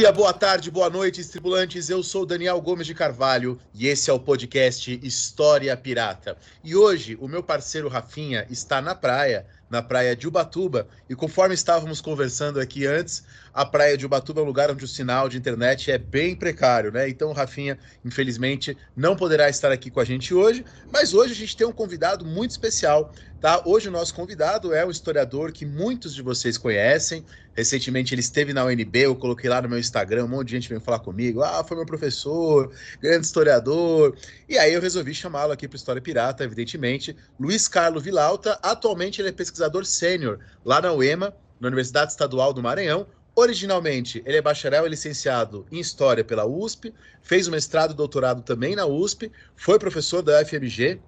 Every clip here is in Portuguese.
Dia, boa tarde, boa noite, tripulantes. Eu sou Daniel Gomes de Carvalho e esse é o podcast História Pirata. E hoje o meu parceiro Rafinha está na praia, na praia de Ubatuba, e conforme estávamos conversando aqui antes, a praia de Ubatuba é um lugar onde o sinal de internet é bem precário, né? Então o Rafinha, infelizmente, não poderá estar aqui com a gente hoje, mas hoje a gente tem um convidado muito especial, tá? Hoje o nosso convidado é um historiador que muitos de vocês conhecem. Recentemente ele esteve na UNB, eu coloquei lá no meu Instagram, um monte de gente veio falar comigo, ah, foi meu professor, grande historiador. E aí eu resolvi chamá-lo aqui para História Pirata, evidentemente, Luiz Carlos Vilauta. Atualmente ele é pesquisador sênior lá na UEMA, na Universidade Estadual do Maranhão, Originalmente, ele é bacharel e licenciado em História pela USP, fez o mestrado e doutorado também na USP, foi professor da UFMG,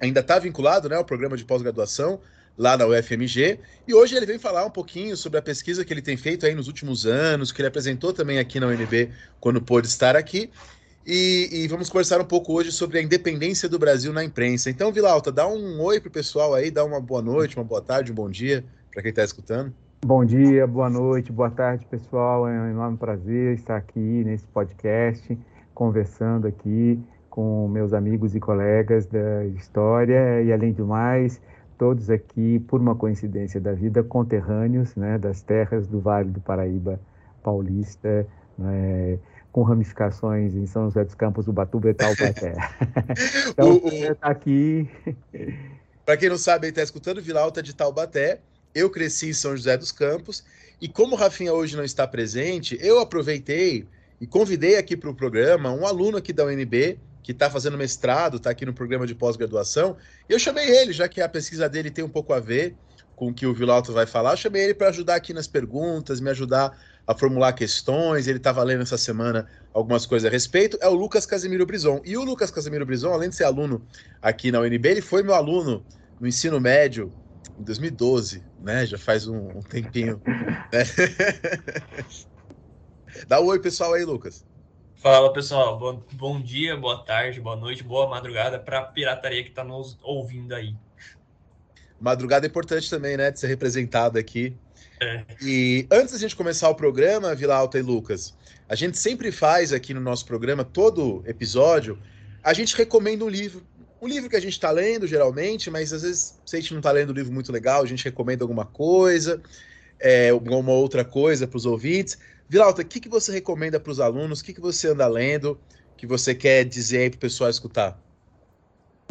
ainda está vinculado né, ao programa de pós-graduação lá na UFMG, e hoje ele vem falar um pouquinho sobre a pesquisa que ele tem feito aí nos últimos anos, que ele apresentou também aqui na UNB quando pôde estar aqui, e, e, vamos conversar um pouco hoje sobre a independência do Brasil na imprensa. Então, Vilauta, dá um oi pro pessoal aí, dá uma boa noite, uma boa tarde, um bom dia para quem está escutando. Bom dia, boa noite, boa tarde, pessoal. É um enorme prazer estar aqui nesse podcast, conversando aqui com meus amigos e colegas da história e, além do mais, todos aqui, por uma coincidência da vida, conterrâneos né, das terras do Vale do Paraíba Paulista, né, com ramificações em São José dos Campos, Ubatuba e Taubaté. então, está aqui. Para quem não sabe, está escutando, Vila Alta de Taubaté. Eu cresci em São José dos Campos e como o Rafinha hoje não está presente, eu aproveitei e convidei aqui para o programa um aluno aqui da UNB que está fazendo mestrado, está aqui no programa de pós-graduação, eu chamei ele, já que a pesquisa dele tem um pouco a ver com o que o Vilauto vai falar, eu chamei ele para ajudar aqui nas perguntas, me ajudar a formular questões, ele estava lendo essa semana algumas coisas a respeito, é o Lucas Casimiro Brison. E o Lucas Casimiro Brison, além de ser aluno aqui na UNB, ele foi meu aluno no ensino médio em 2012, né? Já faz um, um tempinho. Né? Dá um oi, pessoal, aí, Lucas. Fala, pessoal. Bom, bom dia, boa tarde, boa noite, boa madrugada para a pirataria que está nos ouvindo aí. Madrugada é importante também, né? De ser representado aqui. É. E antes da gente começar o programa, Vila Alta e Lucas, a gente sempre faz aqui no nosso programa, todo episódio, a gente recomenda um livro um livro que a gente está lendo, geralmente, mas às vezes, se a gente não está lendo um livro muito legal, a gente recomenda alguma coisa, é, alguma outra coisa para os ouvintes. Vilauta, o que, que você recomenda para os alunos? O que, que você anda lendo que você quer dizer aí para o pessoal escutar?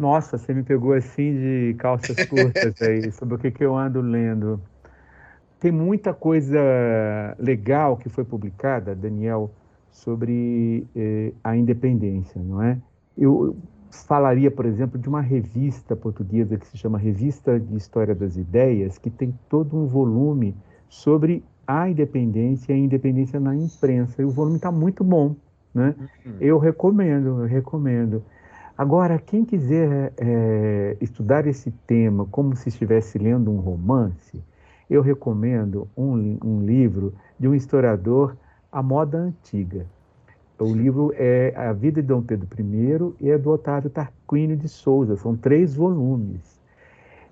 Nossa, você me pegou assim de calças curtas aí, sobre o que, que eu ando lendo. Tem muita coisa legal que foi publicada, Daniel, sobre eh, a independência, não é? Eu, falaria, por exemplo, de uma revista portuguesa que se chama Revista de História das Ideias, que tem todo um volume sobre a independência e a independência na imprensa. E o volume está muito bom. Né? Uhum. Eu recomendo, eu recomendo. Agora, quem quiser é, estudar esse tema como se estivesse lendo um romance, eu recomendo um, um livro de um historiador à moda antiga, o livro é A Vida de Dom Pedro I e é do Otávio Tarquínio de Souza, são três volumes.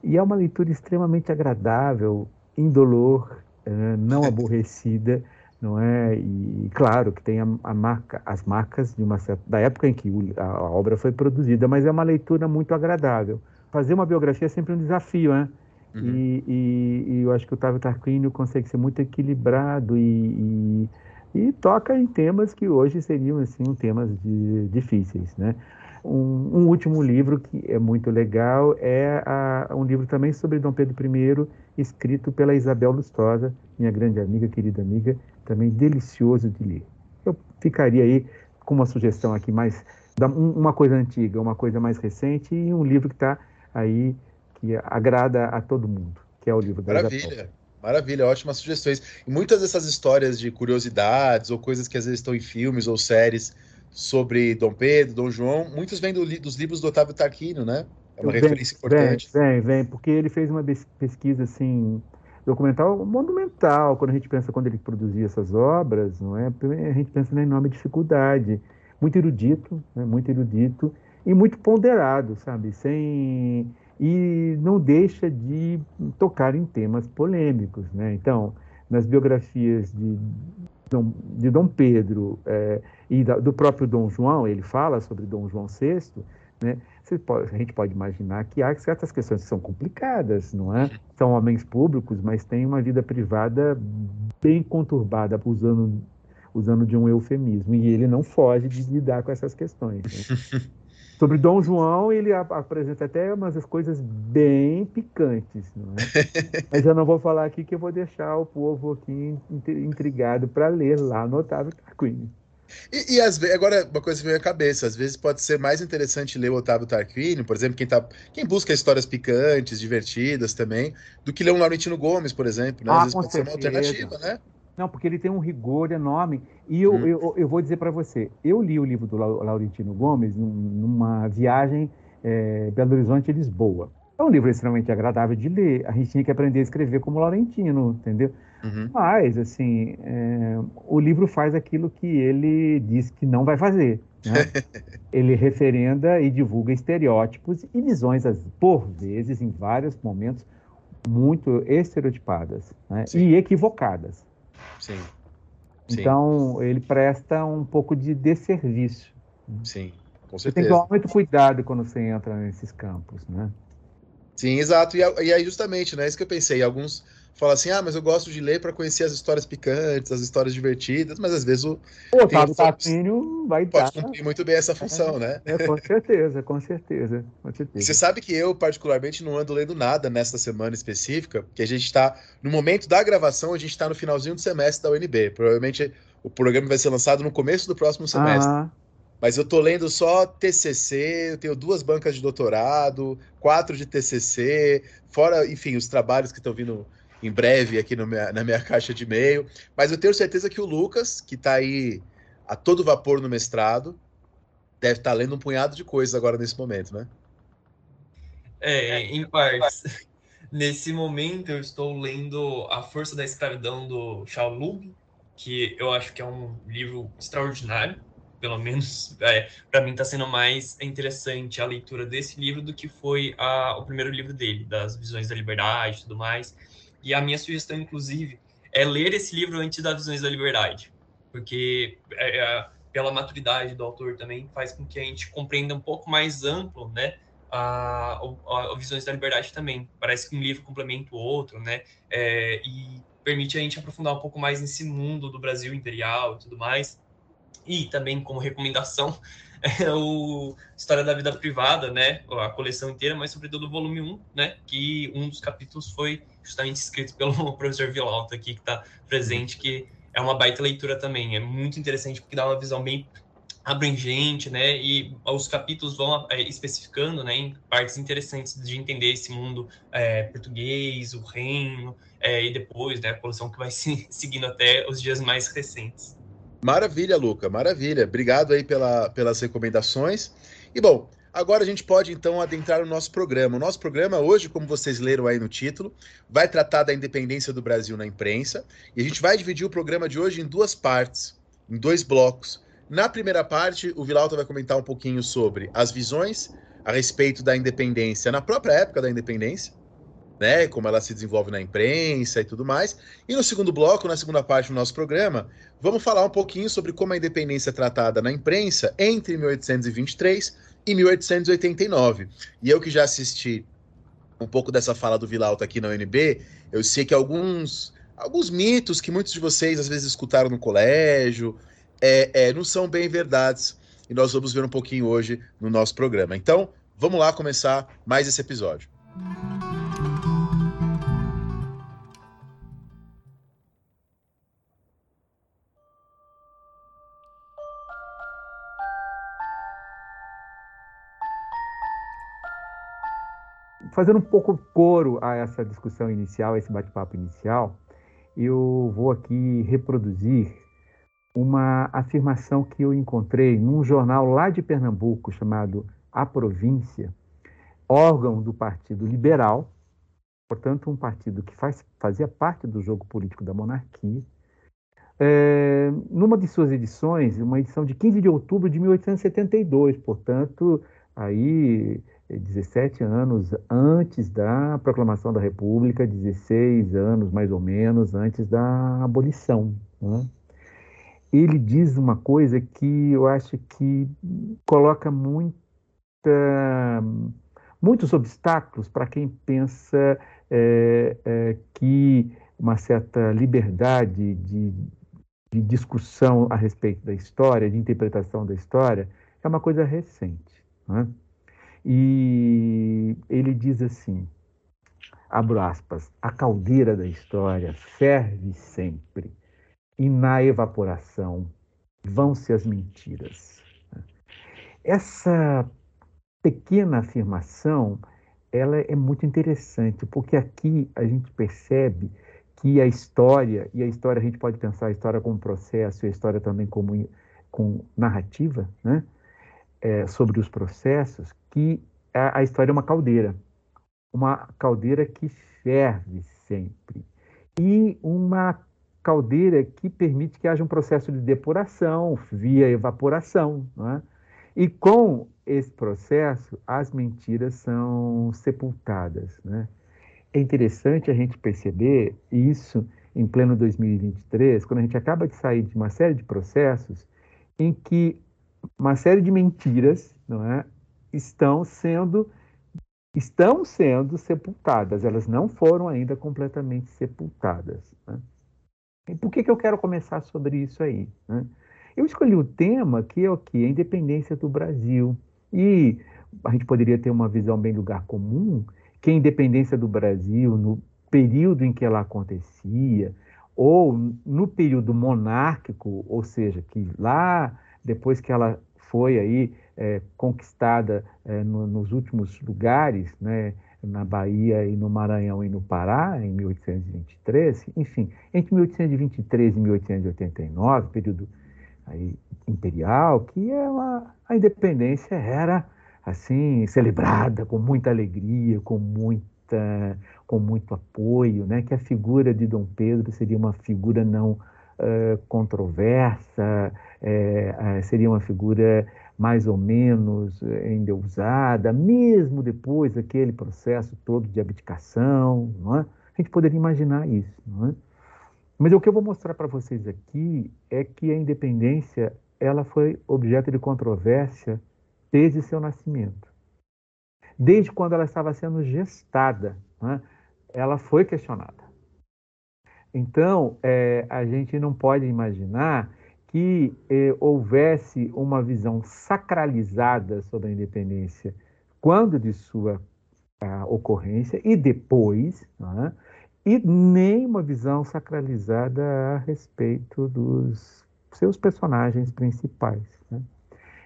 E é uma leitura extremamente agradável, indolor, não aborrecida, não é? E claro que tem a, a marca, as marcas de uma certa, da época em que a, a, obra foi produzida, mas é uma leitura muito agradável. Fazer uma biografia é sempre um desafio, né? Uhum. E, e, e, eu acho que o Otávio Tarquínio consegue ser muito equilibrado e, e e toca em temas que hoje seriam assim temas de, difíceis, né? Um, um, último livro que é muito legal é a, um livro também sobre Dom Pedro I, escrito pela Isabel Lustosa, minha grande amiga, querida amiga, também delicioso de ler. Eu ficaria aí com uma sugestão aqui mais uma coisa antiga, uma coisa mais recente e um livro que está aí que agrada a todo mundo, que é o livro da Maravilha. Maravilha, ótimas sugestões. E muitas dessas histórias de curiosidades ou coisas que às vezes estão em filmes ou séries sobre Dom Pedro, Dom João, muitos vêm do, dos livros do Otávio Tarquínio, né? É uma vem, referência importante. Vem, vem, porque ele fez uma pesquisa assim documental monumental quando a gente pensa quando ele produzia essas obras, não é? A gente pensa na enorme dificuldade, muito erudito, né? muito erudito e muito ponderado, sabe? Sem e não deixa de tocar em temas polêmicos. Né? Então, nas biografias de de Dom Pedro é, e da, do próprio Dom João, ele fala sobre Dom João VI, né? Pode, a gente pode imaginar que há certas questões que são complicadas, não é? São homens públicos, mas têm uma vida privada bem conturbada, usando, usando de um eufemismo, e ele não foge de lidar com essas questões. Né? Sobre Dom João, ele apresenta até umas coisas bem picantes, não é? Mas eu não vou falar aqui que eu vou deixar o povo aqui intrigado para ler lá no Otávio Tarquini. E, e às vezes, agora uma coisa que veio à cabeça, às vezes pode ser mais interessante ler o Otávio Tarquini, por exemplo, quem, tá, quem busca histórias picantes, divertidas também, do que ler um Laurentino Gomes, por exemplo, né? Às ah, vezes pode certeza. ser uma alternativa, né? Não, porque ele tem um rigor enorme. E eu, hum. eu, eu, vou dizer para você, eu li o livro do Laurentino Gomes numa viagem é, Belo Horizonte e Lisboa. É um livro extremamente agradável de ler. A gente tinha que aprender a escrever como Laurentino, entendeu? Uhum. Mas, assim, é, o livro faz aquilo que ele diz que não vai fazer. Né? ele referenda e divulga estereótipos e visões, por vezes, em vários momentos, muito estereotipadas né? e equivocadas. Sim. Sim. Então, ele presta um pouco de desserviço. Sim, com certeza. Você tem que tomar muito cuidado quando você entra nesses campos, né? Sim, exato. E, e aí, justamente, né? Isso que eu pensei. Alguns fala assim: ah, mas eu gosto de ler para conhecer as histórias picantes, as histórias divertidas, mas às vezes o. O Otávio Tarquínio vai pode dar. cumprir muito bem essa função, né? É, com certeza, com certeza, com certeza. Você sabe que eu, particularmente, não ando lendo nada nesta semana específica, porque a gente está, no momento da gravação, a gente está no finalzinho do semestre da UNB. Provavelmente o programa vai ser lançado no começo do próximo semestre. Ah. Mas eu tô lendo só TCC, eu tenho duas bancas de doutorado, quatro de TCC, fora, enfim, os trabalhos que estão vindo em breve aqui minha, na minha caixa de e-mail. Mas eu tenho certeza que o Lucas, que está aí a todo vapor no mestrado, deve estar tá lendo um punhado de coisas agora nesse momento, né? É, em partes. Nesse momento eu estou lendo A Força da Escravidão do Shaolub, que eu acho que é um livro extraordinário, pelo menos é, para mim está sendo mais interessante a leitura desse livro do que foi a, o primeiro livro dele, das Visões da Liberdade e tudo mais. E a minha sugestão, inclusive, é ler esse livro antes das Visões da Liberdade, porque é, é, pela maturidade do autor também faz com que a gente compreenda um pouco mais amplo, né, a, a, a Visões da Liberdade também. Parece que um livro complementa o outro, né, é, e permite a gente aprofundar um pouco mais nesse mundo do Brasil imperial e tudo mais. E também como recomendação, é o História da Vida Privada, né? A coleção inteira, mas sobretudo o volume 1, né? Que um dos capítulos foi justamente escrito pelo professor Vilauta aqui, que está presente, que é uma baita leitura também. É muito interessante porque dá uma visão bem abrangente, né? E os capítulos vão é, especificando, né, em partes interessantes de entender esse mundo é, português, o reino, é, e depois, né, a coleção que vai se seguindo até os dias mais recentes. Maravilha, Luca, maravilha. Obrigado aí pela, pelas recomendações. E bom, agora a gente pode então adentrar no nosso programa. O nosso programa hoje, como vocês leram aí no título, vai tratar da independência do Brasil na imprensa. E a gente vai dividir o programa de hoje em duas partes, em dois blocos. Na primeira parte, o Vilauta vai comentar um pouquinho sobre as visões a respeito da independência na própria época da independência né, como ela se desenvolve na imprensa e tudo mais. E no segundo bloco, na segunda parte do nosso programa, vamos falar um pouquinho sobre como a independência é tratada na imprensa entre 1823 e 1889. E eu que já assisti um pouco dessa fala do Vilauta aqui na UNB, eu sei que alguns alguns mitos que muitos de vocês às vezes escutaram no colégio é, é, não são bem verdades. E nós vamos ver um pouquinho hoje no nosso programa. Então, vamos lá começar mais esse episódio. Fazendo um pouco coro a essa discussão inicial, a esse bate-papo inicial, eu vou aqui reproduzir uma afirmação que eu encontrei num jornal lá de Pernambuco chamado A Província, órgão do Partido Liberal, portanto, um partido que faz, fazia parte do jogo político da monarquia. É, numa de suas edições, uma edição de 15 de outubro de 1872, portanto, aí 17 anos antes da proclamação da República, 16 anos mais ou menos antes da abolição. Né? Ele diz uma coisa que eu acho que coloca muita, muitos obstáculos para quem pensa é, é, que uma certa liberdade de, de discussão a respeito da história, de interpretação da história, é uma coisa recente. Né? E ele diz assim, abro aspas, a caldeira da história ferve sempre, e na evaporação vão-se as mentiras. Essa pequena afirmação, ela é muito interessante, porque aqui a gente percebe que a história, e a história a gente pode pensar a história como processo, e a história também como com narrativa, né? É, sobre os processos, que a, a história é uma caldeira, uma caldeira que ferve sempre e uma caldeira que permite que haja um processo de depuração via evaporação. É? E com esse processo, as mentiras são sepultadas. Né? É interessante a gente perceber isso em pleno 2023, quando a gente acaba de sair de uma série de processos em que uma série de mentiras não é, estão sendo estão sendo sepultadas, elas não foram ainda completamente sepultadas. Né? E por que, que eu quero começar sobre isso aí? Né? Eu escolhi o tema que é o que? A independência do Brasil. E a gente poderia ter uma visão bem lugar comum, que a independência do Brasil, no período em que ela acontecia, ou no período monárquico, ou seja, que lá, depois que ela foi aí é, conquistada é, no, nos últimos lugares, né, na Bahia e no Maranhão e no Pará, em 1823, enfim, entre 1823 e 1889, período aí, imperial, que ela, a independência era assim celebrada com muita alegria, com muita, com muito apoio, né? Que a figura de Dom Pedro seria uma figura não uh, controversa, é, seria uma figura mais ou menos endeusada, mesmo depois daquele processo todo de abdicação, não é? a gente poderia imaginar isso. Não é? Mas o que eu vou mostrar para vocês aqui é que a independência ela foi objeto de controvérsia desde seu nascimento. Desde quando ela estava sendo gestada, é? ela foi questionada. Então, é, a gente não pode imaginar que eh, houvesse uma visão sacralizada sobre a independência quando de sua ocorrência e depois, né? e nem uma visão sacralizada a respeito dos seus personagens principais. Né?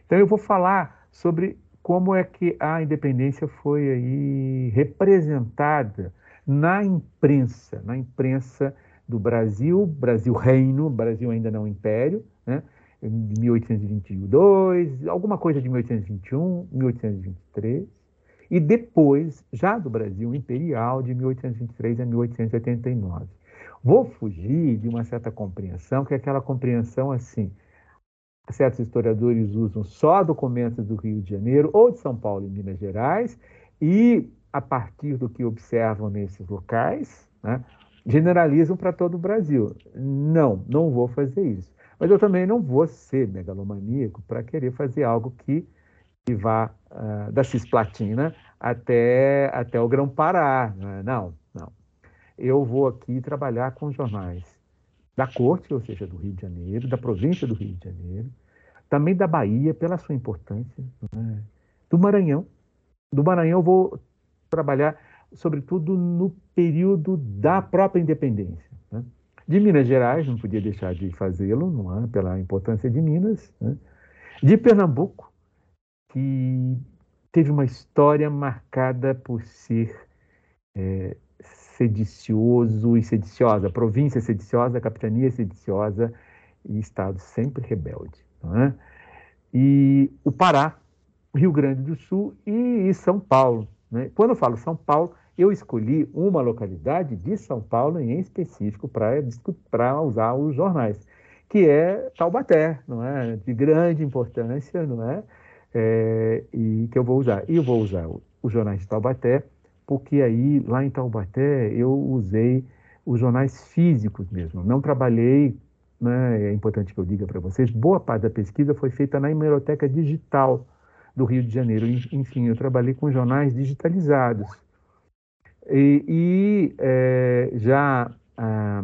Então eu vou falar sobre como é que a independência foi aí representada na imprensa, na imprensa do Brasil, Brasil Reino, Brasil ainda não Império, né? de 1822, alguma coisa de 1821, 1823, e depois, já do Brasil Imperial, de 1823 a 1889. Vou fugir de uma certa compreensão, que é aquela compreensão assim, certos historiadores usam só documentos do Rio de Janeiro ou de São Paulo e Minas Gerais, e a partir do que observam nesses locais, né, generalizam para todo o Brasil. Não, não vou fazer isso. Mas eu também não vou ser megalomaníaco para querer fazer algo que, que vá uh, da Cisplatina até, até o Grão-Pará. Né? Não, não. Eu vou aqui trabalhar com jornais da corte, ou seja, do Rio de Janeiro, da província do Rio de Janeiro, também da Bahia, pela sua importância, né? do Maranhão. Do Maranhão eu vou trabalhar sobretudo no período da própria independência. De Minas Gerais, não podia deixar de fazê-lo, é? pela importância de Minas. Né? De Pernambuco, que teve uma história marcada por ser é, sedicioso e sediciosa, província sediciosa, capitania sediciosa e Estado sempre rebelde. É? E o Pará, Rio Grande do Sul e, São Paulo. Né? Quando eu falo São Paulo, eu escolhi uma localidade de São Paulo em específico para usar os jornais, que é Taubaté, não é? de grande importância, não é? é e que eu vou usar. E eu vou usar os jornais de Taubaté, porque aí, lá em Taubaté, eu usei os jornais físicos mesmo. Não trabalhei, né, é importante que eu diga para vocês, boa parte da pesquisa foi feita na hemeroteca digital do Rio de Janeiro. Enfim, eu trabalhei com jornais digitalizados. E, e é, já ah,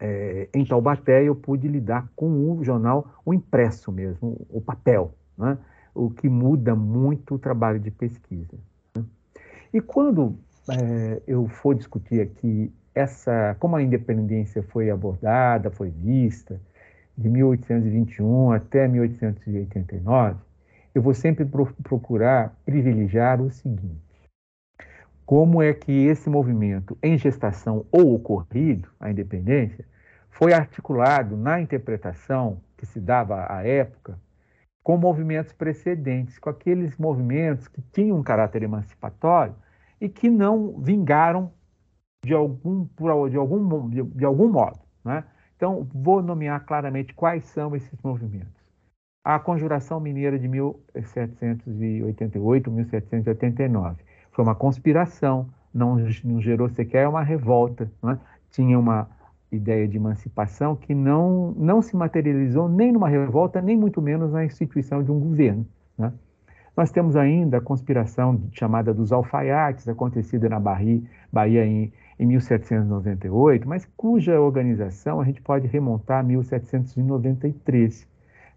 é, em Taubaté eu pude lidar com o jornal, o impresso mesmo, o papel, né? o que muda muito o trabalho de pesquisa. E quando é, eu for discutir aqui essa, como a independência foi abordada, foi vista, de 1821 até 1889, eu vou sempre pro procurar privilegiar o seguinte: como é que esse movimento em gestação ou ocorrido, a independência, foi articulado na interpretação que se dava à época com movimentos precedentes, com aqueles movimentos que tinham um caráter emancipatório e que não vingaram de algum, por, de algum, de, de algum modo. Né? Então, vou nomear claramente quais são esses movimentos. A Conjuração Mineira de 1788, 1789. Foi uma conspiração, não, não gerou sequer uma revolta. Né? Tinha uma ideia de emancipação que não, não se materializou nem numa revolta, nem muito menos na instituição de um governo. Né? Nós temos ainda a conspiração chamada dos alfaiates, acontecida na Bahia, Bahia em, em 1798, mas cuja organização a gente pode remontar a 1793.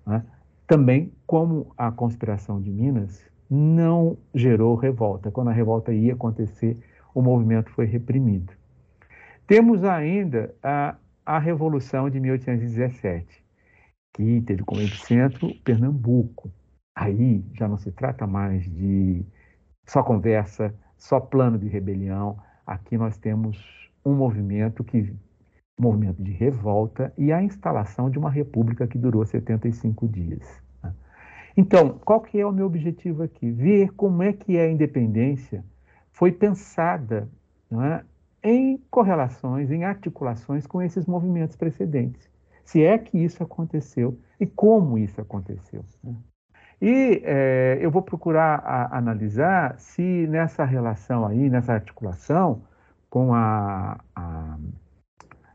Né? Também, como a conspiração de Minas não gerou revolta. Quando a revolta ia acontecer, o movimento foi reprimido. Temos ainda a, a Revolução de 1817, que teve como epicentro Pernambuco. Aí já não se trata mais de só conversa, só plano de rebelião. Aqui nós temos um movimento que movimento de revolta e a instalação de uma república que durou 75 dias. Então, qual que é o meu objetivo aqui? Ver como é que a independência foi pensada é, em correlações, em articulações com esses movimentos precedentes. Se é que isso aconteceu e como isso aconteceu. Né? E é, eu vou procurar a, analisar se nessa relação aí, nessa articulação com a, a,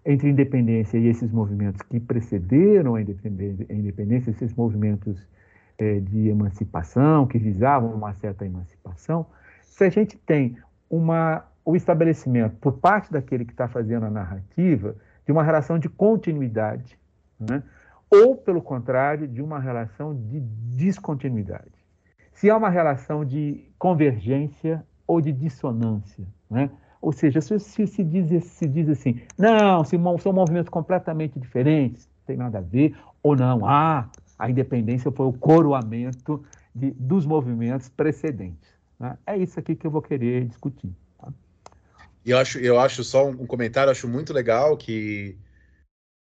entre independência e esses movimentos que precederam a independência, a independência esses movimentos é, de emancipação, que visavam uma certa emancipação, se a gente tem uma, o estabelecimento, por parte daquele que está fazendo a narrativa, de uma relação de continuidade, né? ou, pelo contrário, de uma relação de descontinuidade. Se há uma relação de convergência ou de dissonância, né? ou seja, se, se, se, diz, se diz assim, não, se, são movimentos completamente diferentes, não tem nada a ver, ou não, ah, a independência foi o coroamento de, dos movimentos precedentes. Né? É isso aqui que eu vou querer discutir. Tá? Eu acho, eu acho só um comentário, acho muito legal que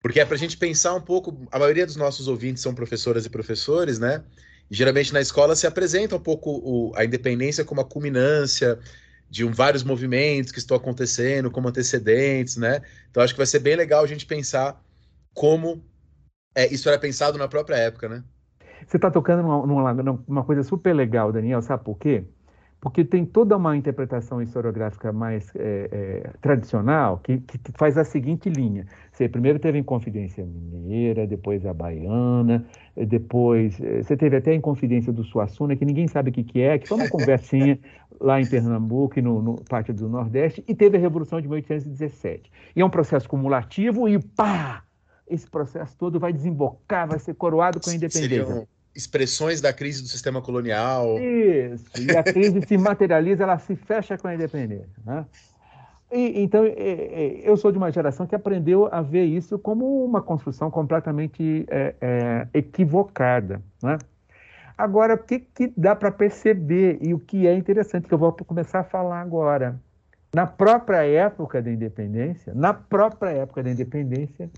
porque é para a gente pensar um pouco. A maioria dos nossos ouvintes são professoras e professores, né? E, geralmente na escola se apresenta um pouco o, a independência como a culminância de um, vários movimentos que estão acontecendo, como antecedentes, né? Então acho que vai ser bem legal a gente pensar como é, isso era pensado na própria época, né? Você está tocando numa, numa, numa coisa super legal, Daniel, sabe por quê? porque tem toda uma interpretação historiográfica mais é, é, tradicional que, que, faz a seguinte linha. Você primeiro teve a Inconfidência Mineira, depois a Baiana, depois é, você teve até a Inconfidência do Suassuna, que ninguém sabe o que, que é, que foi uma conversinha lá em Pernambuco e no, no parte do Nordeste, e teve a Revolução de 1817. E é um processo cumulativo e pá! Esse processo todo vai desembocar, vai ser coroado com a independência. Seriam expressões da crise do sistema colonial. Isso, e a crise se materializa, ela se fecha com a independência. Né? E, então, eu sou de uma geração que aprendeu a ver isso como uma construção completamente é, é, equivocada. Né? Agora, o que, que dá para perceber e o que é interessante, que eu vou começar a falar agora. Na própria época da independência, na própria época da independência,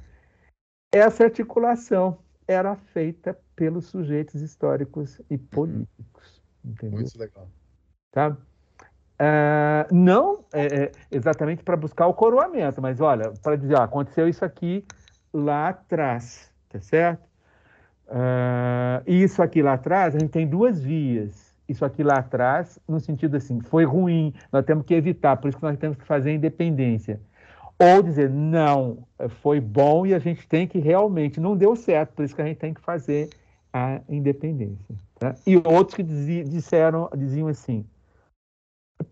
essa articulação era feita pelos sujeitos históricos e políticos. Entendeu? Muito legal. Tá? Uh, não é, é, exatamente para buscar o coroamento, mas olha, para dizer, ó, aconteceu isso aqui lá atrás, tá certo? Uh, isso aqui lá atrás, a gente tem duas vias. Isso aqui lá atrás, no sentido assim, foi ruim, nós temos que evitar, por isso que nós temos que fazer a independência. Ou dizer, não, foi bom e a gente tem que realmente, não deu certo, por isso que a gente tem que fazer a independência. Tá? E outros que disseram, diziam assim,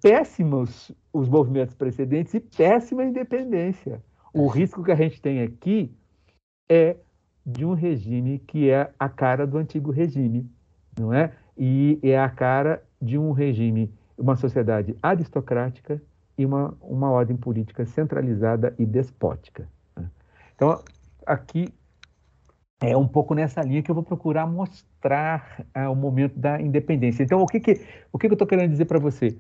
péssimos os movimentos precedentes e péssima a independência. O risco que a gente tem aqui é de um regime que é a cara do antigo regime, não é? E é a cara de um regime, uma sociedade aristocrática e uma, uma ordem política centralizada e despótica. Né? Então, aqui é um pouco nessa linha que eu vou procurar mostrar é, o momento da independência. Então, o que, que, o que, que eu estou querendo dizer para você?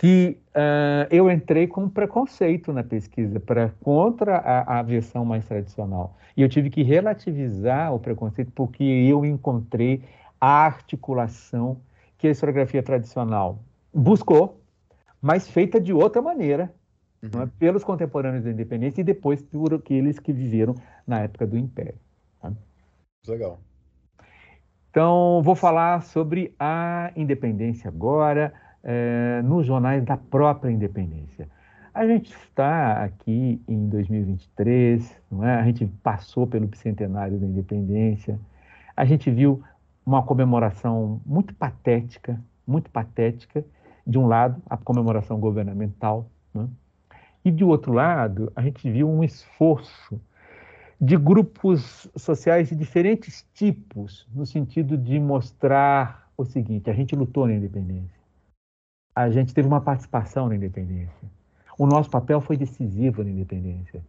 que uh, eu entrei com preconceito na pesquisa para contra a, a, versão mais tradicional. E eu tive que relativizar o preconceito porque eu encontrei a articulação que a historiografia tradicional buscou, mas feita de outra maneira, uhum. é? pelos contemporâneos da independência e depois por aqueles que viveram na época do Império. Tá? Legal. Então, vou falar sobre a independência agora é, nos jornais da própria independência. A gente está aqui em 2023, não é? a gente passou pelo bicentenário da independência, a gente viu uma comemoração muito patética, muito patética, de um lado, a comemoração governamental, né? e de outro lado, a gente viu um esforço de grupos sociais de diferentes tipos, no sentido de mostrar o seguinte: a gente lutou na independência a gente teve uma participação na independência. O nosso papel foi decisivo na independência.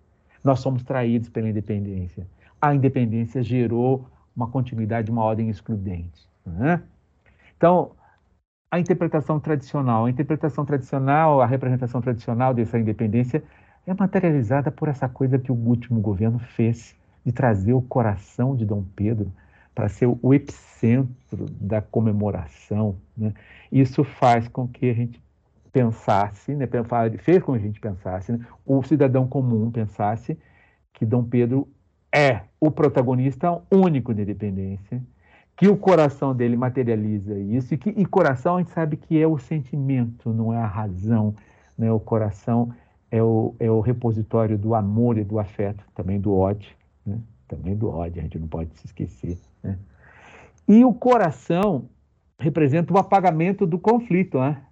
Nós somos traídos pela independência. A independência gerou uma continuidade, uma ordem excludente. Né? Então, a interpretação tradicional, a interpretação tradicional, a representação tradicional dessa independência é materializada por essa coisa que o último governo fez de trazer o coração de Dom Pedro para ser o epicentro da comemoração. Né? Isso faz com que a gente pensasse, né, fez com que a gente pensasse, né, o cidadão comum pensasse que Dom Pedro é o protagonista único da independência, que o coração dele materializa isso, e que e coração a gente sabe que é o sentimento, não é a razão, né? o coração é o, é o repositório do amor e do afeto, também do ódio, né? também do ódio, a gente não pode se esquecer. Né? E o coração representa o apagamento do conflito. Né?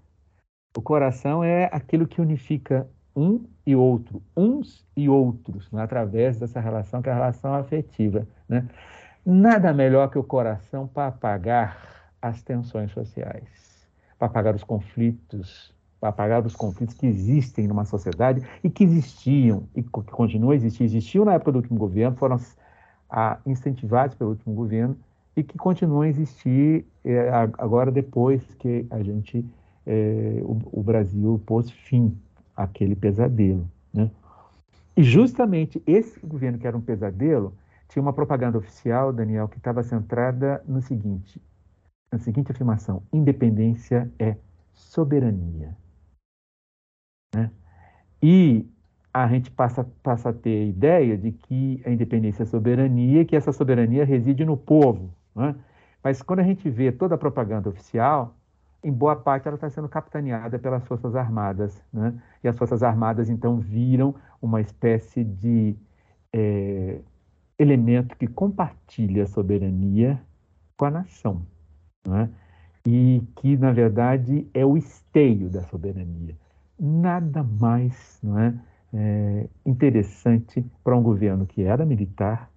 O coração é aquilo que unifica um e outro, uns e outros, né? através dessa relação que é a relação afetiva. Né? Nada melhor que o coração para apagar as tensões sociais, para apagar os conflitos, para apagar os conflitos que existem numa sociedade e que existiam e que continuam a existir. Existiam na época do último governo, foram incentivados pelo último governo e que continuam a existir é, agora depois que a gente, é, o, o, Brasil pôs fim àquele pesadelo. Né? E justamente esse governo que era um pesadelo tinha uma propaganda oficial, Daniel, que estava centrada no seguinte, na seguinte afirmação: independência é soberania. Né? E a gente passa, passa a ter a ideia de que a independência é soberania, que essa soberania reside no povo. Né? Mas quando a gente vê toda a propaganda oficial, em boa parte ela está sendo capitaneada pelas Forças Armadas. Né? E as Forças Armadas, então, viram uma espécie de é, elemento que compartilha a soberania com a nação. Né? E que, na verdade, é o esteio da soberania. Nada mais não é, é, interessante para um governo que era militar,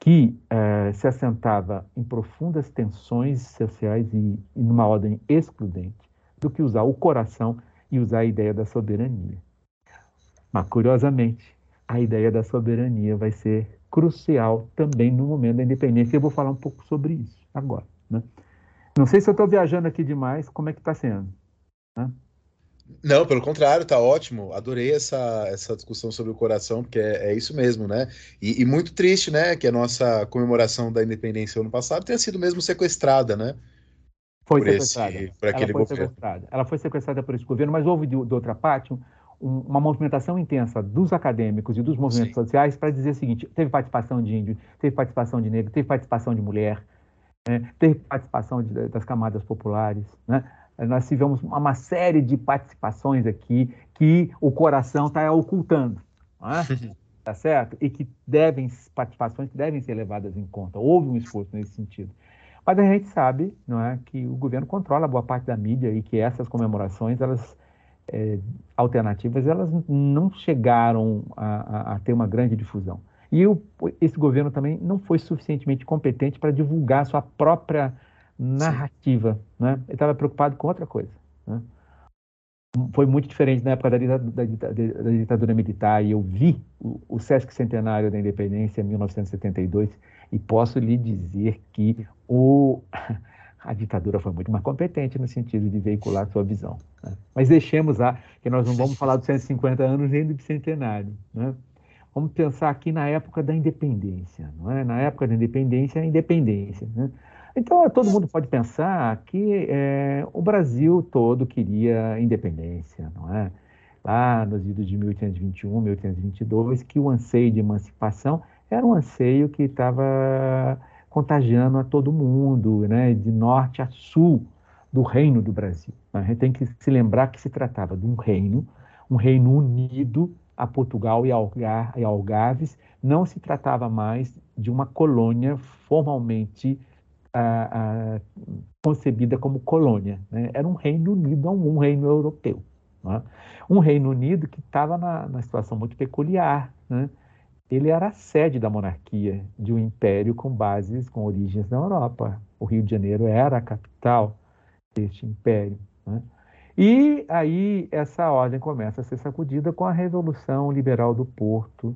que é, se assentava em profundas tensões sociais e, e numa ordem excludente, do que usar o coração e usar a ideia da soberania. Mas, curiosamente, a ideia da soberania vai ser crucial também no momento da independência. Eu vou falar um pouco sobre isso agora. Né? Não sei se eu estou viajando aqui demais, como é que está sendo? Né? Não, pelo contrário, tá ótimo. Adorei essa, essa discussão sobre o coração, porque é, é isso mesmo, né? E, e, muito triste, né, que a nossa comemoração da independência ano passado tenha sido mesmo sequestrada, né? Foi por sequestrada. Esse, por aquele Ela foi governo. sequestrada. Ela foi sequestrada por esse governo, mas houve de, de outra parte um, uma movimentação intensa dos acadêmicos e dos movimentos Sim. sociais para dizer o seguinte: teve participação de índio, teve participação de negro, teve participação de mulher, né? teve participação de, das camadas populares, né? nós tivemos uma série de participações aqui que o coração está ocultando, é? tá certo? E que devem, participações que devem ser levadas em conta. Houve um esforço nesse sentido. Mas a gente sabe não é, que o governo controla boa parte da mídia e que essas comemorações, elas é, alternativas, elas não chegaram a, a, a, ter uma grande difusão. E o, esse governo também não foi suficientemente competente para divulgar sua própria narrativa. Né? Ele estava preocupado com outra coisa. Né? Foi muito diferente na época da, da, da, da ditadura militar, e eu vi o, o Sesc Centenário da Independência em 1972, e posso lhe dizer que o, a ditadura foi muito mais competente no sentido de veicular sua visão. Né? Mas deixemos lá, que nós não vamos falar dos 150 anos nem do bicentenário. Né? Vamos pensar aqui na época da independência. Não é? Na época da independência, a independência. Né? Então, todo mundo pode pensar que é, o Brasil todo queria independência, não é? Lá nos idos de 1821, 1822, que o anseio de emancipação era um anseio que estava contagiando a todo mundo, né? de norte a sul do reino do Brasil. A gente tem que se lembrar que se tratava de um reino, um reino unido a Portugal e, e Algarves, não se tratava mais de uma colônia formalmente concebida como colônia. Né? Era um Reino Unido, um reino europeu. Né? Um Reino Unido que estava na, na, situação muito peculiar. Né? Ele era a sede da monarquia, de um império com bases, com origens na Europa. O Rio de Janeiro era a capital deste império. Né? E aí essa ordem começa a ser sacudida com a Revolução Liberal do Porto,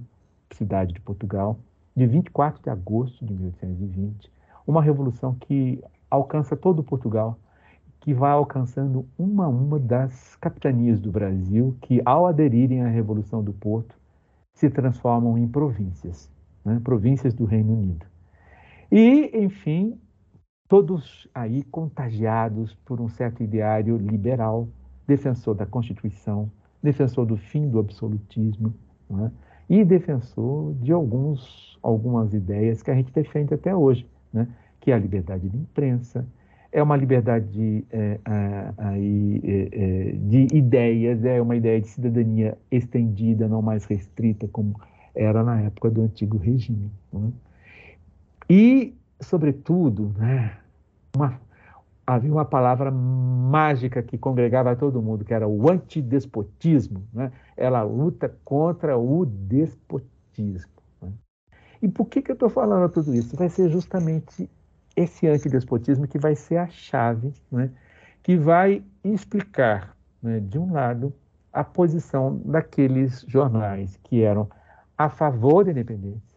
cidade de Portugal, de 24 de agosto de 1820, uma revolução que alcança todo Portugal, que vai alcançando uma a uma das capitanias do Brasil, que ao aderirem à Revolução do Porto, se transformam em províncias, né? províncias do Reino Unido. E, enfim, todos aí contagiados por um certo ideário liberal, defensor da Constituição, defensor do fim do absolutismo, é? e defensor de alguns, algumas ideias que a gente defende até hoje, né? que é a liberdade de imprensa, é uma liberdade de, é, é, é, de ideias, é uma ideia de cidadania estendida, não mais restrita, como era na época do antigo regime. Né? E, sobretudo, né, uma, havia uma palavra mágica que congregava todo mundo, que era o antidespotismo. Né? Ela luta contra o despotismo. E por que, que eu estou falando tudo isso? Vai ser justamente esse antidespotismo que vai ser a chave, né, que vai explicar, né, de um lado, a posição daqueles jornais que eram a favor da independência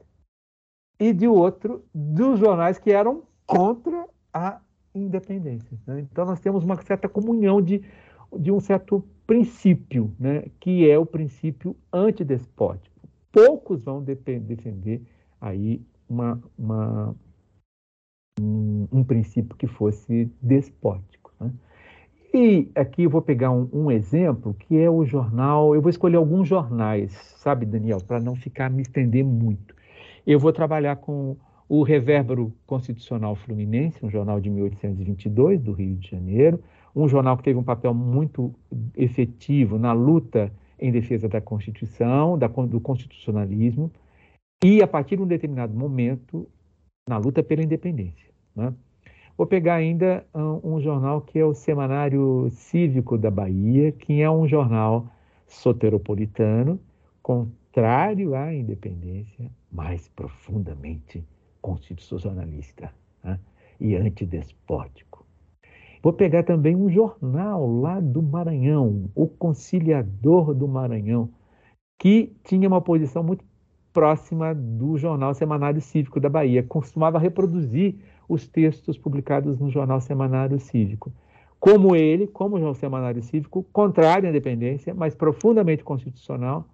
e, de outro, dos jornais que eram contra a independência. Né? Então, nós temos uma certa comunhão de, de um certo princípio, né, que é o princípio antidespótico. Poucos vão defender aí uma, uma, um, um princípio que fosse despótico. Né? E aqui eu vou pegar um, um, exemplo que é o jornal. Eu vou escolher alguns jornais, sabe, Daniel, para não ficar me estender muito. Eu vou trabalhar com o Revérbero Constitucional Fluminense, um jornal de 1822 do Rio de Janeiro, um jornal que teve um papel muito efetivo na luta em defesa da Constituição, da, do constitucionalismo, e, a partir de um determinado momento, na luta pela independência. Né? Vou pegar ainda um, jornal que é o Semanário Cívico da Bahia, que é um jornal soteropolitano, contrário à independência, mas profundamente constitucionalista né? e antidespótico. Vou pegar também um jornal lá do Maranhão, o Conciliador do Maranhão, que tinha uma posição muito próxima do jornal Semanário Cívico da Bahia. Costumava reproduzir os textos publicados no Jornal Semanário Cívico. Como ele, como o Jornal Semanário Cívico, contrário à independência, mas profundamente constitucional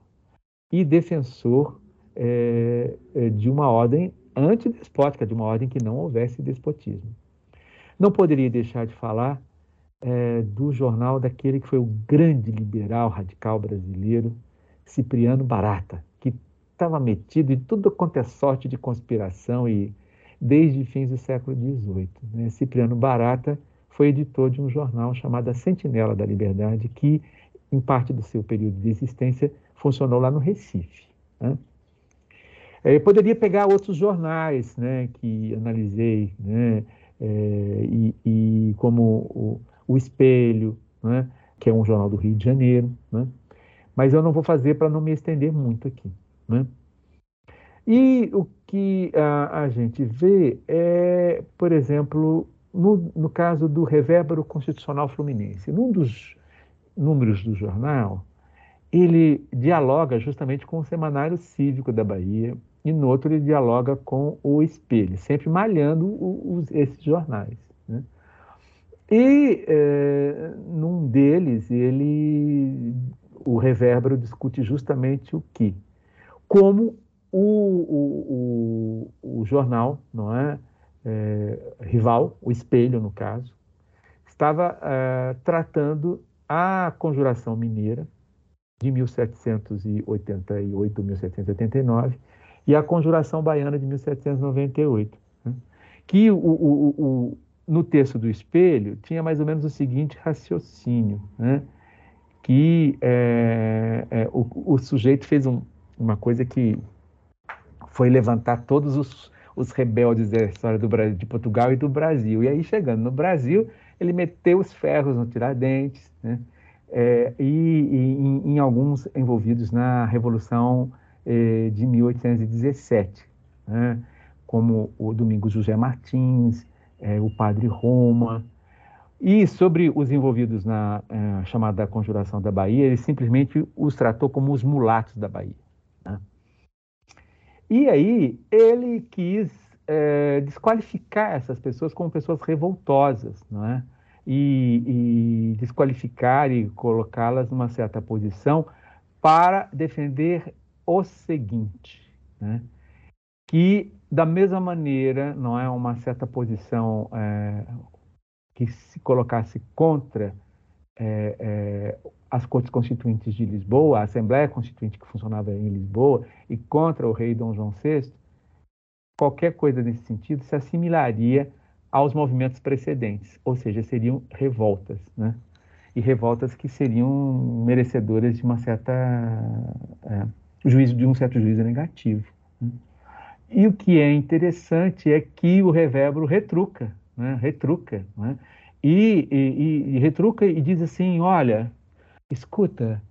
e defensor é, de uma ordem antidespótica, de uma ordem que não houvesse despotismo. Não poderia deixar de falar é, do jornal daquele que foi o grande liberal radical brasileiro, Cipriano Barata, que estava metido em tudo quanto é sorte de conspiração e desde fins do século XVIII. Né? Cipriano Barata foi editor de um jornal chamado A Sentinela da Liberdade, que, em parte do seu período de existência, funcionou lá no Recife. Né? Eu poderia pegar outros jornais né, que analisei, né, é, e, e, como o, o Espelho, né, que é um jornal do Rio de Janeiro, né, mas eu não vou fazer para não me estender muito aqui. Né. E o que a, a gente vê é, por exemplo, no, no caso do Revérbero Constitucional Fluminense, num dos números do jornal, ele dialoga justamente com o Semanário Cívico da Bahia, e no outro ele dialoga com o espelho, sempre malhando os, esses jornais. Né? E é, num deles, ele, o Revérbero discute justamente o que? Como o, o, o, o jornal, não é? é? rival, o espelho no caso, estava é, tratando a conjuração mineira de 1788, 1789, e a Conjuração Baiana de 1798, né? que o, o, o, no texto do espelho tinha mais ou menos o seguinte raciocínio, né? que é, é, o, sujeito fez um, uma coisa que foi levantar todos os, os rebeldes da história do Brasil, de Portugal e do Brasil. E aí, chegando no Brasil, ele meteu os ferros no Tiradentes, né? É, e, e em, em, alguns envolvidos na Revolução eh, de 1817, né? como o Domingos José Martins, eh, o Padre Roma. E sobre os envolvidos na eh, chamada Conjuração da Bahia, ele simplesmente os tratou como os mulatos da Bahia. E aí ele quis desqualificar essas pessoas como pessoas revoltosas, não é? E, e desqualificar e colocá-las numa certa posição para defender o seguinte, né? que da mesma maneira não é uma certa posição é, que se colocasse contra é, é, as cortes constituintes de Lisboa, a Assembleia Constituinte que funcionava em Lisboa e contra o rei Dom João VI, qualquer coisa nesse sentido se assimilaria aos movimentos precedentes, ou seja, seriam revoltas, né? E revoltas que seriam merecedoras de uma certa é, juízo de um certo juízo negativo. Né? E o que é interessante é que o revérbero retruca, né? retruca, né? E, e, e, retruca e diz assim, olha, escuta,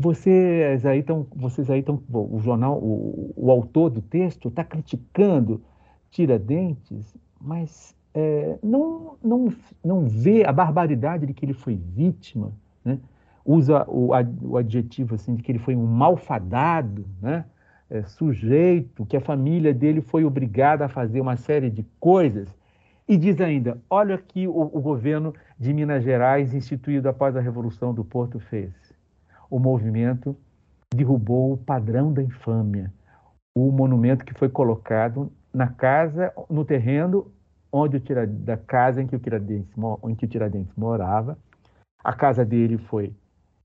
vocês aí estão, vocês aí estão, o jornal, o, o autor do texto está criticando Tiradentes, mas é, não, não, não vê a barbaridade de que ele foi vítima, né? usa o, o adjetivo assim de que ele foi um malfadado, né? É, sujeito, que a família dele foi obrigada a fazer uma série de coisas. E diz ainda: olha que o, o governo de Minas Gerais, instituído após a Revolução do Porto, fez. O movimento derrubou o padrão da infâmia, o monumento que foi colocado na casa, no terreno onde o da casa em que o Tiradentes, em que o Tiradentes morava. A casa dele foi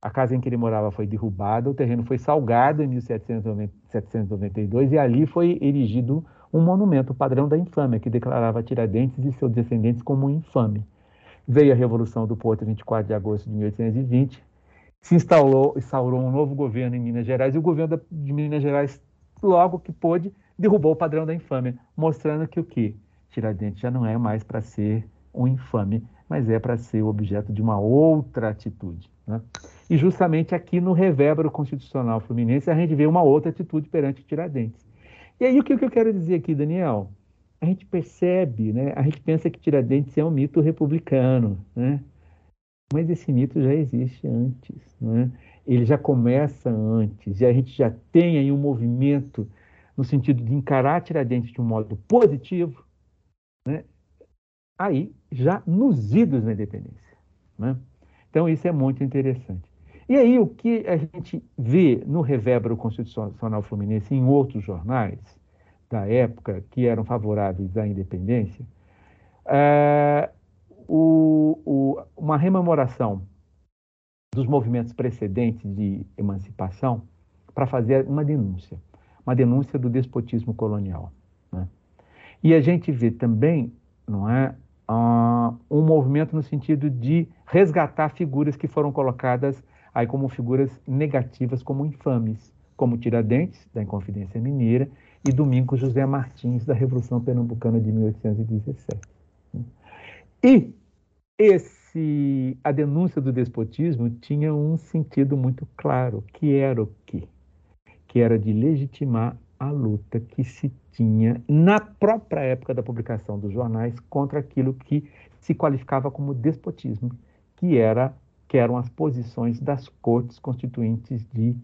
a casa em que ele morava foi derrubada, o terreno foi salgado em 1792 e ali foi erigido um monumento, padrão da infâmia, que declarava Tiradentes e seus descendentes como infame. Veio a Revolução do Porto, 24 de agosto de 1820, se instalou, instaurou um novo governo em Minas Gerais e o governo de Minas Gerais, logo que pôde, derrubou o padrão da infâmia, mostrando que o que? Tiradentes já não é mais para ser um infame, mas é para ser objeto de uma outra atitude. Né? E justamente aqui no revérbero constitucional fluminense a gente vê uma outra atitude perante Tiradentes. E aí o que, eu quero dizer aqui, Daniel? A gente percebe, né? a gente pensa que Tiradentes é um mito republicano, né? mas esse mito já existe antes. Né? Ele já começa antes, e a gente já tem aí um movimento no sentido de encarar Tiradentes de um modo positivo, né? aí já nos idos da independência. Né? Então, isso é muito interessante. E aí, o que a gente vê no Revérbero Constitucional Fluminense em outros jornais da época que eram favoráveis à independência, é, o, o, uma rememoração dos movimentos precedentes de emancipação para fazer uma denúncia, uma denúncia do despotismo colonial. Né? E a gente vê também, não é, uh, um movimento no sentido de resgatar figuras que foram colocadas aí como figuras negativas, como infames, como Tiradentes, da Inconfidência Mineira, e Domingos José Martins, da Revolução Pernambucana de 1817. E esse, a denúncia do despotismo tinha um sentido muito claro, que era o quê? Que era de legitimar a luta que se tinha na própria época da publicação dos jornais contra aquilo que se qualificava como despotismo, que era que eram as posições das cortes constituintes de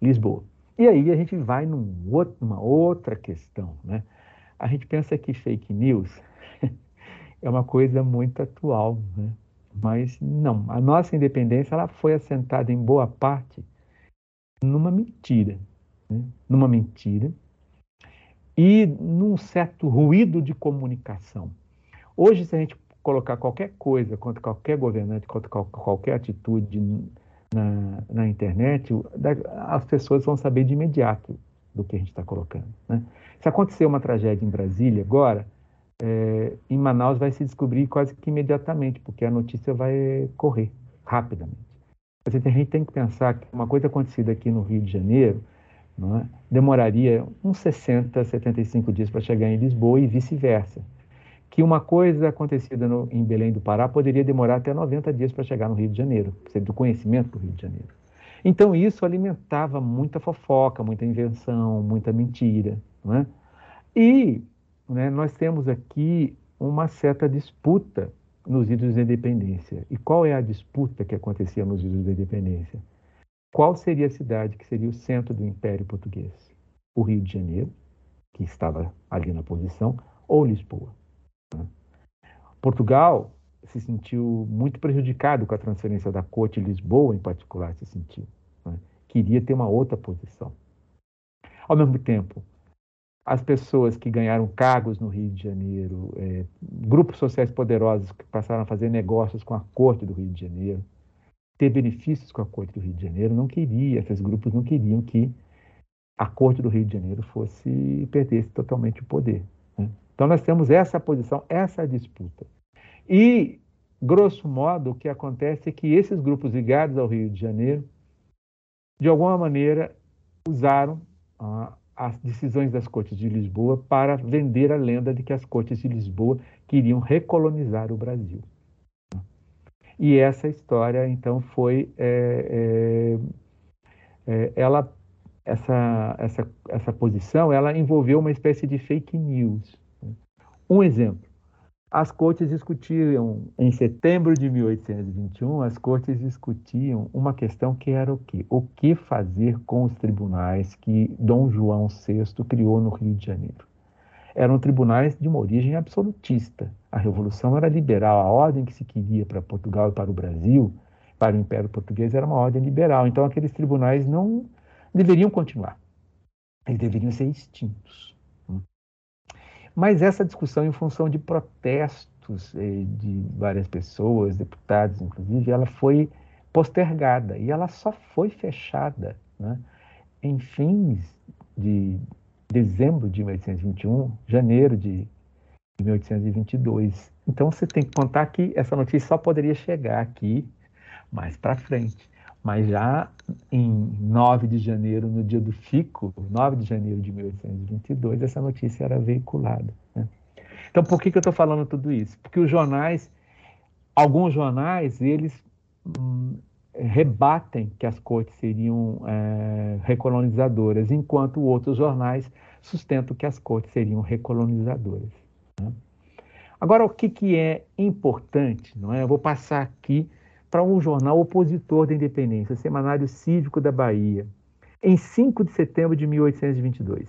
Lisboa. E aí a gente vai numa outra questão, né? A gente pensa que fake news é uma coisa muito atual, né? Mas não, a nossa independência ela foi assentada em boa parte numa mentira, né? numa mentira e num certo ruído de comunicação. Hoje, se a gente colocar qualquer coisa contra qualquer governante, contra qualquer atitude na, na internet, as pessoas vão saber de imediato do que a gente está colocando. Né? Se acontecer uma tragédia em Brasília agora, é, em Manaus vai se descobrir quase que imediatamente, porque a notícia vai correr rapidamente. A gente tem que pensar que uma coisa acontecida aqui no Rio de Janeiro é? demoraria uns 60, 75 dias para chegar em Lisboa e vice-versa que uma coisa acontecida no, em Belém do Pará poderia demorar até 90 dias para chegar no Rio de Janeiro, do conhecimento do Rio de Janeiro. Então isso alimentava muita fofoca, muita invenção, muita mentira. Né? E né, nós temos aqui uma certa disputa nos idos da independência. E qual é a disputa que acontecia nos idos da independência? Qual seria a cidade que seria o centro do Império Português? O Rio de Janeiro, que estava ali na posição, ou Lisboa? Portugal se sentiu muito prejudicado com a transferência da corte Lisboa, em particular, se sentiu. Né? Queria ter uma outra posição. Ao mesmo tempo, as pessoas que ganharam cargos no Rio de Janeiro, é, grupos sociais poderosos que passaram a fazer negócios com a corte do Rio de Janeiro, ter benefícios com a corte do Rio de Janeiro, não queria, esses grupos não queriam que a corte do Rio de Janeiro fosse perdesse totalmente o poder. Né? Então, nós temos essa posição, essa disputa. E, grosso modo, o que acontece é que esses grupos ligados ao Rio de Janeiro, de alguma maneira, usaram ah, as decisões das cortes de Lisboa para vender a lenda de que as cortes de Lisboa queriam recolonizar o Brasil. E essa história, então, foi. É, é, é, ela, essa, essa, essa posição ela envolveu uma espécie de fake news. Um exemplo. As cortes discutiam, em setembro de 1821, as cortes discutiam uma questão que era o quê? O que fazer com os tribunais que Dom João VI criou no Rio de Janeiro? Eram tribunais de uma origem absolutista. A Revolução era liberal, a ordem que se queria para Portugal e para o Brasil, para o Império Português, era uma ordem liberal. Então, aqueles tribunais não deveriam continuar. Eles deveriam ser extintos. Mas essa discussão, em função de protestos eh, de várias pessoas, deputados inclusive, ela foi postergada e ela só foi fechada né, em fins de dezembro de 1821, janeiro de 1822. Então você tem que contar que essa notícia só poderia chegar aqui mais para frente. Mas já em 9 de janeiro, no dia do FICO, 9 de janeiro de 1822, essa notícia era veiculada. Né? Então, por que, que eu estou falando tudo isso? Porque os jornais, alguns jornais, eles hum, rebatem que as cortes seriam é, recolonizadoras, enquanto outros jornais sustentam que as cortes seriam recolonizadoras. Né? Agora, o que, que é importante? Não é? Eu vou passar aqui para um jornal opositor da independência, o Semanário Cívico da Bahia, em 5 de setembro de 1822.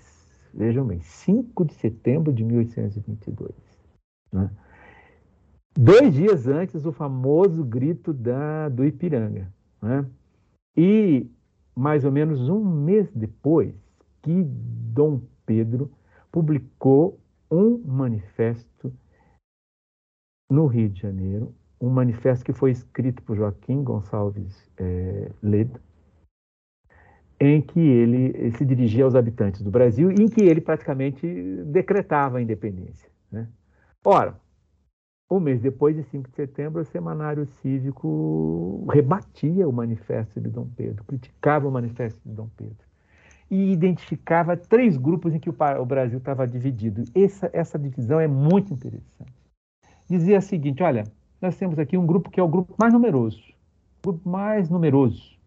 Vejam bem, 5 de setembro de 1822. Né? dois dias antes do famoso grito da, do Ipiranga. Né? E mais ou menos um mês depois que Dom Pedro publicou um manifesto no Rio de Janeiro, um manifesto que foi escrito por Joaquim Gonçalves é, Ledo, em que ele se dirigia aos habitantes do Brasil e em que ele praticamente decretava a independência. Né? Ora, um mês depois de 5 de setembro, o Semanário Cívico rebatia o manifesto de Dom Pedro, criticava o manifesto de Dom Pedro e identificava três grupos em que o Brasil estava dividido. Essa, essa divisão é muito interessante. Dizia o seguinte: olha, nós temos aqui um grupo que é o grupo mais numeroso, o grupo mais numeroso,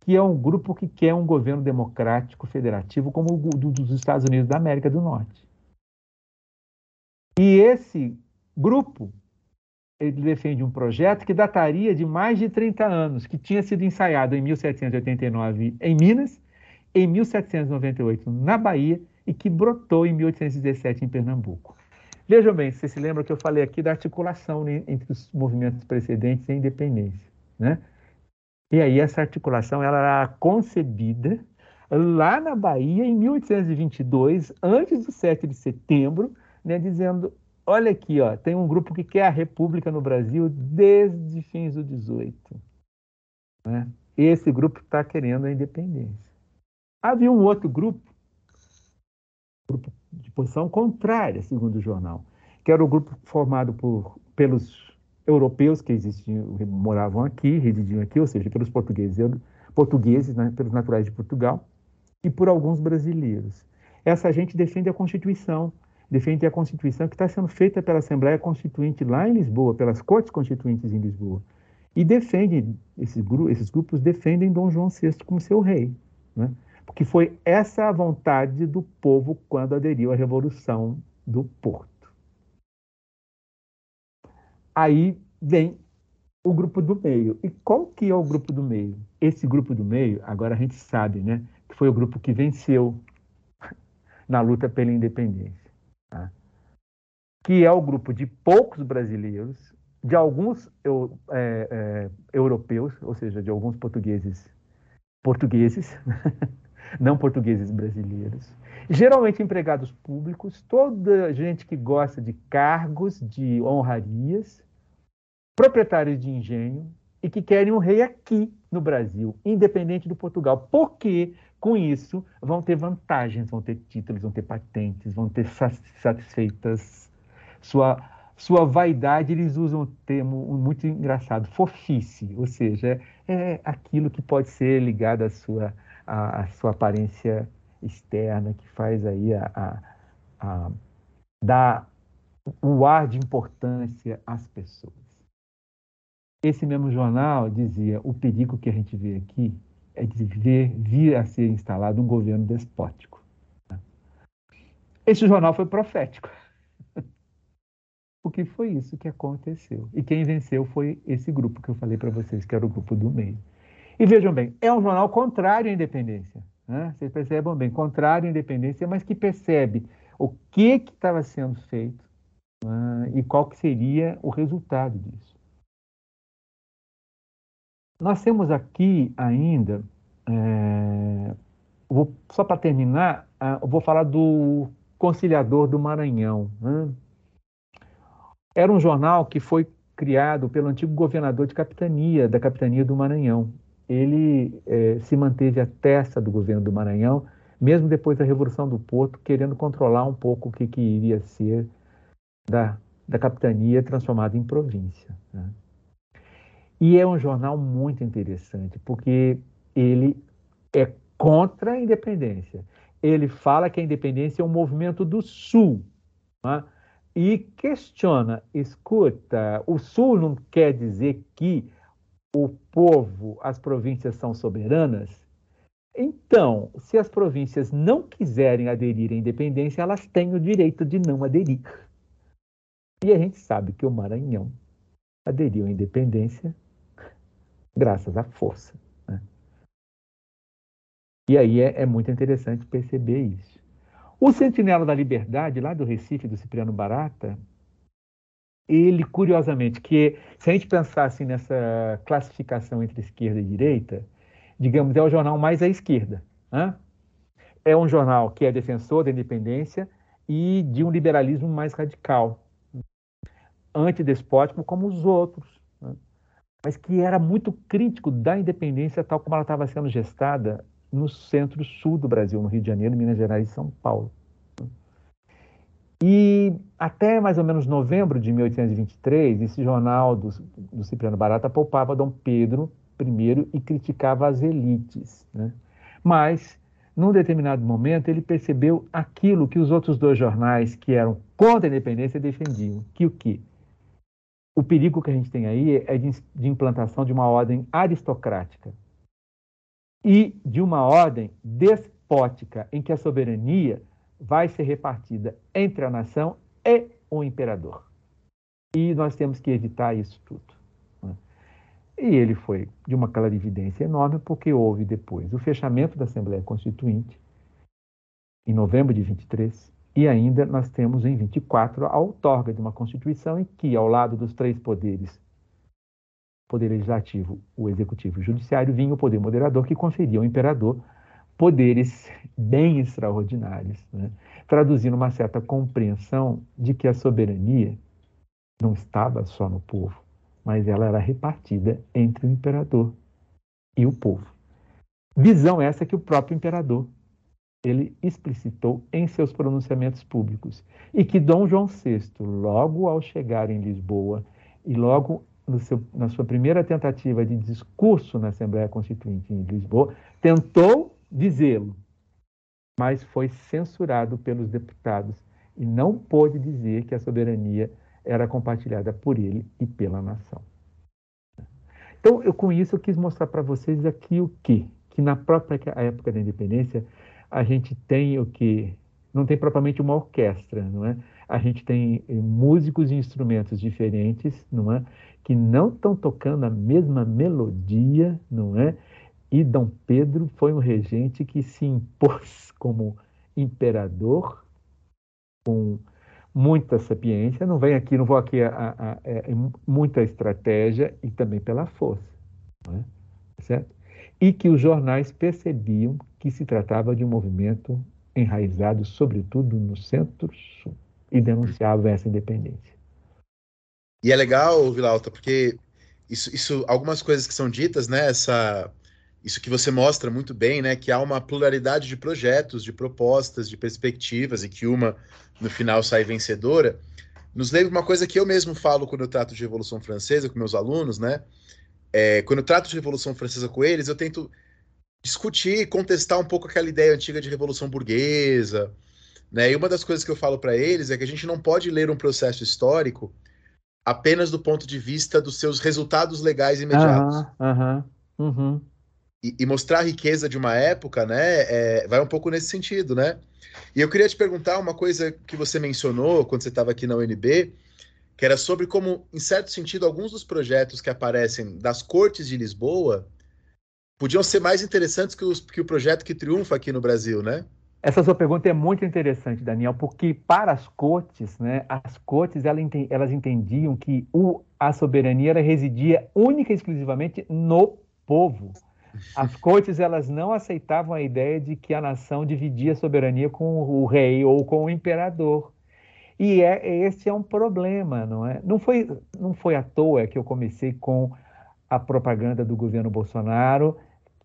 que é um grupo que quer um governo democrático federativo como o dos Estados Unidos da América do Norte. E esse grupo ele defende um projeto que dataria de mais de 30 anos, que tinha sido ensaiado em 1789 em Minas, em 1798 na Bahia e que brotou em 1817 em Pernambuco. Vejam bem, você se lembra que eu falei aqui da articulação entre os movimentos precedentes e a independência, né? E aí essa articulação ela era concebida lá na Bahia em 1822, antes do 7 de setembro, né, dizendo Olha aqui, ó, tem um grupo que quer a república no Brasil desde fins do 18. Né? Esse grupo está querendo a independência. Havia um outro grupo, grupo de posição contrária, segundo o jornal, que era o grupo formado por, pelos europeus que existiam, moravam aqui, residiam aqui, ou seja, pelos portugueses, portugueses, né, pelos naturais de Portugal, e por alguns brasileiros. Essa gente defende a Constituição, defende a Constituição que está sendo feita pela Assembleia Constituinte lá em Lisboa, pelas Cortes Constituintes em Lisboa. E defende, esses, grupos defendem Dom João VI como seu rei. Né? Porque foi essa a vontade do povo quando aderiu à Revolução do Porto. Aí vem o grupo do meio. E qual que é o grupo do meio? Esse grupo do meio, agora a gente sabe, né, que foi o grupo que venceu na luta pela independência tá? que é o grupo de poucos brasileiros, de alguns eu, é, é, europeus, ou seja, de alguns portugueses, portugueses, não portugueses brasileiros, geralmente empregados públicos, toda gente que gosta de cargos, de honrarias, proprietários de engenho e que querem um rei aqui no Brasil, independente do Portugal. Por quê? Com isso, vão ter vantagens, vão ter títulos, vão ter patentes, vão ter satisfeitas sua, sua vaidade. Eles usam um termo muito engraçado, fofice, ou seja, é aquilo que pode ser ligado à sua, à, à sua aparência externa, que faz aí a, a, a dar o ar de importância às pessoas. Esse mesmo jornal dizia: o perigo que a gente vê aqui é de ver, vir a ser instalado um governo despótico. Esse jornal foi profético. Porque foi isso que aconteceu. E quem venceu foi esse grupo que eu falei para vocês, que era o grupo do meio. E vejam bem, é um jornal contrário à independência. Né? Vocês percebam bem, contrário à independência, mas que percebe o que estava sendo feito né? e qual que seria o resultado disso. Nós temos aqui ainda, é, vou, só para terminar, vou falar do Conciliador do Maranhão. Né? Era um jornal que foi criado pelo antigo governador de capitania, da capitania do Maranhão. Ele é, se manteve à testa do governo do Maranhão, mesmo depois da Revolução do Porto, querendo controlar um pouco o que, que iria ser da, da capitania transformada em província. Né? E é um jornal muito interessante, porque ele é contra a independência. Ele fala que a independência é um movimento do Sul. Né? E questiona, escuta, o Sul não quer dizer que o povo, as províncias são soberanas? Então, se as províncias não quiserem aderir à independência, elas têm o direito de não aderir. E a gente sabe que o Maranhão aderiu à independência graças à força. Né? E aí é, é, muito interessante perceber isso. O Sentinela da Liberdade, lá do Recife, do Cipriano Barata, ele, curiosamente, que se a gente pensasse nessa classificação entre esquerda e direita, digamos, é o jornal mais à esquerda. Né? É um jornal que é defensor da independência e de um liberalismo mais radical, antidespótico como os outros, né? mas que era muito crítico da independência tal como ela estava sendo gestada no centro-sul do Brasil, no Rio de Janeiro, Minas Gerais e São Paulo. E até mais ou menos novembro de 1823, esse jornal do, do Cipriano Barata poupava Dom Pedro I e criticava as elites. Né? Mas, num determinado momento, ele percebeu aquilo que os outros dois jornais que eram contra a independência defendiam, que o quê? O perigo que a gente tem aí é de, de implantação de uma ordem aristocrática e de uma ordem despótica, em que a soberania vai ser repartida entre a nação e o imperador. E nós temos que evitar isso tudo. Né? E ele foi de uma clarividência enorme, porque houve depois o fechamento da Assembleia Constituinte, em novembro de 23, e ainda nós temos em 24 a outorga de uma Constituição em que, ao lado dos três poderes, poder legislativo, o executivo e o judiciário, vinha o poder moderador que conferia ao imperador poderes bem extraordinários, né? traduzindo uma certa compreensão de que a soberania não estava só no povo, mas ela era repartida entre o imperador e o povo. Visão essa que o próprio imperador ele explicitou em seus pronunciamentos públicos e que Dom João VI, logo ao chegar em Lisboa e logo seu, na sua primeira tentativa de discurso na Assembleia Constituinte em Lisboa, tentou dizê-lo, mas foi censurado pelos deputados e não pôde dizer que a soberania era compartilhada por ele e pela nação. Então, eu com isso eu quis mostrar para vocês aqui o que, que na própria época da independência a gente tem o que não tem propriamente uma orquestra, não é? A gente tem eh, músicos e instrumentos diferentes, não é? Que não estão tocando a mesma melodia, não é? E Dom Pedro foi um regente que se impôs como imperador com muita sapiência. Não vem aqui, não vou aqui a, a, a, a é, muita estratégia e também pela força, é? certo? E que os jornais percebiam que se tratava de um movimento enraizado, sobretudo no Centro-Sul, e denunciavam essa independência. E é legal, Vilauta, porque isso, isso, algumas coisas que são ditas, né? Essa isso que você mostra muito bem, né, que há uma pluralidade de projetos, de propostas, de perspectivas e que uma no final sai vencedora, nos lembra uma coisa que eu mesmo falo quando eu trato de Revolução Francesa com meus alunos, né? É, quando eu trato de Revolução Francesa com eles, eu tento discutir, contestar um pouco aquela ideia antiga de Revolução Burguesa, né? E uma das coisas que eu falo para eles é que a gente não pode ler um processo histórico apenas do ponto de vista dos seus resultados legais imediatos. Uhum, uhum, uhum e, e, mostrar a riqueza de uma época, né, é, vai um pouco nesse sentido, né? E eu queria te perguntar uma coisa que você mencionou quando você estava aqui na UNB, que era sobre como, em certo sentido, alguns dos projetos que aparecem das cortes de Lisboa podiam ser mais interessantes que, os, que o projeto que triunfa aqui no Brasil, né? Essa sua pergunta é muito interessante, Daniel, porque para as cortes, né, as cortes elas entendiam que o, a soberania residia única e exclusivamente no povo. As cortes elas não aceitavam a ideia de que a nação dividia a soberania com o rei ou com o imperador. E é, esse é um problema, não é? Não foi, não foi à toa que eu comecei com a propaganda do governo Bolsonaro,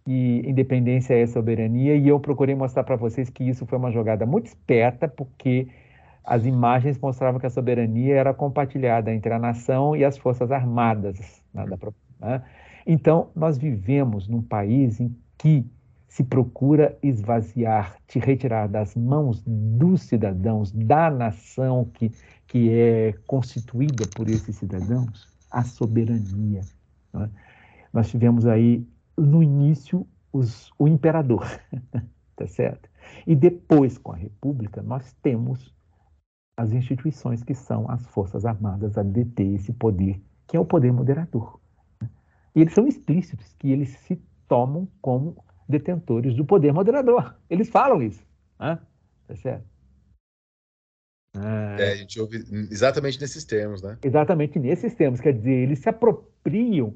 que independência é soberania, e eu procurei mostrar para vocês que isso foi uma jogada muito esperta, porque as imagens mostravam que a soberania era compartilhada entre a nação e as forças armadas. Nada, né? Então, nós vivemos num país em que se procura esvaziar, te retirar das mãos dos cidadãos, da nação que, que é constituída por esses cidadãos, a soberania. É? Nós tivemos aí, no início, os, o imperador, tá certo? E depois, com a República, nós temos as instituições que são as Forças Armadas a deter esse poder, que é o poder moderador. E eles são explícitos, que eles se tomam como detentores do poder moderador. Eles falam isso. Né? Tá certo? É, é, a gente ouve exatamente nesses termos, né? Exatamente nesses termos. Quer dizer, eles se apropriam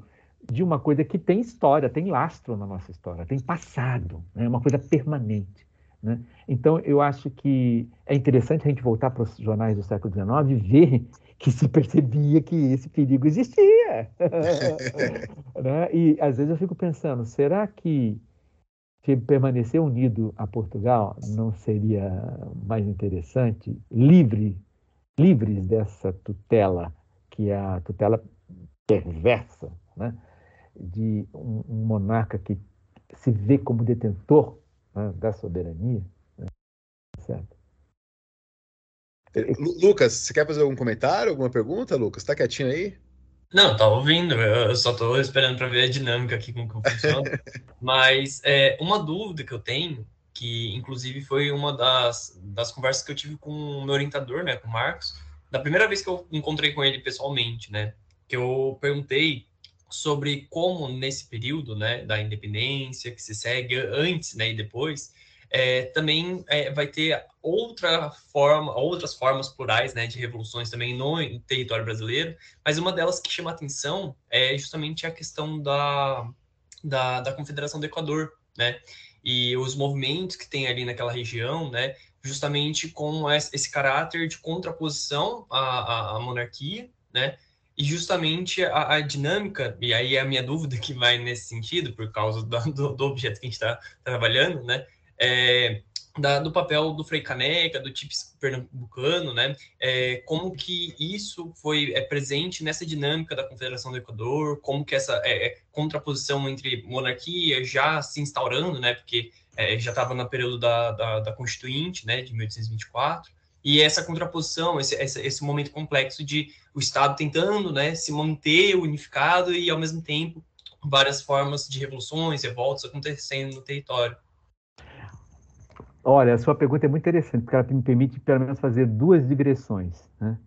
de uma coisa que tem história, tem lastro na nossa história, tem passado, é né? uma coisa permanente. Né? Então, eu acho que é interessante a gente voltar para os jornais do século XIX e ver que se percebia que esse perigo existia. né? E às vezes eu fico pensando, será que se permanecer unido a Portugal não seria mais interessante, livre, livres dessa tutela, que é a tutela perversa, né? de um, um monarca que se vê como detentor né, da soberania, né? certo? Lucas, você quer fazer algum comentário, alguma pergunta, Lucas? Está quietinho aí? Não, tá ouvindo, eu só tô esperando para ver a dinâmica aqui com como funciona. Mas é, uma dúvida que eu tenho, que inclusive foi uma das, das conversas que eu tive com o meu orientador, né, com o Marcos, da primeira vez que eu encontrei com ele pessoalmente, né, que eu perguntei sobre como nesse período, né, da independência que se segue antes, né, e depois, é, também é, vai ter outra forma, outras formas plurais né, de revoluções também no território brasileiro, mas uma delas que chama atenção é justamente a questão da, da, da Confederação do Equador, né? E os movimentos que tem ali naquela região, né? Justamente com esse caráter de contraposição à, à, à monarquia, né? E justamente a, a, dinâmica, e aí é a minha dúvida que vai nesse sentido, por causa do, do objeto que a gente está trabalhando, né? É, da, do papel do Frei Caneca, do TIPS pernambucano, né? É, como que isso foi é, presente nessa dinâmica da Confederação do Equador, como que essa é, é contraposição entre monarquia já se instaurando, né? Porque é, já estava no período da, da, da, Constituinte, né? De 1824. E essa contraposição, esse, esse, esse momento complexo de o Estado tentando né, se manter unificado e, ao mesmo tempo, várias formas de revoluções, revoltas acontecendo no território. Olha, a sua pergunta é muito interessante, porque ela me permite, pelo menos, fazer duas digressões. Né?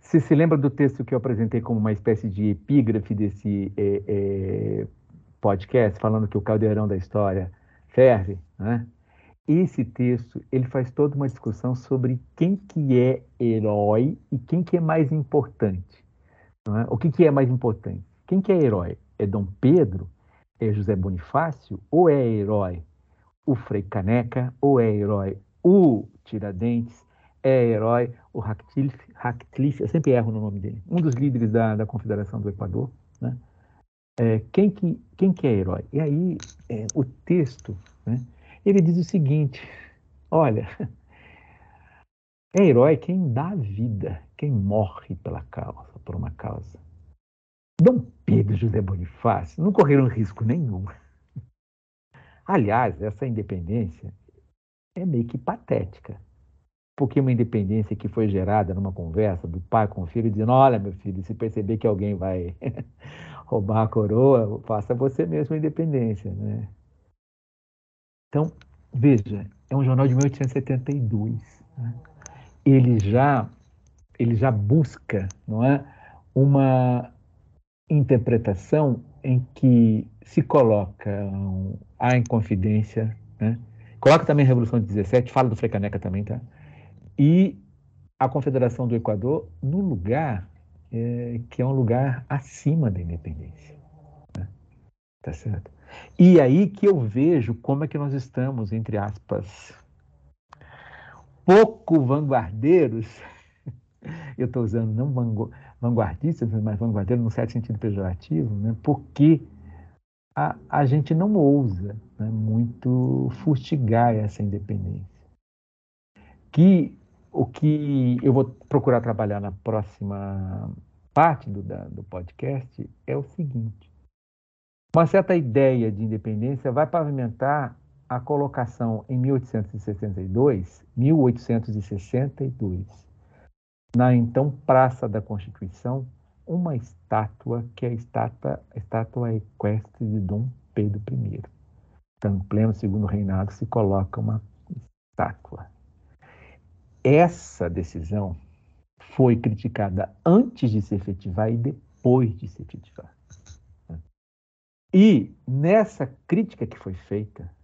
Você se lembra do texto que eu apresentei como uma espécie de epígrafe desse é, é, podcast, falando que o caldeirão da história ferve? Né? Esse texto ele faz toda uma discussão sobre quem que é herói e quem que é mais importante. É? O que, que é mais importante? Quem que é herói? É Dom Pedro? É José Bonifácio? Ou é herói o Frei Caneca, ou é herói o Tiradentes, é herói o Ractilife, eu sempre erro no nome dele, um dos líderes da, da Confederação do Equador, né? É, quem, que, quem que é herói? E aí, é, o texto, né, ele diz o seguinte, olha, é herói quem dá vida, quem morre pela causa, por uma causa. Dom Pedro e José Bonifácio não correram risco nenhum. Aliás, essa independência é meio que patética. Porque uma independência que foi gerada numa conversa do pai com o filho, dizendo: Olha, meu filho, se perceber que alguém vai roubar a coroa, faça você mesmo a independência. Né? Então, veja, é um jornal de 1872. Né? Ele, já, ele já busca não é, uma interpretação em que se coloca a Inconfidência, né? coloca também a Revolução de 17, fala do Frecaneca também, tá? E a Confederação do Equador no lugar é, que é um lugar acima da independência. Né? Tá certo? E aí que eu vejo como é que nós estamos, entre aspas, pouco vanguardeiros. Eu estou usando não vanguardistas, mas vanguardeiros no certo sentido pejorativo, né? porque a, a gente não ousa né, muito fustigar essa independência. Que o que eu vou procurar trabalhar na próxima parte do, da, do podcast é o seguinte: uma certa ideia de independência vai pavimentar a colocação em 1862, 1862, na então Praça da Constituição, uma estátua que é a estátua, a estátua equestre de Dom Pedro I. Então, em pleno segundo reinado, se coloca uma estátua. Essa decisão foi criticada antes de se efetivar e depois de se efetivar. E nessa crítica que foi feita,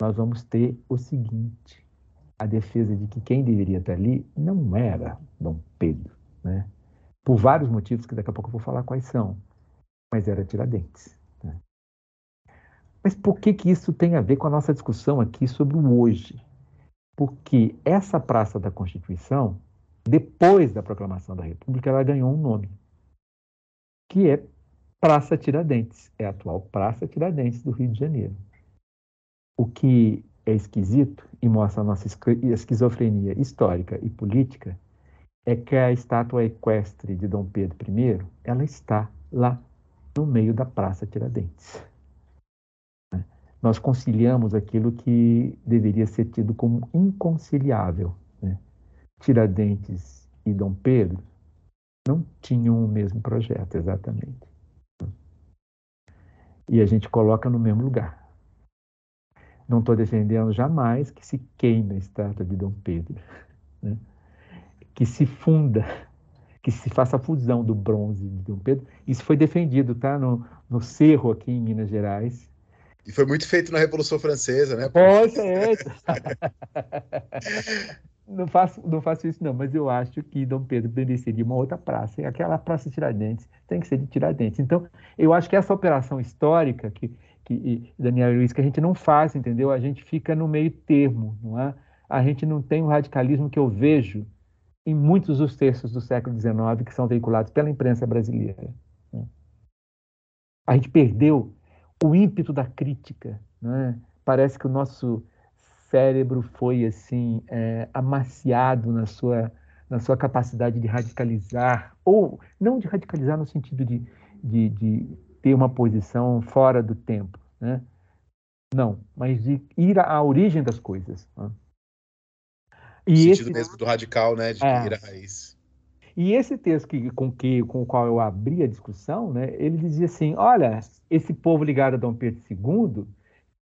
nós vamos ter o seguinte: a defesa de que quem deveria estar ali não era Dom Pedro, né? Por vários motivos que daqui a pouco eu vou falar quais são, mas era Tiradentes. Né? Mas por que, que isso tem a ver com a nossa discussão aqui sobre o hoje? Porque essa Praça da Constituição, depois da proclamação da República, ela ganhou um nome, que é Praça Tiradentes, é a atual Praça Tiradentes do Rio de Janeiro. O que é esquisito e mostra a nossa esquizofrenia histórica e política é que a estátua equestre de Dom Pedro I, ela está lá no meio da Praça Tiradentes. Né? Nós conciliamos aquilo que deveria ser tido como inconciliável. Né? Tiradentes e Dom Pedro não tinham o mesmo projeto, exatamente. E a gente coloca no mesmo lugar. Não estou defendendo jamais que se queime a estátua de Dom Pedro. Né? Que se funda, que se faça a fusão do bronze de Dom Pedro. Isso foi defendido, tá? No, no Cerro, aqui em Minas Gerais. E foi muito feito na Revolução Francesa, né? Poxa, é. não, faço, não faço isso, não, mas eu acho que Dom Pedro mereceria uma outra praça. E aquela Praça Tiradentes tem que ser de Tiradentes. Então, eu acho que essa operação histórica que, que Daniel Luiz, que a gente não faz, entendeu? A gente fica no meio termo, não é? A gente não tem o radicalismo que eu vejo em muitos dos textos do século XIX que são veiculados pela imprensa brasileira. Né? A gente perdeu o ímpeto da crítica. Né? Parece que o nosso cérebro foi assim é, amaciado na sua na sua capacidade de radicalizar ou não de radicalizar no sentido de, de, de ter uma posição fora do tempo, né? Não, mas de ir à origem das coisas. Né? E no esse... sentido mesmo do radical, né? De é. à raiz. E esse texto que, com, que, com o qual eu abri a discussão, né, ele dizia assim: olha, esse povo ligado a Dom Pedro II,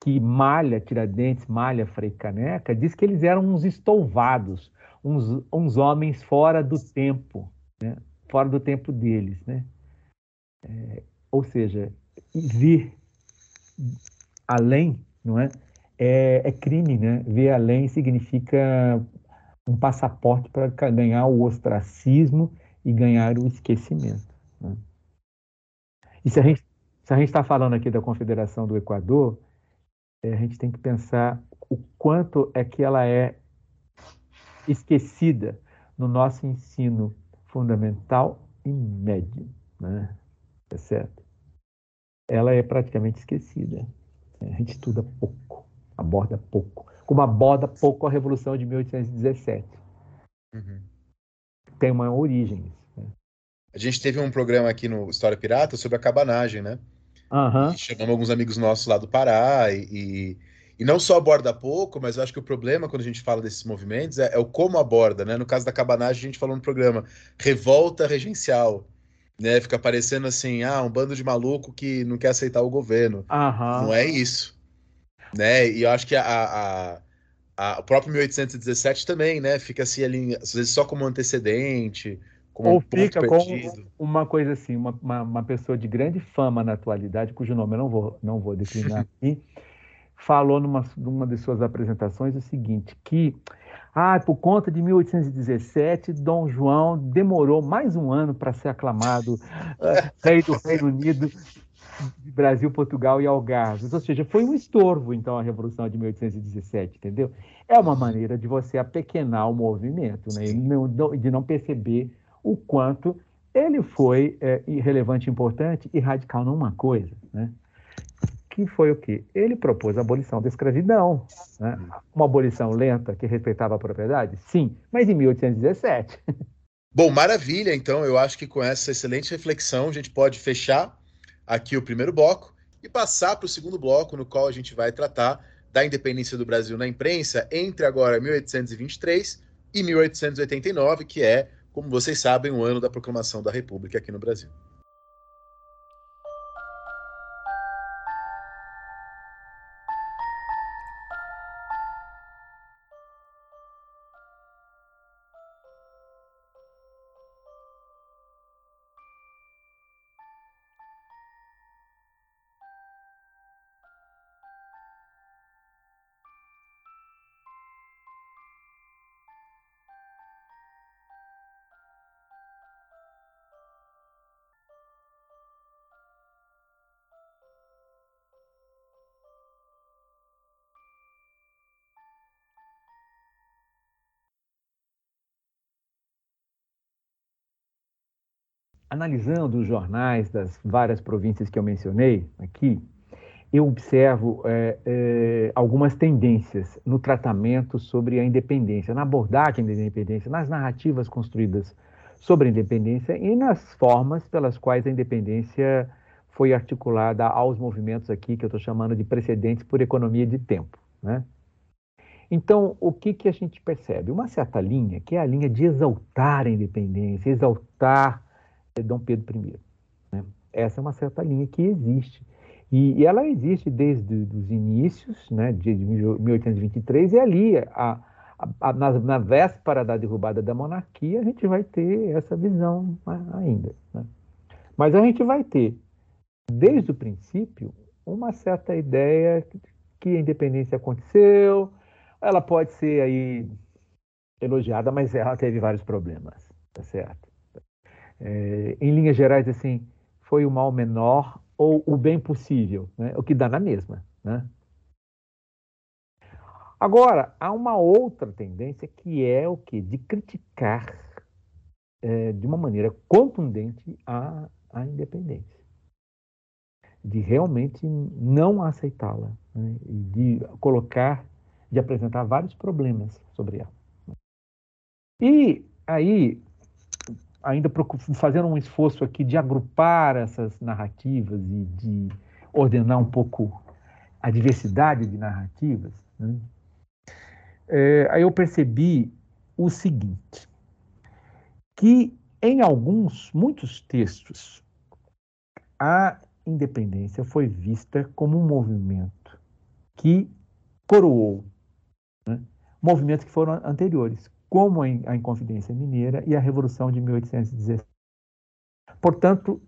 que malha Tiradentes, malha Frei Caneca, diz que eles eram uns estouvados, uns, uns homens fora do tempo, né, fora do tempo deles. Né? É, ou seja, vir além não é? É, é crime, né? Ver além significa um passaporte para ganhar o ostracismo e ganhar o esquecimento. Né? E se a gente está falando aqui da Confederação do Equador, é, a gente tem que pensar o quanto é que ela é esquecida no nosso ensino fundamental e médio, né? É certo? Ela é praticamente esquecida. A gente estuda pouco, aborda pouco como aborda pouco a Revolução de 1817. Uhum. Tem uma origem. Né? A gente teve um programa aqui no História Pirata sobre a cabanagem, né? Uhum. chamamos alguns amigos nossos lá do Pará e, e, e, não só aborda pouco, mas eu acho que o problema quando a gente fala desses movimentos é, é, o como aborda, né? No caso da cabanagem, a gente falou no programa revolta regencial, né? Fica parecendo assim, ah, um bando de maluco que não quer aceitar o governo. Uhum. Não é isso né? E eu acho que a, a, a, o próprio 1817 também, né? Fica assim ali, às vezes só como antecedente, como Ou um fica com uma coisa assim, uma, uma, uma, pessoa de grande fama na atualidade, cujo nome eu não vou, não vou declinar aqui, falou numa, numa de suas apresentações o seguinte, que ah, por conta de 1817, Dom João demorou mais um ano para ser aclamado uh, rei do Reino Unido Brasil, Portugal e Algarve. Ou seja, foi um estorvo, então, a Revolução de 1817, entendeu? É uma maneira de você apequenar o movimento, né? de não perceber o quanto ele foi é, irrelevante, importante e radical numa coisa, né? que foi o quê? Ele propôs a abolição da escravidão. Né? Uma abolição lenta que respeitava a propriedade? Sim, mas em 1817. Bom, maravilha. Então, eu acho que com essa excelente reflexão a gente pode fechar aqui o primeiro bloco e passar para o segundo bloco, no qual a gente vai tratar da independência do Brasil na imprensa entre agora 1823 e 1889, que é, como vocês sabem, o ano da proclamação da República aqui no Brasil. Analisando os jornais das várias províncias que eu mencionei aqui, eu observo é, é, algumas tendências no tratamento sobre a independência, na abordagem da independência, nas narrativas construídas sobre a independência e nas formas pelas quais a independência foi articulada aos movimentos aqui que eu estou chamando de precedentes por economia de tempo. Né? Então, o que, que a gente percebe? Uma certa linha, que é a linha de exaltar a independência, exaltar Dom Pedro I. Né? Essa é uma certa linha que existe. E, e ela existe desde os inícios, né, de 1823, e ali, a, a, na, na, véspera da derrubada da monarquia, a gente vai ter essa visão ainda. Né? Mas a gente vai ter, desde o princípio, uma certa ideia que a independência aconteceu, ela pode ser aí elogiada, mas ela teve vários problemas, tá certo? É, em linhas gerais, assim, foi o mal menor ou o bem possível, né? o que dá na mesma. Né? Agora, há uma outra tendência que é o que? De criticar é, de uma maneira contundente a, a independência. De realmente não aceitá-la. Né? De colocar, de apresentar vários problemas sobre ela. E aí, ainda fazendo um esforço aqui de agrupar essas narrativas e de ordenar um pouco a diversidade de narrativas, né? é, aí eu percebi o seguinte, que em alguns, muitos textos, a independência foi vista como um movimento que coroou né? movimentos que foram anteriores, como a Inconfidência Mineira e a Revolução de 1817. Portanto,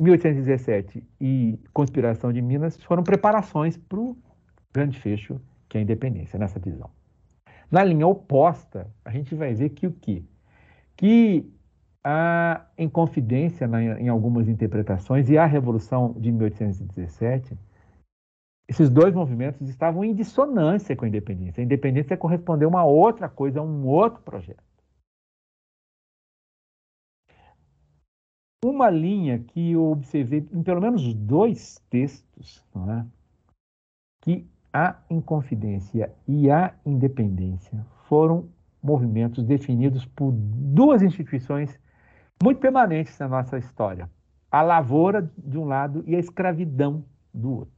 1817 e Conspiração de Minas foram preparações para o grande fecho, que é a independência, nessa visão. Na linha oposta, a gente vai ver que o quê? Que a Inconfidência, em algumas interpretações, e a Revolução de 1817 esses dois movimentos estavam em dissonância com a independência. A independência correspondeu a uma outra coisa, a um outro projeto. Uma linha que eu observei em pelo menos dois textos, é? que a Inconfidência e a Independência foram movimentos definidos por duas instituições muito permanentes na nossa história: a lavoura de um lado e a escravidão do outro.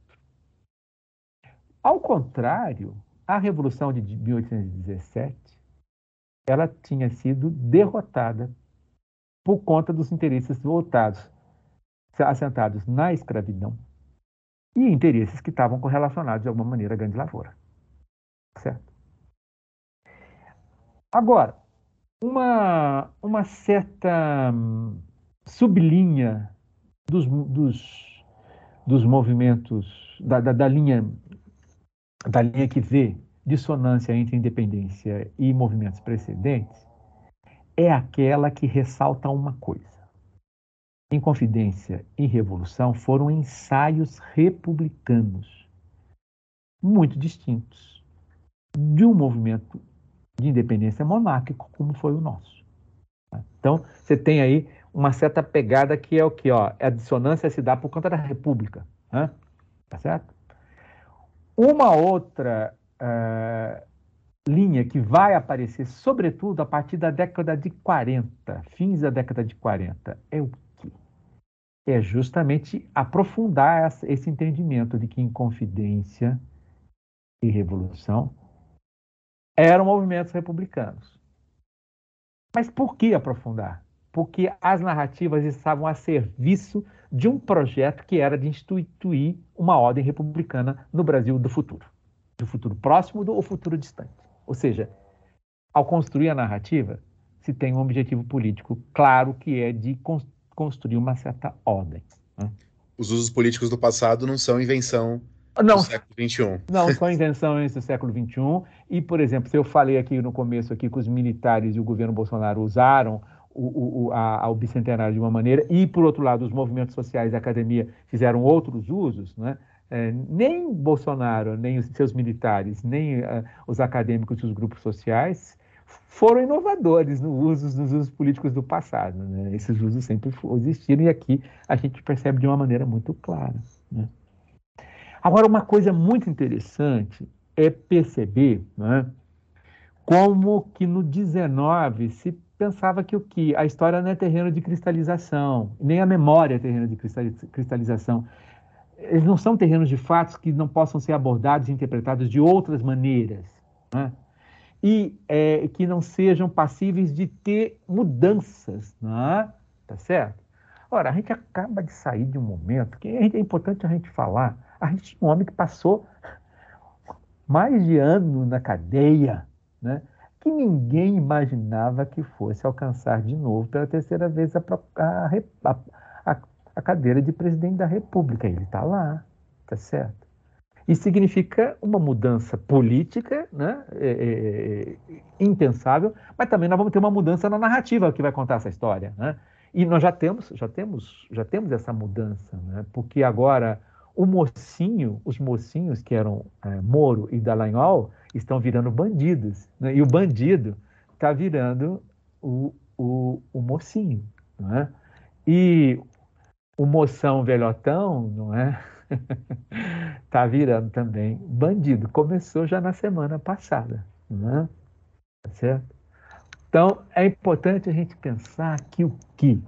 Ao contrário, a Revolução de 1817 ela tinha sido derrotada por conta dos interesses voltados, assentados na escravidão e interesses que estavam correlacionados de alguma maneira à grande lavoura. Certo? Agora, uma, uma certa hum, sublinha dos, dos, dos movimentos, da, da, da linha da linha que vê dissonância entre independência e movimentos precedentes é aquela que ressalta uma coisa. Inconfidência e Revolução foram ensaios republicanos muito distintos de um movimento de independência monárquico como foi o nosso. Então, você tem aí uma certa pegada que é o que? Ó, a dissonância se dá por conta da república. Né? Tá certo? Uma outra uh, linha que vai aparecer, sobretudo a partir da década de 40, fins da década de 40, é o quê? É justamente aprofundar esse entendimento de que Inconfidência e Revolução eram movimentos republicanos. Mas por que aprofundar? Porque as narrativas estavam a serviço de um projeto que era de instituir uma ordem republicana no Brasil do futuro, do futuro próximo ou futuro distante. Ou seja, ao construir a narrativa, se tem um objetivo político claro que é de construir uma certa ordem. Né? Os usos políticos do passado não são invenção não, do século XXI. Não, são invenções do século XXI. E, por exemplo, se eu falei aqui no começo aqui que os militares e o governo Bolsonaro usaram o, o, a, ao bicentenário de uma maneira, e, por outro lado, os movimentos sociais e a academia fizeram outros usos, né? É, nem Bolsonaro, nem os seus militares, nem uh, os acadêmicos e os grupos sociais foram inovadores no uso, nos usos políticos do passado. Né? Esses usos sempre existiram e aqui a gente percebe de uma maneira muito clara. Né? Agora, uma coisa muito interessante é perceber né, como que no 19 se pensava que o que a história não é terreno de cristalização, nem a memória é terreno de cristalização. Eles não são terrenos de fatos que não possam ser abordados e interpretados de outras maneiras. Né? E é, que não sejam passíveis de ter mudanças. Né? Tá certo? Ora, a gente acaba de sair de um momento que é importante a gente falar. A gente tinha um homem que passou mais de ano na cadeia, né? Que ninguém imaginava que fosse alcançar de novo pela terceira vez a, a, a, a cadeira de presidente da República. Ele está lá, tá certo? Isso significa uma mudança política, né? É, é, é, impensável, mas também nós vamos ter uma mudança na narrativa que vai contar essa história, né? E nós já temos, já temos, já temos essa mudança, né? Porque agora o mocinho, os mocinhos que eram é, Moro e Dallagnol estão virando bandidos. Né? E o bandido está virando o, o, o mocinho. Não é? E o moção velhotão, não é? Está virando também bandido. Começou já na semana passada. Não é? Tá certo? Então, é importante a gente pensar que o que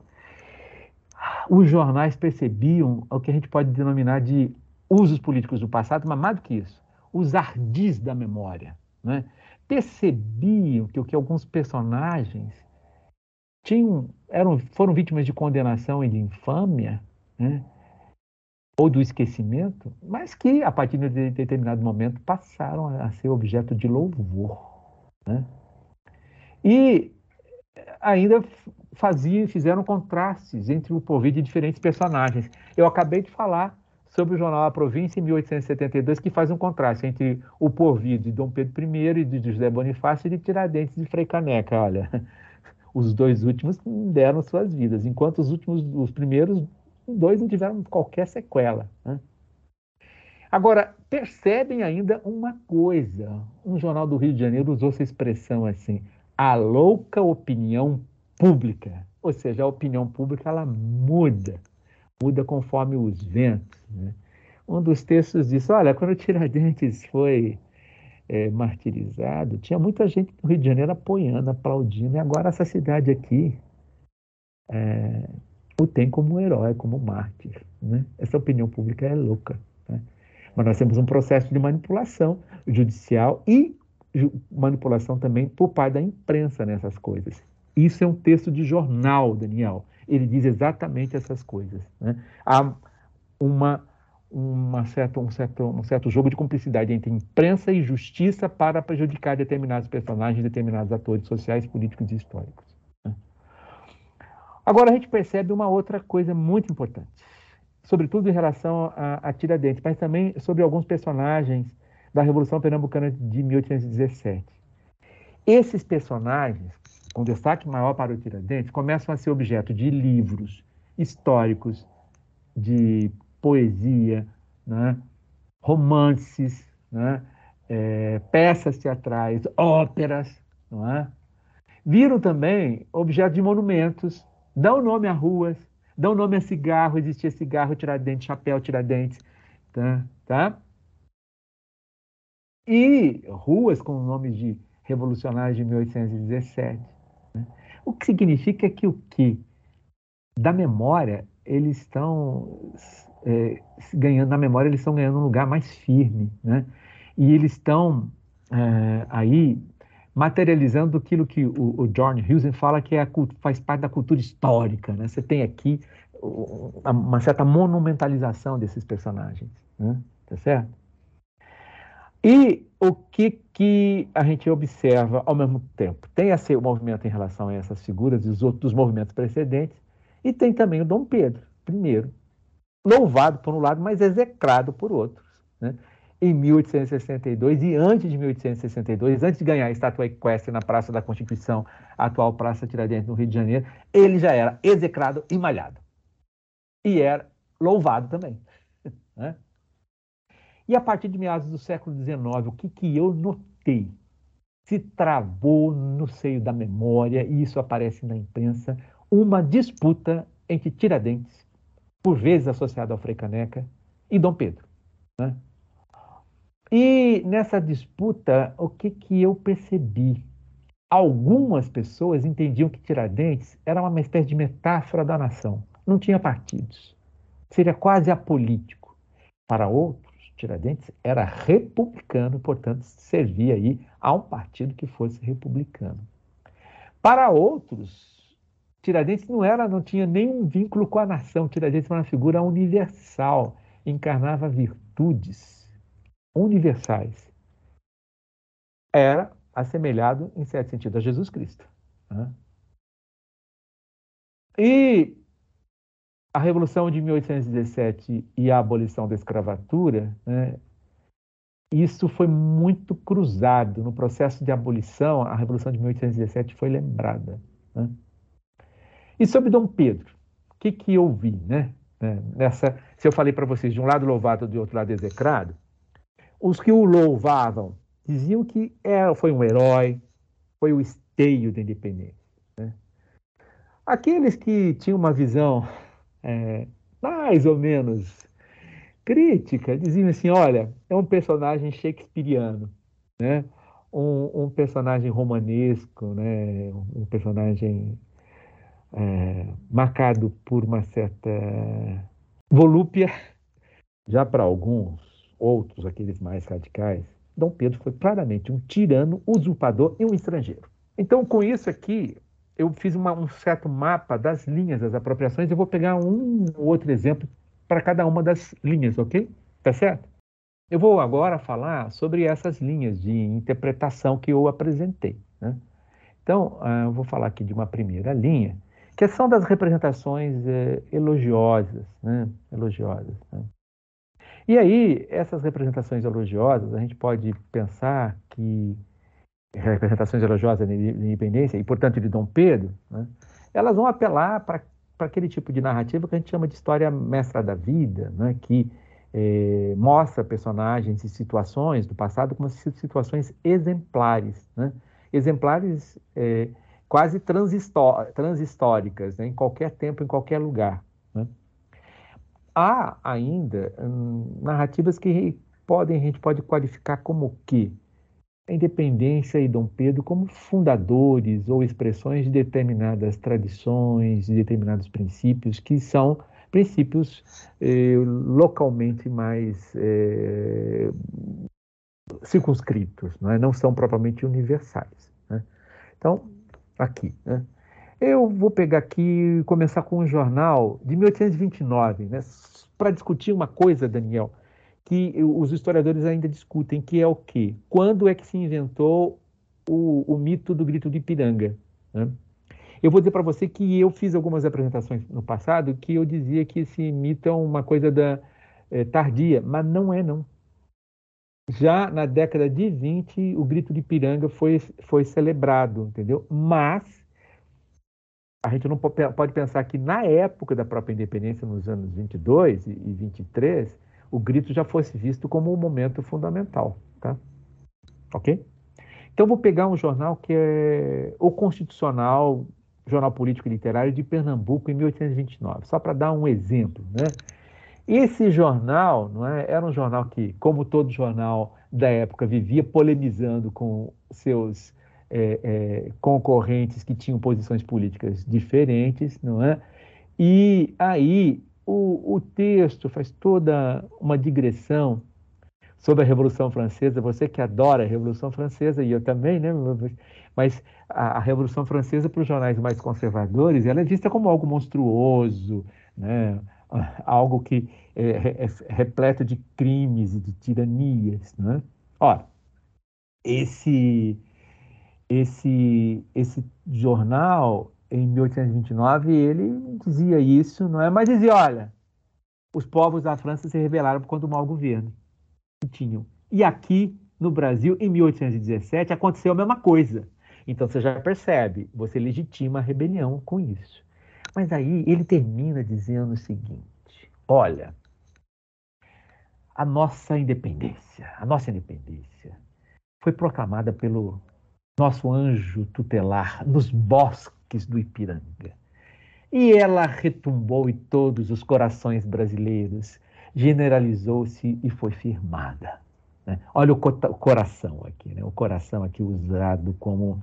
os jornais percebiam o que a gente pode denominar de usos políticos do passado, mas mais do que isso, os ardis da memória. Né? Percebiam que que alguns personagens tinham, eram, foram vítimas de condenação e de infâmia, né? ou do esquecimento, mas que, a partir de determinado momento, passaram a ser objeto de louvor. Né? E ainda faziam, fizeram contrastes entre o porvir de diferentes personagens. Eu acabei de falar sobre o jornal A Província, em 1872, que faz um contraste entre o porvir de Dom Pedro I e de José Bonifácio e de Tiradentes de Frei Caneca. Olha, os dois últimos deram suas vidas, enquanto os últimos, os primeiros dois não tiveram qualquer sequela. Né? Agora, percebem ainda uma coisa. Um jornal do Rio de Janeiro usou essa expressão assim: a louca opinião pública. Ou seja, a opinião pública ela muda, muda conforme os ventos. Né? Um dos textos diz: olha, quando o Tiradentes foi é, martirizado, tinha muita gente no Rio de Janeiro apoiando, aplaudindo, e agora essa cidade aqui é, o tem como herói, como mártir. Né? Essa opinião pública é louca. Né? Mas nós temos um processo de manipulação judicial e manipulação também por parte da imprensa nessas coisas. Isso é um texto de jornal, Daniel. Ele diz exatamente essas coisas. Né? Há uma, uma certa, um, certo, um certo jogo de cumplicidade entre imprensa e justiça para prejudicar determinados personagens, determinados atores sociais, políticos e históricos. Né? Agora a gente percebe uma outra coisa muito importante, sobretudo em relação a, a Tiradentes, mas também sobre alguns personagens da Revolução Pernambucana de 1817. Esses personagens, com destaque maior para o Tiradentes, começam a ser objeto de livros históricos, de poesia, né? romances, né? É, peças teatrais, óperas, não é? Viram também objeto de monumentos, dão nome a ruas, dão nome a cigarro, existia cigarro, tiradentes, chapéu, tiradentes, tá? tá? E ruas com nomes de revolucionários de 1817. Né? O que significa que o que? Da memória, eles estão é, ganhando, na memória, eles estão ganhando um lugar mais firme. Né? E eles estão é, aí materializando aquilo que o, o John Hughes fala que é faz parte da cultura histórica. Né? Você tem aqui uma certa monumentalização desses personagens. Né? Tá certo? E o que, que a gente observa ao mesmo tempo? Tem a o movimento em relação a essas figuras e os outros movimentos precedentes, e tem também o Dom Pedro I, louvado por um lado, mas execrado por outros. Né? Em 1862 e antes de 1862, antes de ganhar a estátua equestre na Praça da Constituição, atual Praça Tiradentes, no Rio de Janeiro, ele já era execrado e malhado. E era louvado também. Né? E a partir de meados do século XIX, o que, que eu notei? se travou no seio da memória, e isso aparece na imprensa, uma disputa entre Tiradentes, por vezes associado ao Frei Caneca, e Dom Pedro. Né? E nessa disputa, o que, que eu percebi? Algumas pessoas entendiam que Tiradentes era uma espécie de metáfora da nação, não tinha partidos, seria quase apolítico. Para outros, Tiradentes era republicano, portanto, servia aí a um partido que fosse republicano. Para outros, Tiradentes não era, não tinha nenhum vínculo com a nação. Tiradentes era uma figura universal, encarnava virtudes universais. Era assemelhado, em certo sentido, a Jesus Cristo. Né? E a Revolução de 1817 e a abolição da escravatura, né, isso foi muito cruzado. No processo de abolição, a Revolução de 1817 foi lembrada. Né? E sobre Dom Pedro, o que, que eu vi? Né? É, nessa, se eu falei para vocês de um lado louvado, do outro lado execrado, os que o louvavam diziam que era, foi um herói, foi o esteio da independência. Né? Aqueles que tinham uma visão é, mais ou menos crítica, diziam assim: olha, é um personagem shakespeariano, né? um, um personagem romanesco, né? um personagem é, marcado por uma certa volúpia. Já para alguns outros, aqueles mais radicais, Dom Pedro foi claramente um tirano, usurpador e um estrangeiro. Então, com isso aqui, eu fiz uma, um certo mapa das linhas das apropriações. Eu vou pegar um ou outro exemplo para cada uma das linhas, ok? Tá certo? Eu vou agora falar sobre essas linhas de interpretação que eu apresentei. Né? Então, uh, eu vou falar aqui de uma primeira linha, que são das representações eh, elogiosas, né? elogiosas. Né? E aí, essas representações elogiosas, a gente pode pensar que representações religiosas de independência, e portanto de Dom Pedro, né, elas vão apelar para aquele tipo de narrativa que a gente chama de história mestra da vida, né, que eh, mostra personagens e situações do passado como situações exemplares, né, exemplares eh, quase transhistóricas, né, em qualquer tempo, em qualquer lugar. Né. Há ainda hum, narrativas que podem, a gente pode qualificar como o quê? a independência e Dom Pedro como fundadores ou expressões de determinadas tradições, de determinados princípios que são princípios eh, localmente mais eh, circunscritos, não, é? não, são propriamente universais. Né? Então, aqui, né? eu vou pegar aqui e começar com um jornal de 1829, né? para discutir uma coisa, Daniel, que os historiadores ainda discutem, que é o quê? Quando é que se inventou o, o mito do grito de Ipiranga? Né? Eu vou dizer para você que eu fiz algumas apresentações no passado que eu dizia que esse mito é uma coisa da, é, tardia, mas não é não. Já na década de 20, o grito de Ipiranga foi, foi celebrado, entendeu? Mas a gente não pode pensar que na época da própria independência, nos anos 22 e 23, o grito já fosse visto como um momento fundamental, tá? Ok? Então vou pegar um jornal que é o Constitucional, Jornal Político e Literário de Pernambuco em 1829, só para dar um exemplo, né? Esse jornal, não é, era um jornal que, como todo jornal da época, vivia polemizando com seus é, é, concorrentes que tinham posições políticas diferentes, não é? E aí o, o texto faz toda uma digressão sobre a Revolução Francesa. Você que adora a Revolução Francesa, e eu também, né? Mas a, a Revolução Francesa, para os jornais mais conservadores, ela é vista como algo monstruoso, né? Algo que é, é, é repleto de crimes e de tiranias. Né? Ora, esse, esse, esse jornal em 1829, ele dizia isso, não é? Mas dizia, olha, os povos da França se rebelaram contra o mau governo que tinham. E aqui no Brasil, em 1817, aconteceu a mesma coisa. Então você já percebe, você legitima a rebelião com isso. Mas aí ele termina dizendo o seguinte: olha, a nossa independência, a nossa independência foi proclamada pelo nosso anjo tutelar, nos bosques do Ipiranga. E ela retumbou em todos os corações brasileiros, generalizou-se e foi firmada. Né? Olha o, coração aqui, né? o coração aqui usado como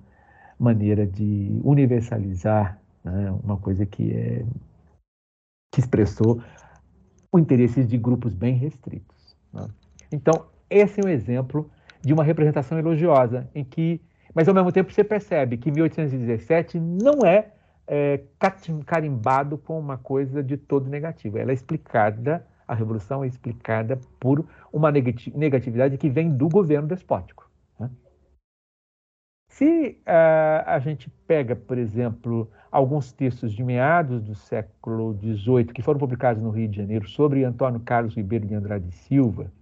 maneira de universalizar né? uma coisa que, é, que expressou o interesse de grupos bem restritos. Né? Então, esse é um exemplo de uma representação elogiosa, em que, mas ao mesmo tempo você percebe que 1817 não é, é carimbado com uma coisa de todo negativa. Ela é explicada, a revolução é explicada por uma negatividade que vem do governo despótico. Se uh, a gente pega, por exemplo, alguns textos de meados do século XVIII que foram publicados no Rio de Janeiro sobre Antônio Carlos Ribeiro de Andrade Silva,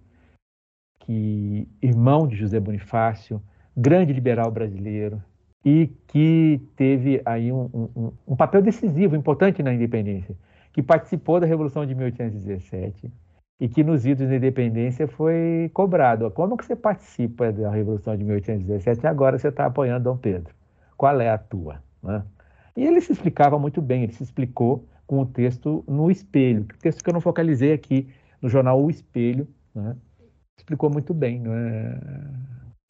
que irmão de José Bonifácio, grande liberal brasileiro e que teve aí um, um, um papel decisivo, importante na independência, que participou da Revolução de 1817 e que nos idos da independência foi cobrado. Como que você participa da Revolução de 1817 e agora você está apoiando Dom Pedro? Qual é a tua? Né? E ele se explicava muito bem, ele se explicou com o texto no Espelho, texto que eu não focalizei aqui no jornal O Espelho, né? explicou muito bem. É?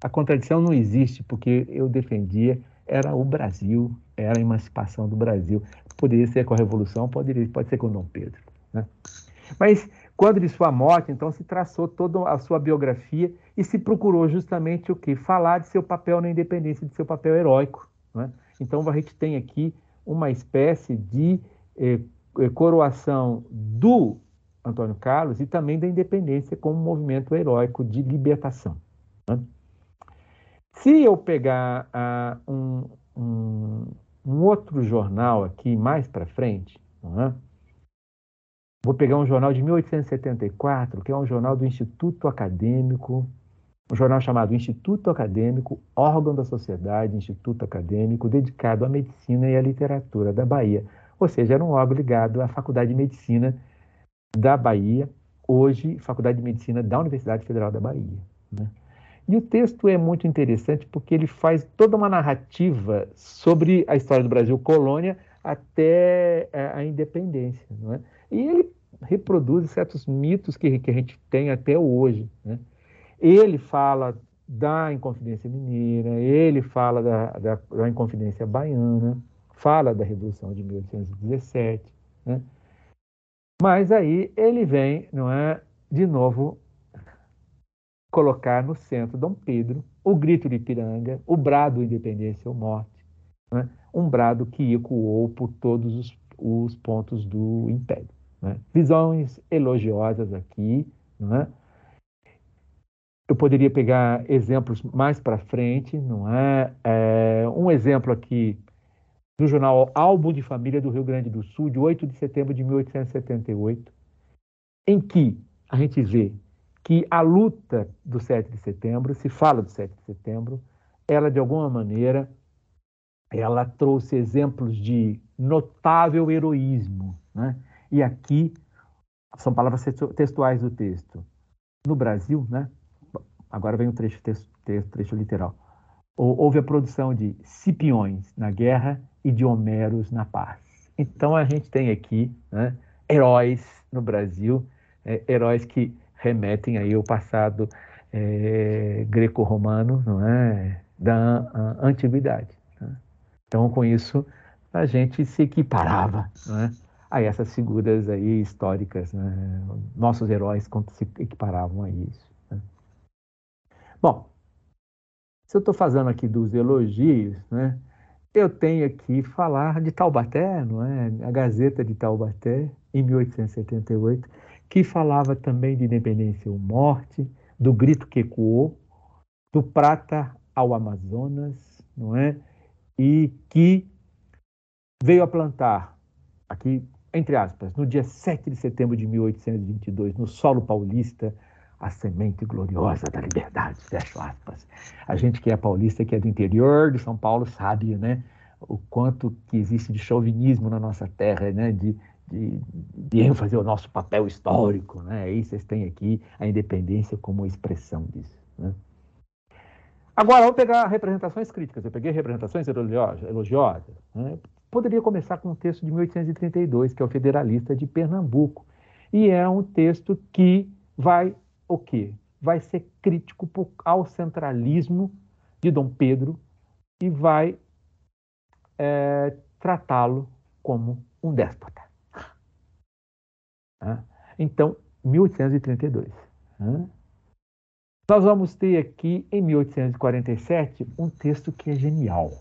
A contradição não existe, porque eu defendia era o Brasil, era a emancipação do Brasil. Poderia ser com a Revolução, poderia, pode ser com Dom Pedro. Né? Mas quando de sua morte, então, se traçou toda a sua biografia e se procurou justamente o que? Falar de seu papel na independência, de seu papel heróico. Né? Então, a gente tem aqui uma espécie de eh, eh coroação do Antônio Carlos e também da independência como movimento heróico de libertação. Né? Se eu pegar uh, um, um, um, outro jornal aqui mais para frente, é? Vou pegar um jornal de 1874, que é um jornal do Instituto Acadêmico, um jornal chamado Instituto Acadêmico, órgão da sociedade, Instituto Acadêmico, dedicado à medicina e à literatura da Bahia. Ou seja, era um órgão ligado à Faculdade de Medicina da Bahia, hoje Faculdade de Medicina da Universidade Federal da Bahia. Né? E o texto é muito interessante porque ele faz toda uma narrativa sobre a história do Brasil colônia até é, a independência. Não é? E ele reproduz certos mitos que, que a gente tem até hoje. Né? Ele fala da Inconfidência Mineira, ele fala da, da, da Inconfidência Baiana, fala da Revolução de 1817. Né? Mas aí ele vem, não é, de novo colocar no centro Dom Pedro, o grito de Ipiranga, o brado independência ou morte, é? um brado que ecoou por todos os, os pontos do Império. É? Visões elogiosas aqui, é? Eu poderia pegar exemplos mais para frente, não é? é? Um exemplo aqui do jornal Álbum de Família do Rio Grande do Sul, de 8 de setembro de 1878, em que a gente vê que a luta do 7 de setembro, se fala do 7 de setembro, ela de alguma maneira ela trouxe exemplos de notável heroísmo, né? E aqui são palavras textuais do texto. No Brasil, né? Agora vem o trecho, trecho literal. Houve a produção de Cipiões na guerra e de Homeros na paz. Então a gente tem aqui né, heróis no Brasil, é, heróis que remetem aí ao passado é, greco-romano, não é, da antiguidade. Né? Então com isso a gente se equiparava, não é, a essas figuras aí históricas, né? nossos heróis se equiparavam a isso. Né? Bom, se eu estou fazendo aqui dos elogios, né? Eu tenho aqui falar de Taubaté, não é? A Gazeta de Taubaté, em 1878, que falava também de independência ou morte, do grito que ecoou, do Prata ao Amazonas, não é? E que veio a plantar, aqui entre aspas, no dia 7 de setembro de 1822, no solo paulista, a semente gloriosa da liberdade, fecho aspas. A gente que é paulista, que é do interior de São Paulo, sabe, né, o quanto que existe de chauvinismo na nossa terra, né, de, de, de ênfase ao nosso papel histórico, né, aí vocês têm aqui a independência como expressão disso, né. Agora, vamos pegar representações críticas. Eu peguei representações elogiosas. Né? Poderia começar com um texto de 1832, que é o Federalista de Pernambuco. E é um texto que vai o quê? Vai ser crítico ao centralismo de Dom Pedro e vai é, tratá-lo como um déspota. Então, 1832. Nós vamos ter aqui, em 1847, um texto que é genial.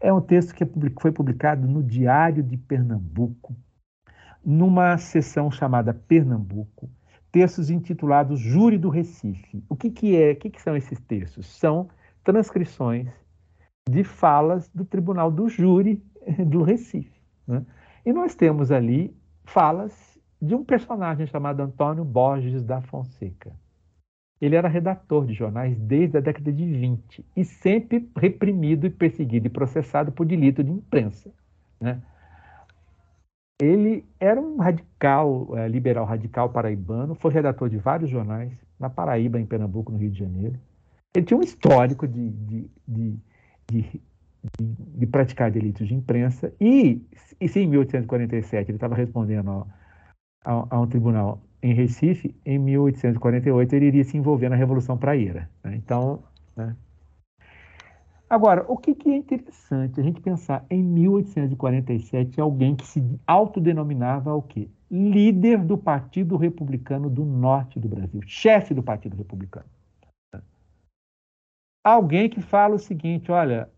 É um texto que foi publicado no Diário de Pernambuco, numa sessão chamada Pernambuco, textos intitulados Júri do Recife. O que, que é? O que, que são esses textos? São transcrições de falas do Tribunal do Júri do Recife. Né? E nós temos ali falas de um personagem chamado Antônio Borges da Fonseca. Ele era redator de jornais desde a década de 20 e sempre reprimido perseguido e processado por delito de imprensa. Né? Ele era um radical, é, liberal radical paraibano, foi redator de vários jornais, na Paraíba, em Pernambuco, no Rio de Janeiro. Ele tinha um histórico de, de, de, de, de praticar delitos de imprensa e, e se em 1847 ele estava respondendo a um tribunal em Recife, em 1848 ele iria se envolver na Revolução Praieira. Né? Então, né? Agora, o que, que, é interessante a gente pensar em 1847 alguém que se autodenominava o quê? Líder do Partido Republicano do Norte do Brasil, chefe do Partido Republicano. Alguém que fala o seguinte, olha,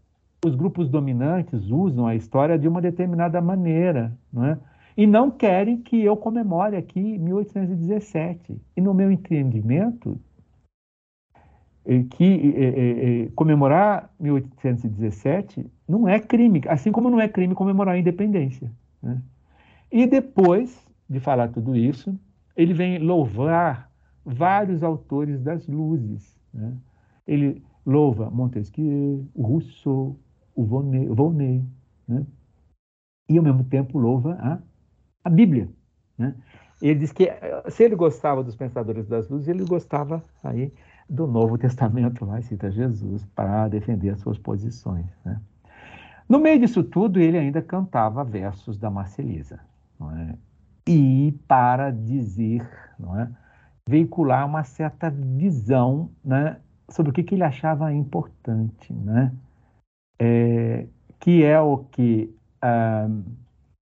os grupos dominantes usam a história de uma determinada maneira, não é? E não querem que eu comemore aqui 1817. E no meu entendimento, é que é, é, comemorar 1817 não é crime, assim como não é crime comemorar a independência. Né? E depois de falar tudo isso, ele vem louvar vários autores das luzes. Né? Ele louva Montesquieu, Rousseau, o Volney, né? e ao mesmo tempo louva a a Bíblia. Né? Ele diz que se ele gostava dos pensadores das luzes, ele gostava aí do Novo Testamento, lá cita Jesus, para defender as suas posições. Né? No meio disso tudo, ele ainda cantava versos da Marcelisa. É? E para dizer, é? veicular uma certa visão né? sobre o que, que ele achava importante, né? É, que é o que, ah,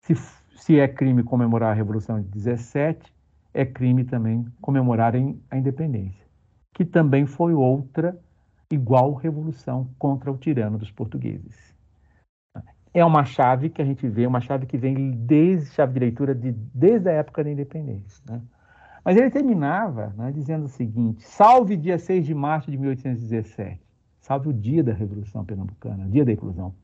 se se é crime comemorar a Revolução de 17, é crime também comemorar a independência, que também foi outra igual revolução contra o tirano dos portugueses. É uma chave que a gente vê, uma chave que vem desde chave de leitura de, desde a época da independência. Né? Mas ele terminava né, dizendo o seguinte: salve dia 6 de março de 1817, salve o dia da Revolução Pernambucana, dia da inclusão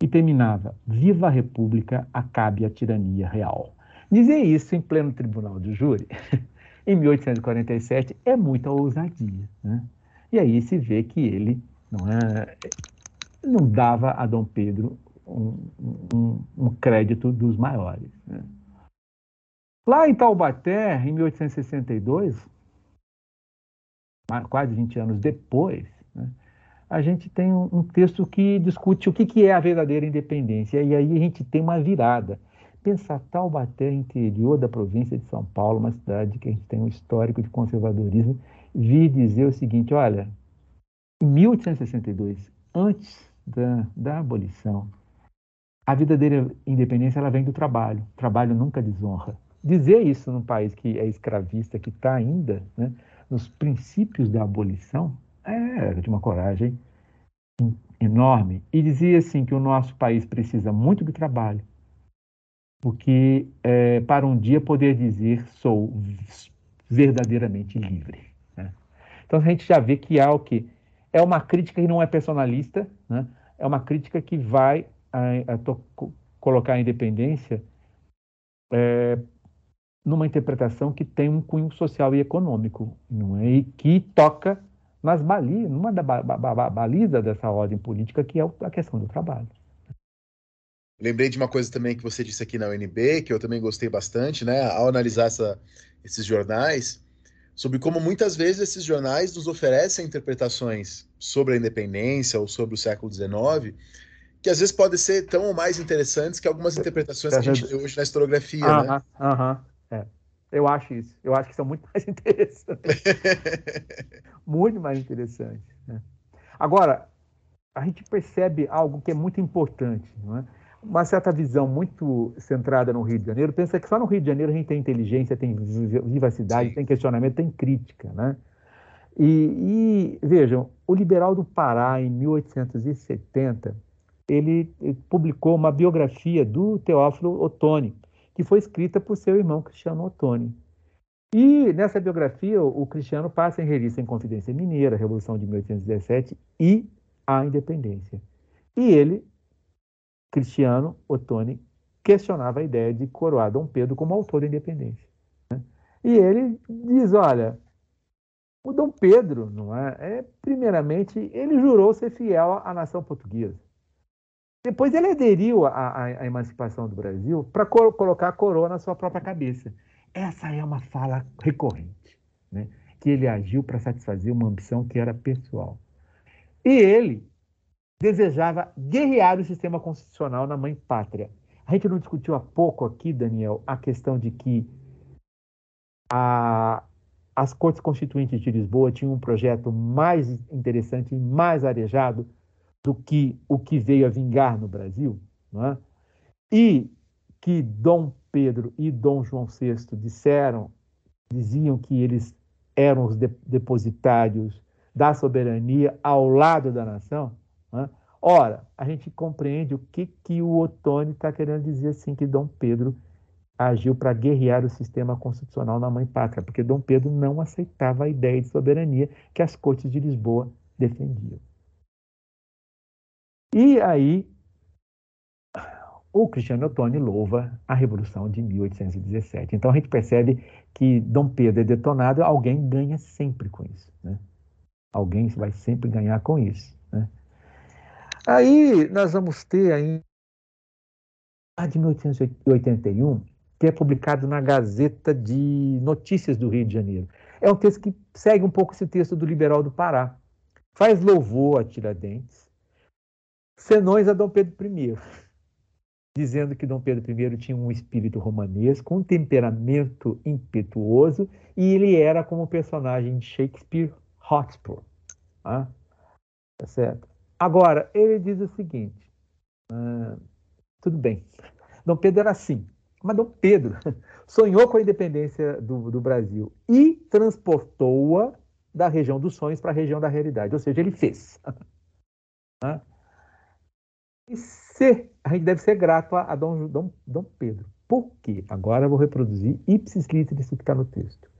e terminava: Viva a República, acabe a tirania real. Dizer isso em pleno tribunal de júri, em 1847, é muita ousadia. Né? E aí se vê que ele não, é, não dava a Dom Pedro um, um, um crédito dos maiores. Né? Lá em Taubaté, em 1862, quase 20 anos depois, né, a gente tem um, texto que discute o que, que é a verdadeira independência. E aí a gente tem uma virada. Pensar Taubaté, interior da província de São Paulo, uma cidade que a gente tem um histórico de conservadorismo, vir dizer o seguinte: olha, em 1862, antes da, da abolição, a verdadeira independência ela vem do trabalho. O trabalho nunca desonra. Dizer isso num país que é escravista, que está ainda né, nos princípios da abolição, é, de uma coragem enorme. E dizia assim que o nosso país precisa muito de trabalho, porque é, para um dia poder dizer sou verdadeiramente livre. Né? Então a gente já vê que há o que é uma crítica que não é personalista, né? é uma crítica que vai a, a colocar a independência é, numa interpretação que tem um cunho social e econômico, não é? E que toca balizas, numa da ba, ba, baliza dessa ordem política, que é a questão do trabalho. Lembrei de uma coisa também que você disse aqui na UNB, que eu também gostei bastante, né? Ao analisar essa, esses jornais, sobre como muitas vezes esses jornais nos oferecem interpretações sobre a independência ou sobre o século XIX, que às vezes podem ser tão ou mais interessantes que algumas interpretações que a gente vê hoje na historiografia, aham, né? Aham, é. Eu acho isso. Eu acho que são muito mais interessantes. muito mais interessantes. Né? Agora, a gente percebe algo que é muito importante, não é? uma certa visão muito centrada no Rio de Janeiro, pensa que só no Rio de Janeiro a gente tem inteligência, tem vivacidade, Sim. tem questionamento, tem crítica. Né? E, e, vejam, o liberal do Pará, em 1870, ele publicou uma biografia do Teófilo Otoni, que foi escrita por seu irmão Cristiano Otoni. E nessa biografia, o Cristiano passa em revista em Confidência Mineira, Revolução de 1817 e a Independência. E ele Cristiano Ottoni questionava a ideia de coroar Dom Pedro como autor da independência. Né? E ele diz, olha, o Dom Pedro, não é, é primeiramente, ele jurou ser fiel à nação portuguesa. Depois ele aderiu à, emancipação do Brasil para co colocar a coroa na sua própria cabeça. Essa é uma fala recorrente, né? que ele agiu para satisfazer uma ambição que era pessoal. E ele desejava guerrear o sistema constitucional na mãe pátria. A gente não discutiu há pouco aqui, Daniel, a questão de que a, as Cortes Constituintes de Lisboa tinham um projeto mais interessante e mais arejado do que o que veio a vingar no Brasil, é? e que Dom Pedro e Dom João VI disseram, diziam que eles eram os depositários da soberania ao lado da nação, né? Ora, a gente compreende o que, que o Otoni está querendo dizer assim, que Dom Pedro agiu para guerrear o sistema constitucional na mãe pátria, porque Dom Pedro não aceitava a ideia de soberania que as cortes de Lisboa defendiam. E aí, o Cristiano Ottoni louva a Revolução de 1817. Então a gente percebe que Dom Pedro é detonado, alguém ganha sempre com isso. Né? Alguém vai sempre ganhar com isso. Né? Aí nós vamos ter ainda de 1881, que é publicado na Gazeta de Notícias do Rio de Janeiro. É um texto que segue um pouco esse texto do Liberal do Pará. Faz louvor a Tiradentes, senões a Dom Pedro I, dizendo que Dom Pedro I tinha um espírito romanesco, um temperamento impetuoso, e ele era como personagem de Shakespeare Hotspur. Ah, tá certo? Agora, ele diz o seguinte: ah, tudo bem, Dom Pedro era assim, mas Dom Pedro sonhou com a independência do, do Brasil e transportou-a da região dos sonhos para a região da realidade, ou seja, ele fez. Ah, e se, a gente deve ser grato a, a Dom, Dom, Dom Pedro. Por quê? Agora eu vou reproduzir ipsis literis que está no texto.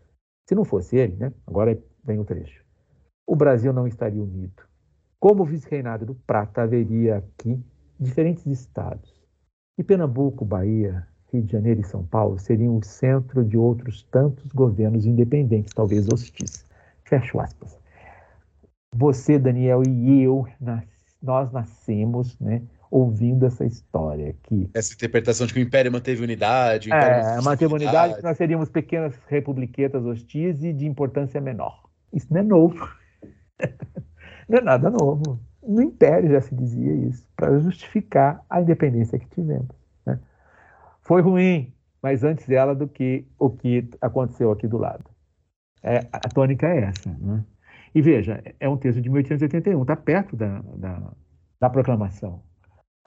Se não fosse ele, né? agora vem o trecho. O Brasil não estaria unido como vice-reinado do Prata, haveria aqui diferentes estados. E Pernambuco, Bahia, Rio de Janeiro e São Paulo seriam o centro de outros tantos governos independentes, talvez hostis. Fecho aspas. Você, Daniel, e eu, nós nascemos né, ouvindo essa história aqui. Essa interpretação de que o Império manteve unidade. O é, manteve unidade, que nós seríamos pequenas republiquetas hostis e de importância menor. Isso não é novo. Não é nada novo. No Império já se dizia isso, para justificar a independência que tivemos. Né? Foi ruim, mas antes dela do que o que aconteceu aqui do lado. É, a tônica é essa. Né? E veja, é um texto de 1881, está perto da, da, da, proclamação.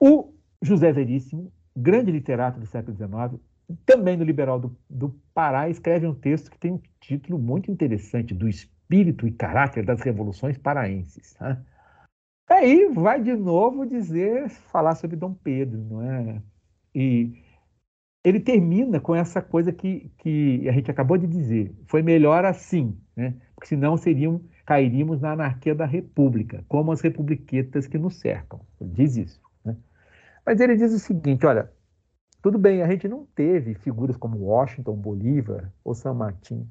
O José Veríssimo, grande literato do século XIX, também do Liberal do, do Pará, escreve um texto que tem um título muito interessante, do espírito e caráter das revoluções paraenses. Né? Aí vai de novo dizer, falar sobre Dom Pedro, não é? E ele termina com essa coisa que, que a gente acabou de dizer. Foi melhor assim, né? Porque senão seriam, cairíamos na anarquia da república, como as republiquetas que nos cercam. Ele diz isso. Mas ele diz o seguinte: olha, tudo bem, a gente não teve figuras como Washington, Bolívar ou São Martin,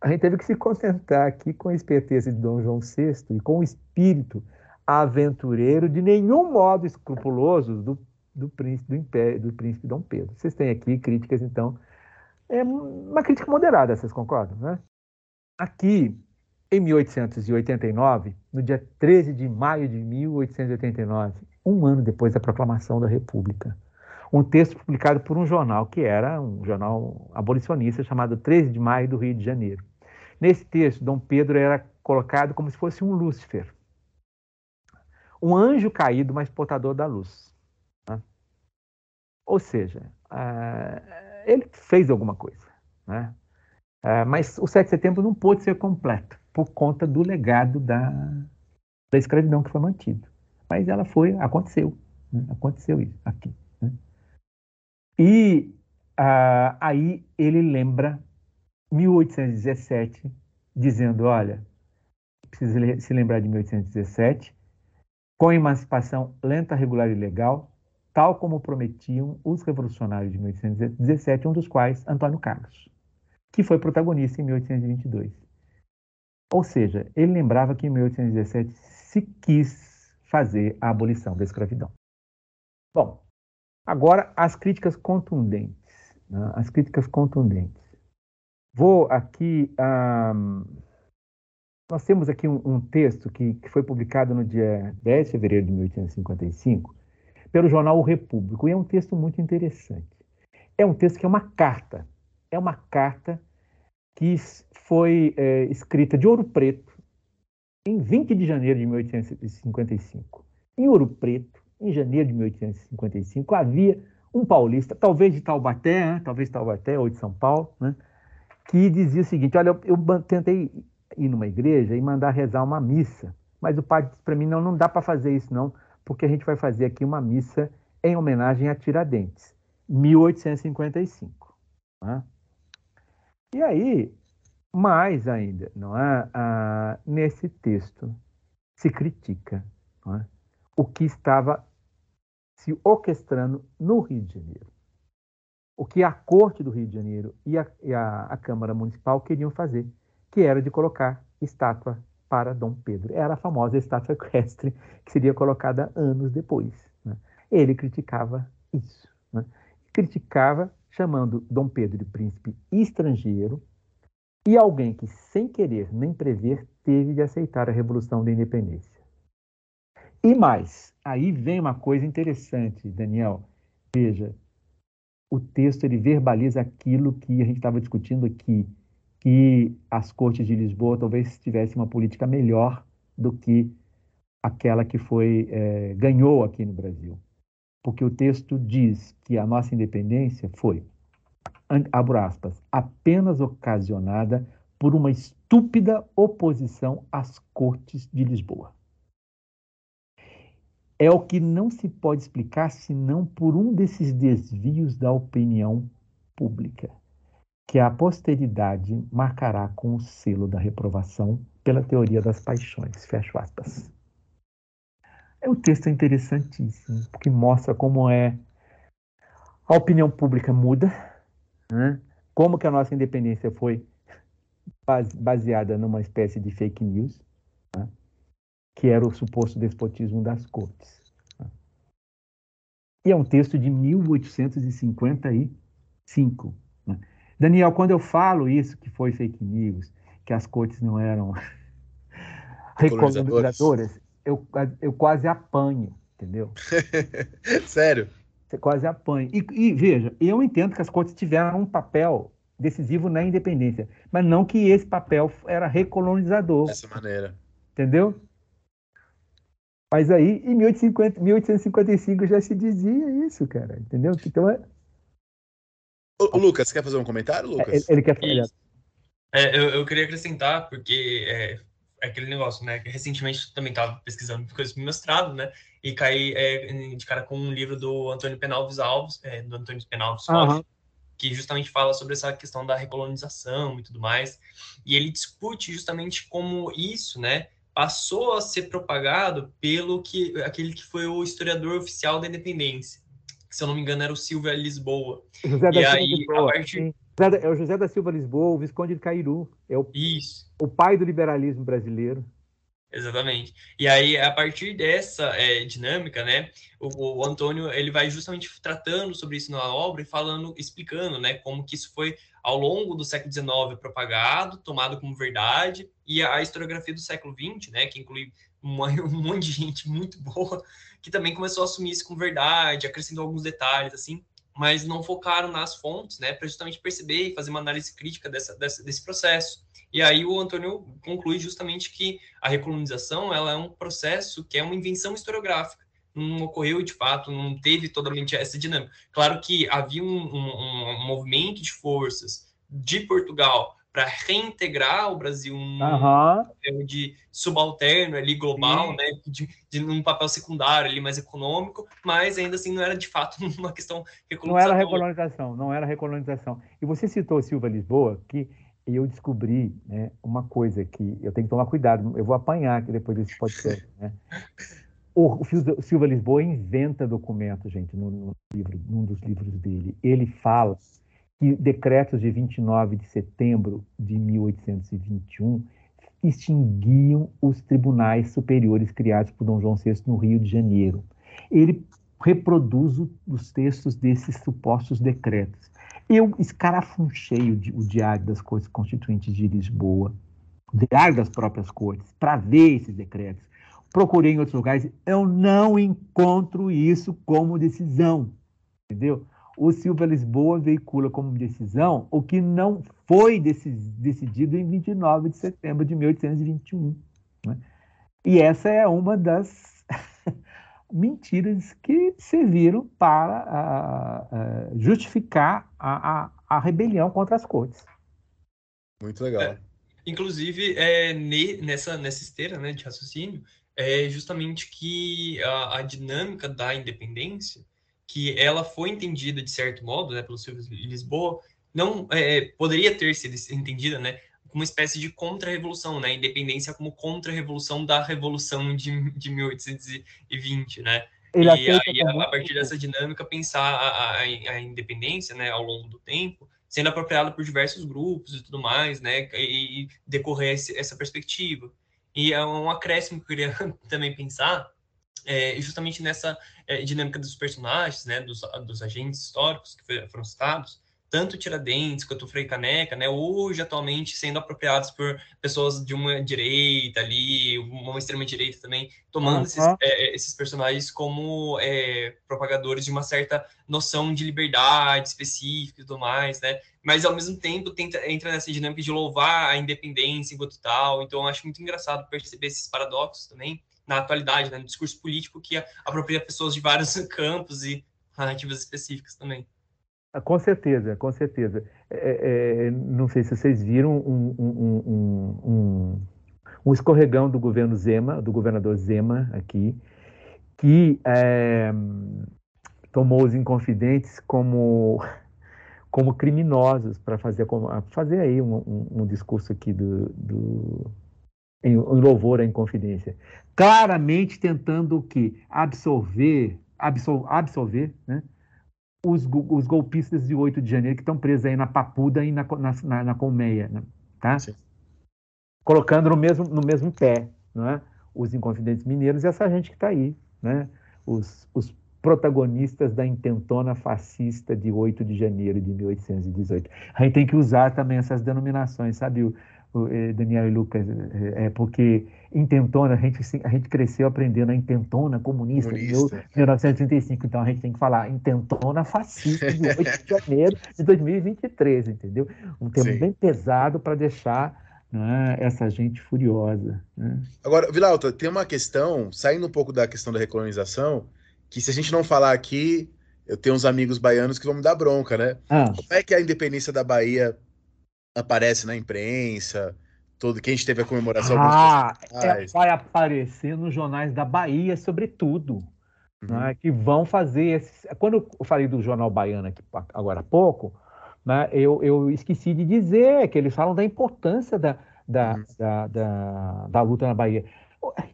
a gente teve que se concentrar aqui com a esperteza de Dom João VI e com o espírito aventureiro, de nenhum modo escrupuloso, do, do, príncipe, do, império, do príncipe Dom Pedro. Vocês têm aqui críticas, então. É uma crítica moderada, vocês concordam, né? aqui, em 1889, no dia 13 de maio de 1889, um ano depois da proclamação da República, um texto publicado por um jornal que era um jornal abolicionista chamado 13 de Maio do Rio de Janeiro. Nesse texto, Dom Pedro era colocado como se fosse um Lúcifer, um anjo caído, mas portador da luz. Né? Ou seja, uh, ele fez alguma coisa. Né? Uh, mas o 7 de setembro não pôde ser completo por conta do legado da, da escravidão que foi mantido. Mas ela foi, aconteceu. Né? Aconteceu isso aqui. Né? E uh, aí ele lembra 1817, dizendo: olha, precisa se lembrar de 1817, com emancipação lenta, regular e legal, tal como prometiam os revolucionários de 1817, um dos quais Antônio Carlos, que foi protagonista em 1822. Ou seja, ele lembrava que em 1817 se quis fazer a abolição da escravidão. Bom, agora as críticas contundentes. Né? As críticas contundentes. Vou aqui. Um, nós temos aqui um, um texto que, que, foi publicado no dia 10 de fevereiro de 1855 pelo jornal O Repúblico, e é um texto muito interessante. É um texto que é uma carta. É uma carta que foi é, escrita de Ouro Preto em 20 de janeiro de 1855. Em Ouro Preto, em janeiro de 1855, havia um paulista, talvez de Taubaté, né? talvez de Taubaté ou de São Paulo, né? que dizia o seguinte: Olha, eu, tentei ir numa igreja e mandar rezar uma missa, mas o padre disse para mim: Não, não dá para fazer isso, não, porque a gente vai fazer aqui uma missa em homenagem a Tiradentes, 1855. Né? E aí, mais ainda, não é? Ah, nesse texto se critica é? o que estava se orquestrando no Rio de Janeiro o que a Corte do Rio de Janeiro e a, e a, a Câmara Municipal queriam fazer, que era de colocar estátua para Dom Pedro. Era a famosa estátua equestre que seria colocada anos depois. Né? Ele criticava isso. Né? Criticava chamando Dom Pedro de príncipe estrangeiro e alguém que, sem querer nem prever, teve de aceitar a Revolução da Independência. E mais, aí vem uma coisa interessante, Daniel. Veja, o texto ele verbaliza aquilo que a gente estava discutindo aqui, que as cortes de Lisboa talvez tivessem uma política melhor do que aquela que foi é, ganhou aqui no Brasil, porque o texto diz que a nossa independência foi, abro aspas, apenas ocasionada por uma estúpida oposição às cortes de Lisboa é o que não se pode explicar senão por um desses desvios da opinião pública, que a posteridade marcará com o selo da reprovação pela teoria das paixões. Fecho aspas. É um texto interessantíssimo, porque mostra como é a opinião pública muda, né? como que a nossa independência foi baseada numa espécie de fake news, né? que era o suposto despotismo das cortes. E é um texto de 1855. Né? Daniel, quando eu falo isso, que foi fake news, que as cortes não eram recolonizadoras, eu, eu quase apanho, entendeu? Sério? Você quase apanha. E, e, veja, eu entendo que as cortes tiveram um papel decisivo na independência, mas não que esse papel era recolonizador. Dessa maneira. Entendeu? Mas aí, em 1850, 1855 já se dizia isso, cara, entendeu? Então é. Ô, Lucas, quer fazer um comentário, Lucas? Ele, ele quer falar. É, eu, eu, queria acrescentar, porque é, é, aquele negócio, né? Recentemente também estava pesquisando coisas para mestrado, né? E caí é, de cara com um livro do Antônio Penalves Alves, é, do Antônio Penalves uhum. que justamente fala sobre essa questão da recolonização e tudo mais. E ele discute justamente como isso, né? passou a ser propagado pelo que aquele que foi o historiador oficial da independência, que se eu não me engano era o Silvio Lisboa. José e Silva aí, Lisboa. Partir... É o José da Silva Lisboa, o Visconde de Cairu. É o, Isso. o pai do liberalismo brasileiro. Exatamente. E aí, a partir dessa é, dinâmica, né, o, o, Antônio ele vai justamente tratando sobre isso na obra e falando, explicando, né, como que isso foi ao longo do século XIX propagado, tomado como verdade, e a historiografia do século XX, né, que inclui uma, um monte de gente muito boa, que também começou a assumir isso como verdade, acrescentou alguns detalhes, assim, mas não focaram nas fontes, né, para justamente perceber e fazer uma análise crítica dessa, dessa, desse processo. E aí o Antônio conclui justamente que a recolonização ela é um processo que é uma invenção historiográfica. Não ocorreu de fato, não teve totalmente essa dinâmica. Claro que havia um, um, um movimento de forças de Portugal para reintegrar o Brasil num uhum. papel de subalterno ali global, Sim. né, de, de um papel secundário ali mais econômico, mas ainda assim não era de fato uma questão Não era recolonização, não era recolonização. E você citou Silva Lisboa, que eu descobri né, uma coisa que eu tenho que tomar cuidado, eu vou apanhar aqui depois desse podcast, né? O, o Silva Lisboa inventa documento, gente, no, no livro, num dos livros dele. Ele fala que decretos de 29 de setembro de 1821 extinguiam os tribunais superiores criados por Dom João VI no Rio de Janeiro. Ele reproduz os textos desses supostos decretos. Eu escarafunchei o, o Diário das Cortes Constituintes de Lisboa, o Diário das próprias Cortes, para ver esses decretos. Procurei em outros lugares, eu não encontro isso como decisão, entendeu? O Silva Lisboa veicula como decisão o que não foi decidido em 29 de setembro de 1821. Né? E essa é uma das mentiras que serviram para uh, uh, justificar a, a, a, rebelião contra as cortes. Muito legal. É, inclusive, é, nessa, nessa esteira né, de raciocínio, é justamente que a, a dinâmica da independência que ela foi entendida de certo modo, né, pelo Silvio Lisboa, não é, poderia ter sido entendida, né, como uma espécie de contra-revolução, né, a independência como contra-revolução da revolução de, de 1820, né. Ele e aí, a, a, partir dessa dinâmica, pensar a, a, a, independência, né, ao longo do tempo, sendo apropriada por diversos grupos e tudo mais, né, e, e decorrer esse, essa perspectiva. E é um acréscimo que eu queria também pensar, é, justamente nessa é, dinâmica dos personagens, né, dos, dos agentes históricos que foram citados, tanto Tiradentes quanto Frei Caneca, né, hoje atualmente sendo apropriados por pessoas de uma direita ali, uma extrema direita também, tomando uhum. esses, é, esses, personagens como é, propagadores de uma certa noção de liberdade específica e tudo mais, né, mas ao mesmo tempo tenta, entra nessa dinâmica de louvar a independência enquanto tal, então acho muito engraçado perceber esses paradoxos também, na atualidade, né, no discurso político que apropria pessoas de vários campos e narrativas específicas também. Ah, com certeza, com certeza. É, é, não sei se vocês viram um, um, um, um, escorregão do governo Zema, do governador Zema aqui, que é, tomou os inconfidentes como como criminosos para fazer fazer aí um, discurso aqui do em, louvor à Inconfidência. Claramente tentando o quê? Absorver, absol, absolver né? os, os golpistas de 8 de janeiro que estão presos aí na Papuda e na, na, na Colmeia, né? tá? Sim. Colocando no mesmo, no mesmo pé, não é? Os Inconfidentes Mineiros e essa gente que está aí, né? Os, os protagonistas da intentona fascista de 8 de janeiro de 1818. A gente tem que usar também essas denominações, sabe? Eh, Daniel e Lucas, é, é porque intentona, a gente, a gente cresceu aprendendo a intentona comunista, comunista. de 1935, então a gente tem que falar intentona fascista de 8 de janeiro de 2023, entendeu? Um termo Sim. bem pesado para deixar né, essa gente furiosa. Né? Agora, Vilauta, tem uma questão, saindo um pouco da questão da recolonização, que se a gente não falar aqui, eu tenho uns amigos baianos que vão me dar bronca, né? Ah. Como é que a independência da Bahia aparece na imprensa, todo quem teve a comemoração. Ah, é, vai aparecer nos jornais da Bahia, sobretudo, uhum. né, que vão fazer esses... Quando eu falei do jornal baiano aqui agora há pouco, né, eu, eu esqueci de dizer que eles falam da importância da, da, uhum. da, da, da, luta na Bahia.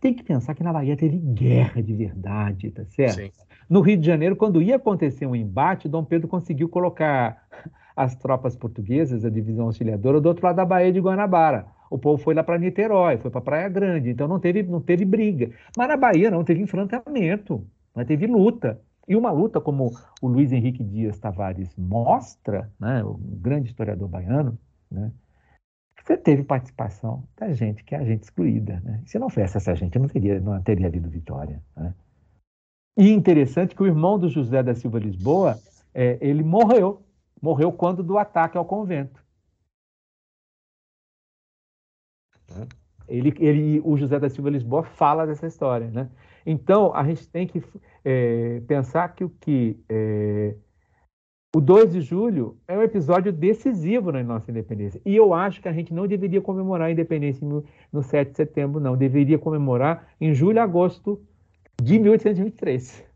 Tem que pensar que na Bahia teve guerra de verdade, tá certo? Sim. No Rio de Janeiro, quando ia acontecer um embate, Dom Pedro conseguiu colocar as tropas portuguesas, a divisão auxiliadora, do outro lado da Baía de Guanabara. O povo foi lá para Niterói, foi para Praia Grande, então não teve, não teve briga. Mas na Bahia não teve enfrentamento, não teve luta. E uma luta como o Luiz Henrique Dias Tavares mostra, né, o grande historiador baiano, né, você teve participação da gente que é a gente excluída. Né? Se não fosse essa gente, não teria, não teria havido vitória. Né? E interessante que o irmão do José da Silva Lisboa, é, ele morreu. Morreu quando do ataque ao convento. Ele, ele, o José da Silva Lisboa fala dessa história. Né? Então, a gente tem que é, pensar que o que é, o 2 de julho é um episódio decisivo na nossa independência. E eu acho que a gente não deveria comemorar a independência no, no 7 de setembro, não. Deveria comemorar em julho e agosto de 1823.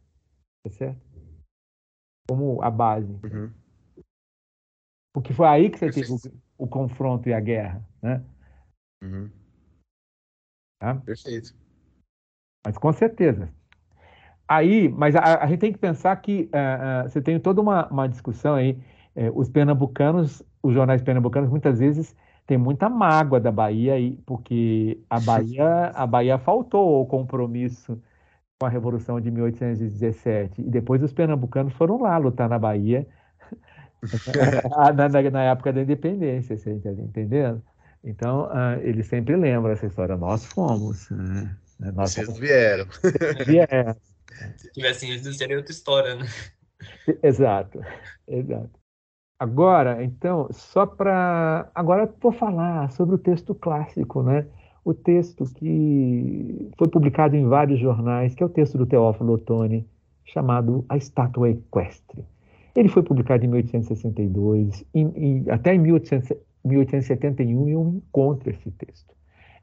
Tá certo? Como a base. Uhum. Porque foi aí que você teve o, o, confronto e a guerra, né? Uhum. Tá? Perfeito. Mas com certeza. Aí, mas a, a gente tem que pensar que uh, uh, você tem toda uma, uma discussão aí. Uh, os pernambucanos, os jornais pernambucanos, muitas vezes têm muita mágoa da Bahia, aí, porque a Bahia, a Bahia faltou o compromisso com a Revolução de 1817. E depois os pernambucanos foram lá lutar na Bahia na, na, na, época da independência, você está entendendo? Então, uh, eles sempre lembram essa história. Nós fomos. Né? Nós Vocês fomos... vieram. vieram. Se tivessem ido, seria outra história, né? Exato, exato. Agora, então, só para. Agora vou falar sobre o texto clássico, né? O texto que foi publicado em vários jornais, que é o texto do Teófilo Otoni, chamado A Estátua Equestre. Ele foi publicado em 1862, e, e até em 1800, 1871 eu encontro esse texto.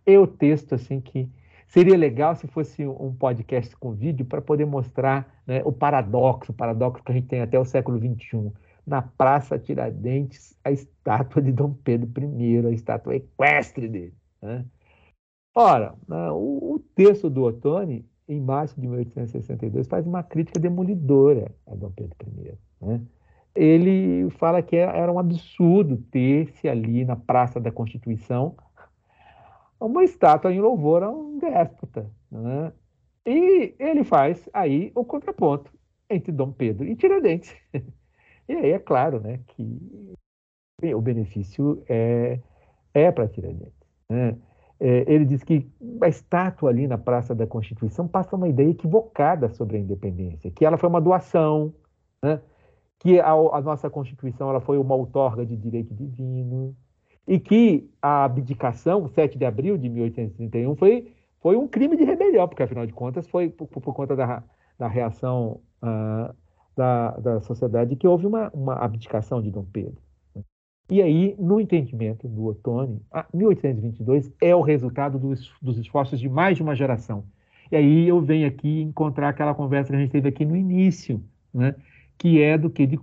É o texto assim que Seria legal se fosse um podcast com vídeo para poder mostrar né, o paradoxo, o paradoxo que a gente tem até o século XXI. Na Praça Tiradentes, a estátua de Dom Pedro I, a estátua equestre dele. Né? Ora, né, o, texto do Ottoni, em março de 1862, faz uma crítica demolidora a Dom Pedro I. Né? Ele fala que era um absurdo ter-se ali na Praça da Constituição uma estátua em louvor a um déspota. Né? E ele faz aí o contraponto entre Dom Pedro e Tiradentes. e aí é claro né, que o benefício é, é para Tiradentes. Né? É, ele diz que a estátua ali na Praça da Constituição passa uma ideia equivocada sobre a independência, que ela foi uma doação, né? Que a, a nossa Constituição ela foi uma outorga de direito divino, e que a abdicação, 7 de abril de 1831, foi, foi um crime de rebelião, porque, afinal de contas, foi por, por conta da, da reação uh, da, da sociedade que houve uma, uma abdicação de Dom Pedro. E aí, no entendimento do Ottoni, 1822 é o resultado dos, dos esforços de mais de uma geração. E aí eu venho aqui encontrar aquela conversa que a gente teve aqui no início, né? Que é do que de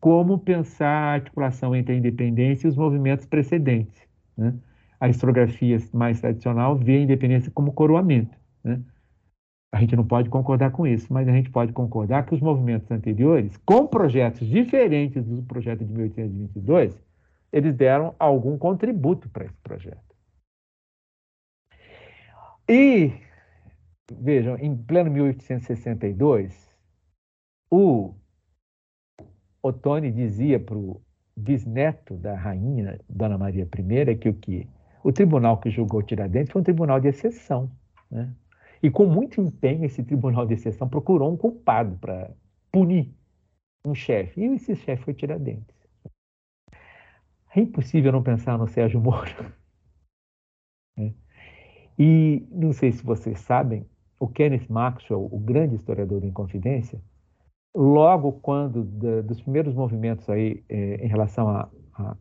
como pensar a articulação entre a independência e os movimentos precedentes. Né? A historiografia mais tradicional vê a independência como coroamento. Né? A gente não pode concordar com isso, mas a gente pode concordar que os movimentos anteriores, com projetos diferentes do projeto de 1822, eles deram algum contributo para esse projeto. E, vejam, em pleno 1862, o Otoni dizia para o bisneto da rainha, Dona Maria I, que o que? O tribunal que julgou Tiradentes foi um tribunal de exceção. Né? E com muito empenho, esse tribunal de exceção procurou um culpado para punir um chefe. E esse chefe foi Tiradentes. É impossível não pensar no Sérgio Moro. Né? E não sei se vocês sabem, o Kenneth Maxwell, o grande historiador da Inconfidência, logo quando dos primeiros movimentos aí é, em relação a, a,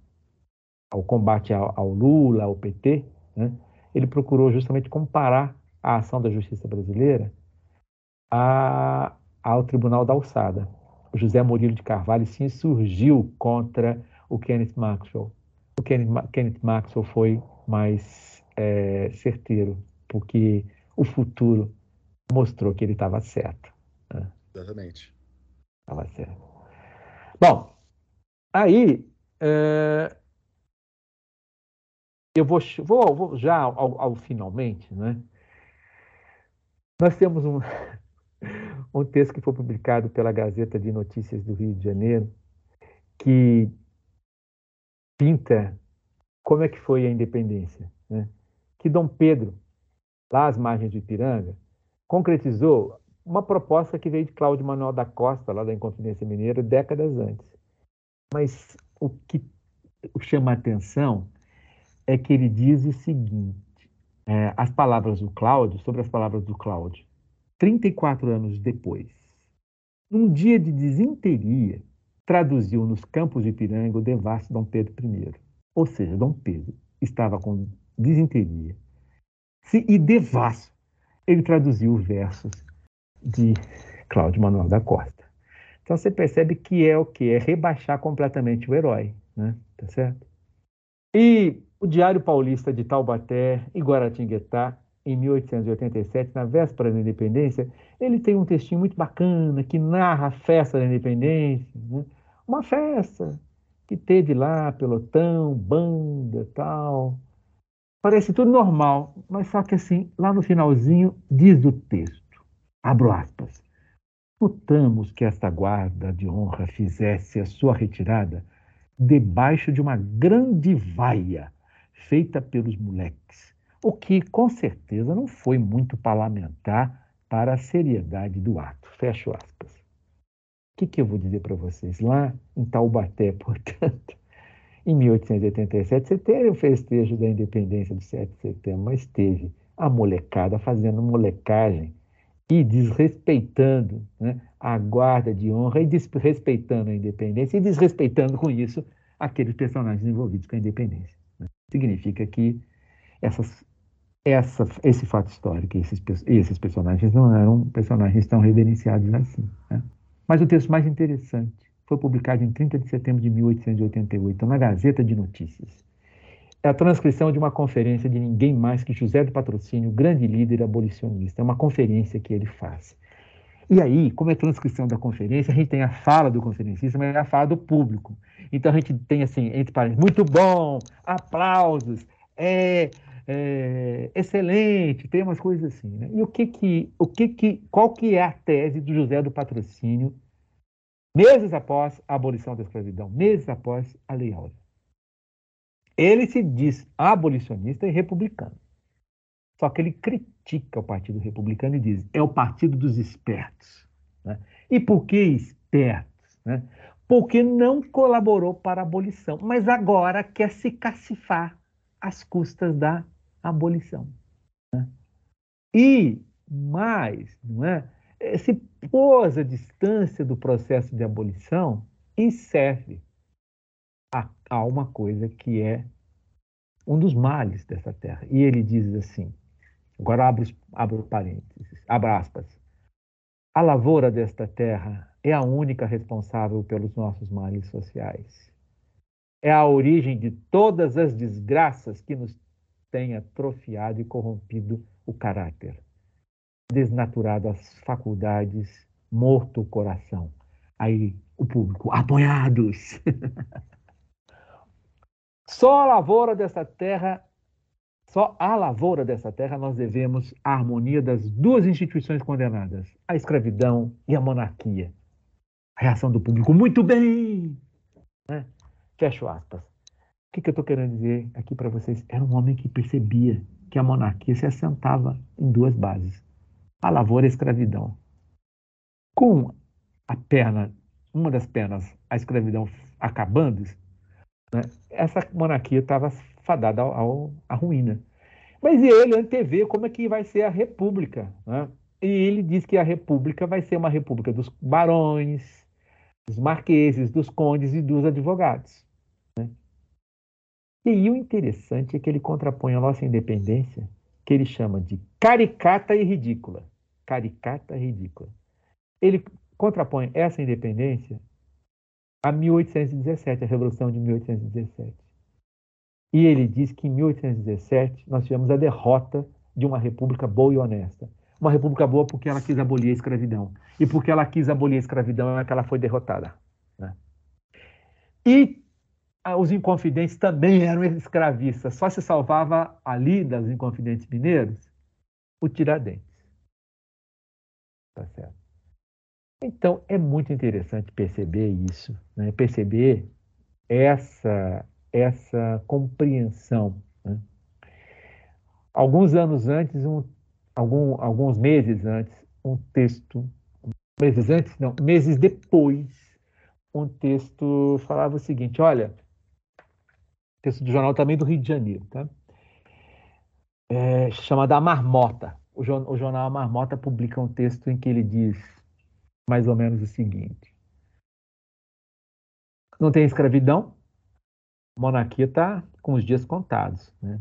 ao combate ao, ao, Lula, ao PT, né, ele procurou justamente comparar a ação da justiça brasileira a, ao Tribunal da Alçada. O José Murilo de Carvalho se insurgiu contra o Kenneth Maxwell. O Kenneth, Kenneth Maxwell foi mais é, certeiro, porque o futuro mostrou que ele estava certo. Né? Exatamente. Estava certo. Bom, aí é... eu vou, vou, vou já ao, ao, finalmente, né? Nós temos um, um texto que foi publicado pela Gazeta de Notícias do Rio de Janeiro que pinta como é que foi a independência, né? Que Dom Pedro, lá às margens de Ipiranga, concretizou uma proposta que veio de Cláudio Manuel da Costa, lá da Inconfidência Mineira, décadas antes. Mas o que chama a atenção é que ele diz o seguinte: é, as palavras do Cláudio, sobre as palavras do Cláudio, 34 anos depois, num dia de desinteria, traduziu nos campos de Ipiranga o devasso Dom Pedro I. Ou seja, Dom Pedro estava com desinteria. E devasso, ele traduziu versos de Cláudio Manuel da Costa. Então você percebe que é o que? É rebaixar completamente o herói, né? Tá certo? E o Diário Paulista de Taubaté e Guaratinguetá, em 1887, na véspera da independência, ele tem um textinho muito bacana que narra a festa da independência. Né? Uma festa que teve lá pelotão, banda tal. Parece tudo normal, mas só que assim, lá no finalzinho, diz o texto, abro aspas, notamos que esta guarda de honra fizesse a sua retirada debaixo de uma grande vaia feita pelos moleques, o que com certeza não foi muito parlamentar para a seriedade do ato. Fecho aspas. O que, que eu vou dizer para vocês? Lá em Taubaté, portanto, em 1887, você teve o festejo da independência do 7 de setembro, mas teve a molecada fazendo molecagem e desrespeitando né, a guarda de honra e desrespeitando a independência e desrespeitando com isso aqueles personagens envolvidos com a independência. Né? Significa que essas, essa, esse fato histórico e esses, esses personagens não eram personagens tão reverenciados assim. Né? Mas o texto mais interessante foi publicado em 30 de setembro de 1888 na Gazeta de Notícias. É a transcrição de uma conferência de ninguém mais que José do Patrocínio, grande líder abolicionista. É uma conferência que ele faz. E aí, como é transcrição da conferência, a gente tem a fala do conferencista, mas é a fala do público. Então a gente tem assim, entre parênteses, muito bom, aplausos, é, é, excelente, tem umas coisas assim. Né? E o que que, o que que, qual que é a tese do José do Patrocínio, meses após a abolição da escravidão, meses após a Lei Áurea? Ele se diz abolicionista e republicano. Só que ele critica o Partido Republicano e diz: é o partido dos espertos. Né? E por que espertos? Né? Porque não colaborou para a abolição, mas agora quer se cacifar às custas da abolição. Né? E mais, não é? se pôs à distância do processo de abolição e serve a uma coisa que é um dos males dessa terra. E ele diz assim: Agora abro, abro parênteses, abro aspas. A lavoura desta terra é a única responsável pelos nossos males sociais. É a origem de todas as desgraças que nos têm atrofiado e corrompido o caráter, desnaturado as faculdades, morto o coração. Aí o público, apoiados. Só a lavoura desta terra só à lavoura dessa terra nós devemos a harmonia das duas instituições condenadas, a escravidão e a monarquia. A reação do público, muito bem! Né? Fecho aspas. O que, que eu estou querendo dizer aqui para vocês? Era um homem que percebia que a monarquia se assentava em duas bases: a lavoura e a escravidão. Com a perna, uma das pernas, a escravidão acabando, né, essa monarquia estava fadada ao, ao, à ruína. Mas ele antevê como é que vai ser a república. Né? E ele diz que a república vai ser uma república dos barões, dos marqueses, dos condes e dos advogados. Né? E o interessante é que ele contrapõe a nossa independência, que ele chama de caricata e ridícula. Caricata e ridícula. Ele contrapõe essa independência a 1817, a Revolução de 1817. E ele diz que em 1817 nós tivemos a derrota de uma república boa e honesta. Uma república boa porque ela quis abolir a escravidão. E porque ela quis abolir a escravidão é que ela foi derrotada. Né? E os Inconfidentes também eram escravistas. Só se salvava ali das Inconfidentes Mineiros o Tiradentes. Tá certo? Então, é muito interessante perceber isso, né? perceber essa, essa compreensão. Né? Alguns anos antes, um, algum, alguns meses antes, um texto, meses antes, não, meses depois, um texto falava o seguinte: olha, texto do jornal também do Rio de Janeiro, tá? É, chamado A Marmota. O, o jornal A Marmota publica um texto em que ele diz mais ou menos o seguinte: não tem escravidão, monarquia está com os dias contados. Né?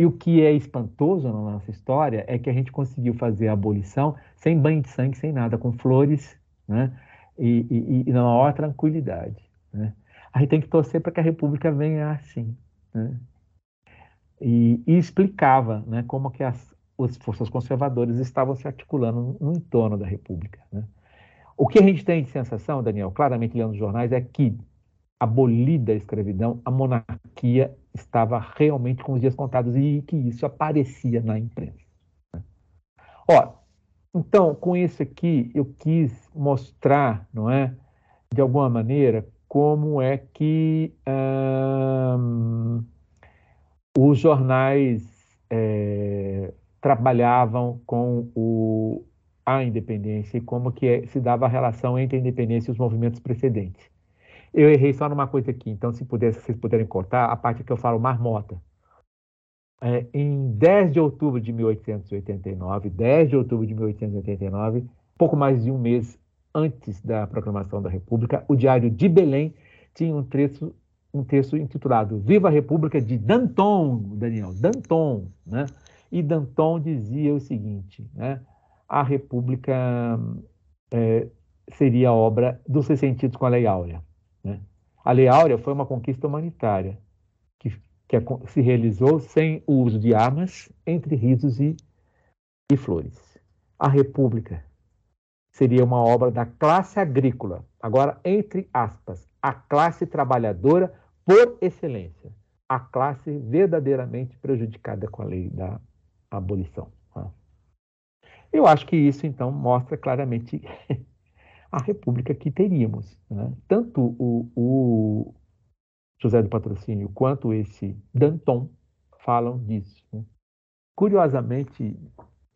E o que é espantoso na nossa história é que a gente conseguiu fazer a abolição sem banho de sangue, sem nada, com flores né? e, e, e na maior tranquilidade. Né? A gente tem que torcer para que a República venha assim. Né? E, e, explicava né, como que as, as forças conservadoras estavam se articulando no, no entorno da República. Né? O que a gente tem de sensação, Daniel, claramente lendo os jornais, é que, abolida a escravidão, a monarquia estava realmente com os dias contados e que isso aparecia na imprensa. Ó, então, com isso aqui, eu quis mostrar, não é, de alguma maneira, como é que hum, os jornais é, trabalhavam com o, a independência e como que é, se dava a relação entre a independência e os movimentos precedentes. Eu errei só numa coisa aqui, então se pudesse, vocês puderem cortar, a parte que eu falo marmota. É, em 10 de outubro de 1889, 10 de outubro de 1889, pouco mais de um mês antes da proclamação da República, o Diário de Belém tinha um texto, um texto intitulado Viva a República de Danton, Daniel, Danton, né? E Danton dizia o seguinte, né? A República é, seria obra dos ressentidos com a Lei Áurea. Né? A Lei Áurea foi uma conquista humanitária que, que se realizou sem o uso de armas, entre risos e, e flores. A República seria uma obra da classe agrícola, agora entre aspas, a classe trabalhadora por excelência, a classe verdadeiramente prejudicada com a lei da abolição. Eu acho que isso, então, mostra claramente a república que teríamos. Né? Tanto o, o, José do Patrocínio quanto esse Danton falam disso. Né? Curiosamente,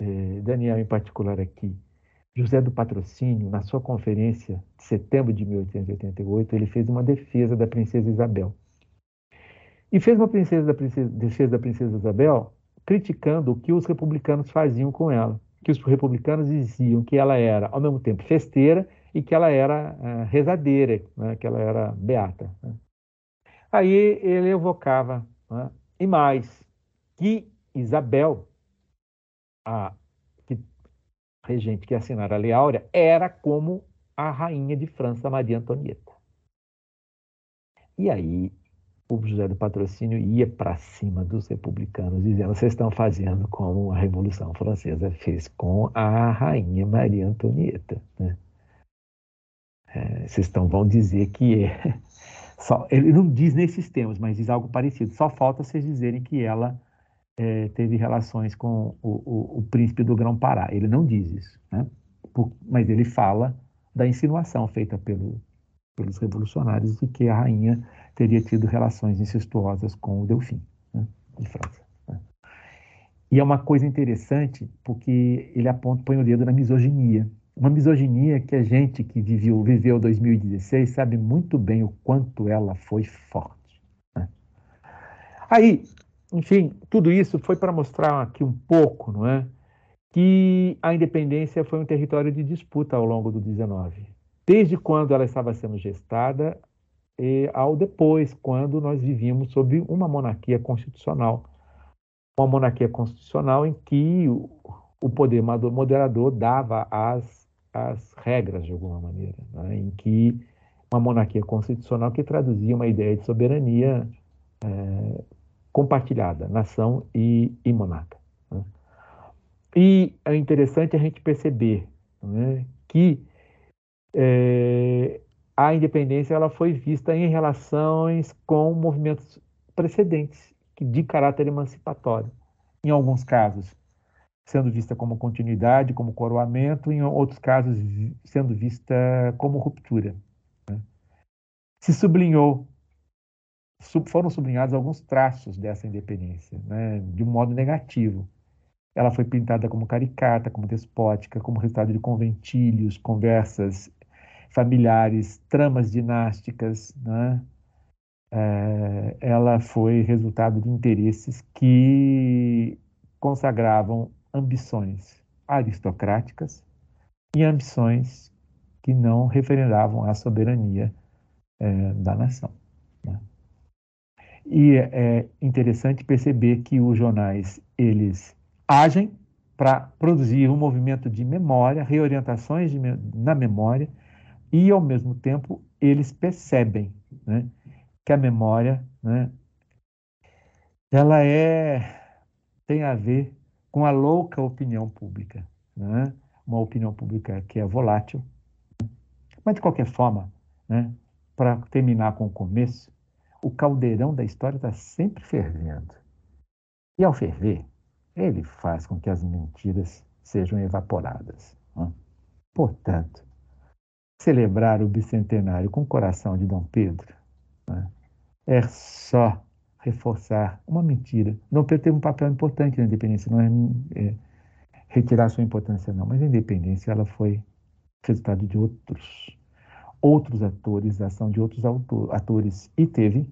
eh, Daniel em particular aqui, José do Patrocínio, na sua conferência de setembro de 1888, ele fez uma defesa da princesa Isabel. E fez uma princesa da princesa, defesa da princesa Isabel criticando o que os republicanos faziam com ela que os republicanos diziam que ela era, ao mesmo tempo, festeira e que ela era uh, rezadeira, né, que ela era beata. Né. Aí ele evocava, né, e mais, que Isabel, a que, regente que assinara a Lei Áurea, era como a rainha de França, Maria Antonieta. E aí o José do Patrocínio ia para cima dos republicanos, dizendo: vocês estão fazendo como a Revolução Francesa fez com a rainha Maria Antonieta. Né? É, vocês estão, vão dizer que é. Só, ele não diz nesses termos, mas diz algo parecido. Só falta vocês dizerem que ela é, teve relações com o, o, o, príncipe do Grão-Pará. Ele não diz isso, né? Por, mas ele fala da insinuação feita pelo, pelos revolucionários de que a rainha teria tido relações incestuosas com o Delfim, né, de França. Né. E é uma coisa interessante porque ele aponta, põe o dedo na misoginia. Uma misoginia que a gente que viveu, viveu 2016 sabe muito bem o quanto ela foi forte. Né. Aí, enfim, tudo isso foi para mostrar aqui um pouco, não é? Que a independência foi um território de disputa ao longo do 19. Desde quando ela estava sendo gestada, e ao depois, quando nós vivíamos sob uma monarquia constitucional. Uma monarquia constitucional em que o, o poder moderador dava as, as regras, de alguma maneira, né? em que uma monarquia constitucional que traduzia uma ideia de soberania é, compartilhada, nação e, e monarca. Né? E é interessante a gente perceber né, que é, a independência ela foi vista em relações com movimentos precedentes de caráter emancipatório. Em alguns casos, sendo vista como continuidade, como coroamento, em outros casos, sendo vista como ruptura. Né? Se sublinhou, foram sublinhados alguns traços dessa independência, né? de um modo negativo. Ela foi pintada como caricata, como despótica, como resultado de conventilhos, conversas familiares, tramas dinásticas, né? É, ela foi resultado de interesses que consagravam ambições aristocráticas e ambições que não referendavam a soberania é, da nação. Né? E é interessante perceber que os jornais eles agem para produzir um movimento de memória, reorientações de, na memória, e ao mesmo tempo eles percebem né, que a memória né, ela é tem a ver com a louca opinião pública, né? uma opinião pública que é volátil. Mas, de qualquer forma, né, para terminar com o começo, o caldeirão da história está sempre fervendo. E, ao ferver, ele faz com que as mentiras sejam evaporadas. Né? Portanto, celebrar o bicentenário com o coração de Dom Pedro né, é só reforçar uma mentira. Dom Pedro teve um papel importante na independência, não é, é retirar sua importância não, mas a independência ela foi resultado de outros outros atores, ação de outros atores e teve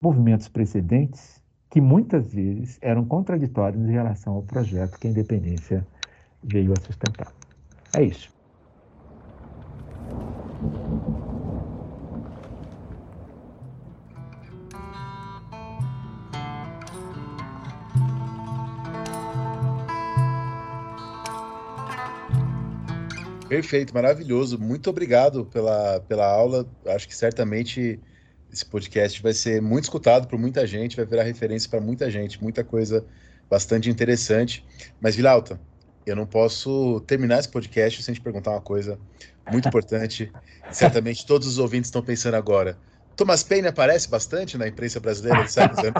movimentos precedentes que muitas vezes eram contraditórios em relação ao projeto que a independência veio a sustentar. É isso. Perfeito, maravilhoso. Muito obrigado pela, pela aula. Acho que certamente esse podcast vai ser muito escutado por muita gente, vai virar referência para muita gente, muita coisa bastante interessante. Mas, Vilauta, eu não posso terminar esse podcast sem te perguntar uma coisa muito importante. certamente todos os ouvintes estão pensando agora. Thomas Paine aparece bastante na imprensa brasileira do século XIX?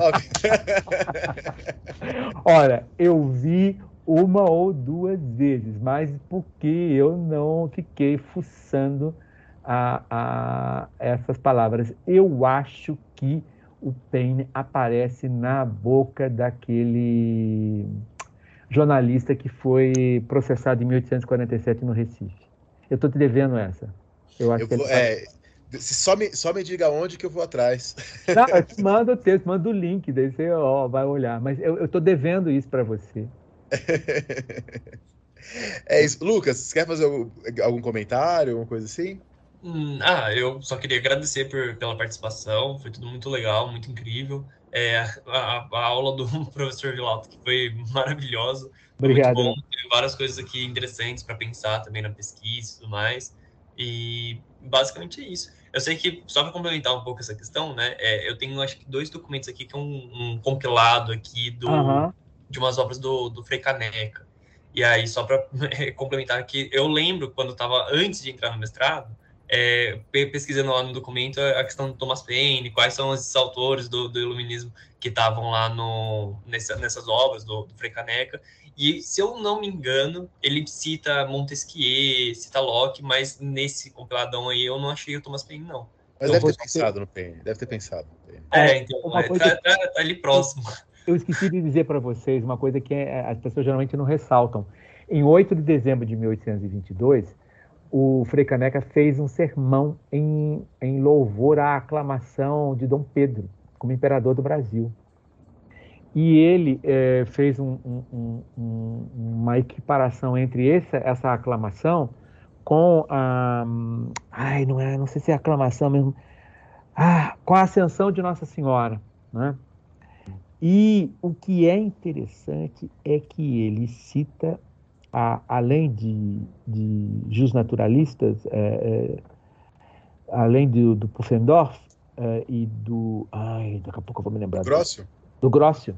Olha, eu vi uma ou duas vezes, mas porque eu não fiquei fuçando a, a essas palavras. Eu acho que o Paine aparece na boca daquele jornalista que foi processado em 1847 no Recife. Eu estou te devendo essa. Eu acho eu que vou, é, só, me, só me diga onde que eu vou atrás. Não, eu te mando o texto, mando o link, daí você ó, vai olhar. Mas eu estou devendo isso para você. é isso. Lucas, você quer fazer algum, algum comentário, alguma coisa assim? Hum, ah, eu só queria agradecer por, pela participação, foi tudo muito legal, muito incrível. É, a, a aula do professor Vilato, que foi maravilhosa. Obrigado. Muito bom, teve várias coisas aqui interessantes para pensar também na pesquisa e tudo mais. E basicamente é isso. Eu sei que, só para complementar um pouco essa questão, né, é, eu tenho acho que dois documentos aqui, que é um, um compilado aqui do, uhum de umas obras do, do Frei Caneca. E aí, só para complementar aqui, eu lembro quando estava antes de entrar no mestrado, é, pesquisando lá no documento a questão do Thomas Paine, quais são esses autores do, do iluminismo que estavam lá no, nessa, nessas obras do, do Frei Caneca. E, se eu não me engano, ele cita Montesquieu, cita Locke, mas nesse compiladão aí eu não achei o Thomas Paine, não. Mas então, deve ter pensado no Paine, deve ter pensado. É, então, é, tá, tá, tá ali próximo. Eu esqueci de dizer para vocês uma coisa que é, as pessoas geralmente não ressaltam. Em 8 de dezembro de 1822, o Frei Caneca fez um sermão em, em louvor à aclamação de Dom Pedro como imperador do Brasil. E ele é, fez um, um, um, uma equiparação entre essa, essa aclamação com a. Ai, não é, não sei se é aclamação mesmo. Ah, com a ascensão de Nossa Senhora. Né? E o que é interessante é que ele cita, a, além de, de justnaturalistas, é, é, além do, do Pufendorf é, e do. Ai, daqui a pouco eu vou me lembrar. Do Grossio? Do Grossio.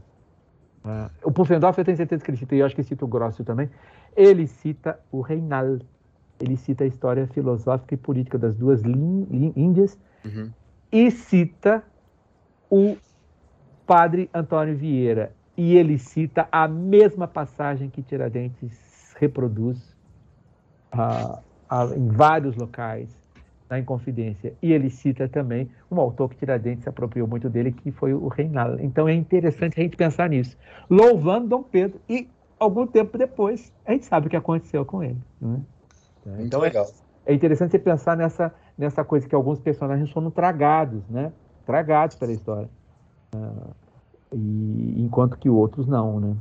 Uh, o Pufendorf eu tenho certeza que ele cita, e eu acho que cita o Grossio também. Ele cita o Reinal. ele cita a história filosófica e política das duas Índias uhum. e cita o padre Antônio Vieira. E ele cita a mesma passagem que Tiradentes reproduz uh, uh, em vários locais na Inconfidência. E ele cita também um autor que Tiradentes se apropriou muito dele, que foi o Reinaldo. Então é interessante a gente pensar nisso. Louvando Dom Pedro. E algum tempo depois, a gente sabe o que aconteceu com ele. Né? Então é, é, interessante você pensar nessa, nessa coisa que alguns personagens foram tragados, né? Tragados pela história. Uh, e, enquanto que outros não, né?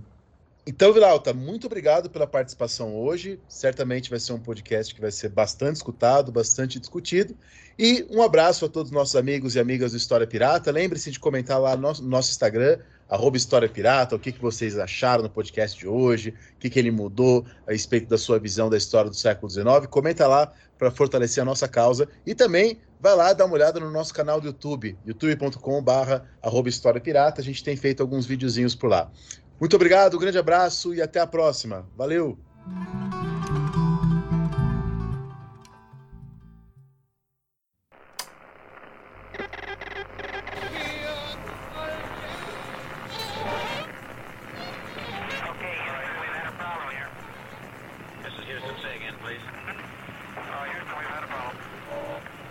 Então, Vilauta, muito obrigado pela participação hoje. Certamente vai ser um podcast que vai ser bastante escutado, bastante discutido. E um abraço a todos os nossos amigos e amigas do História Pirata. Lembre-se de comentar lá no nosso, no nosso Instagram, arroba História Pirata, o que, que vocês acharam no podcast de hoje, o que, que ele mudou a respeito da sua visão da história do século XIX. Comenta lá para fortalecer a nossa causa. E também vai lá dar uma olhada no nosso canal do YouTube, youtube.com.br arroba História Pirata. A gente tem feito alguns videozinhos por lá. Muito obrigado, um grande abraço e até a próxima. Valeu!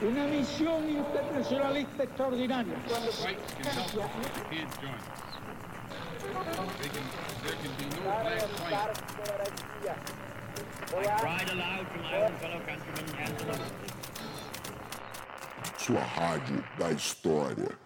Una misión internacionalista extraordinaria. Sua rádio da história.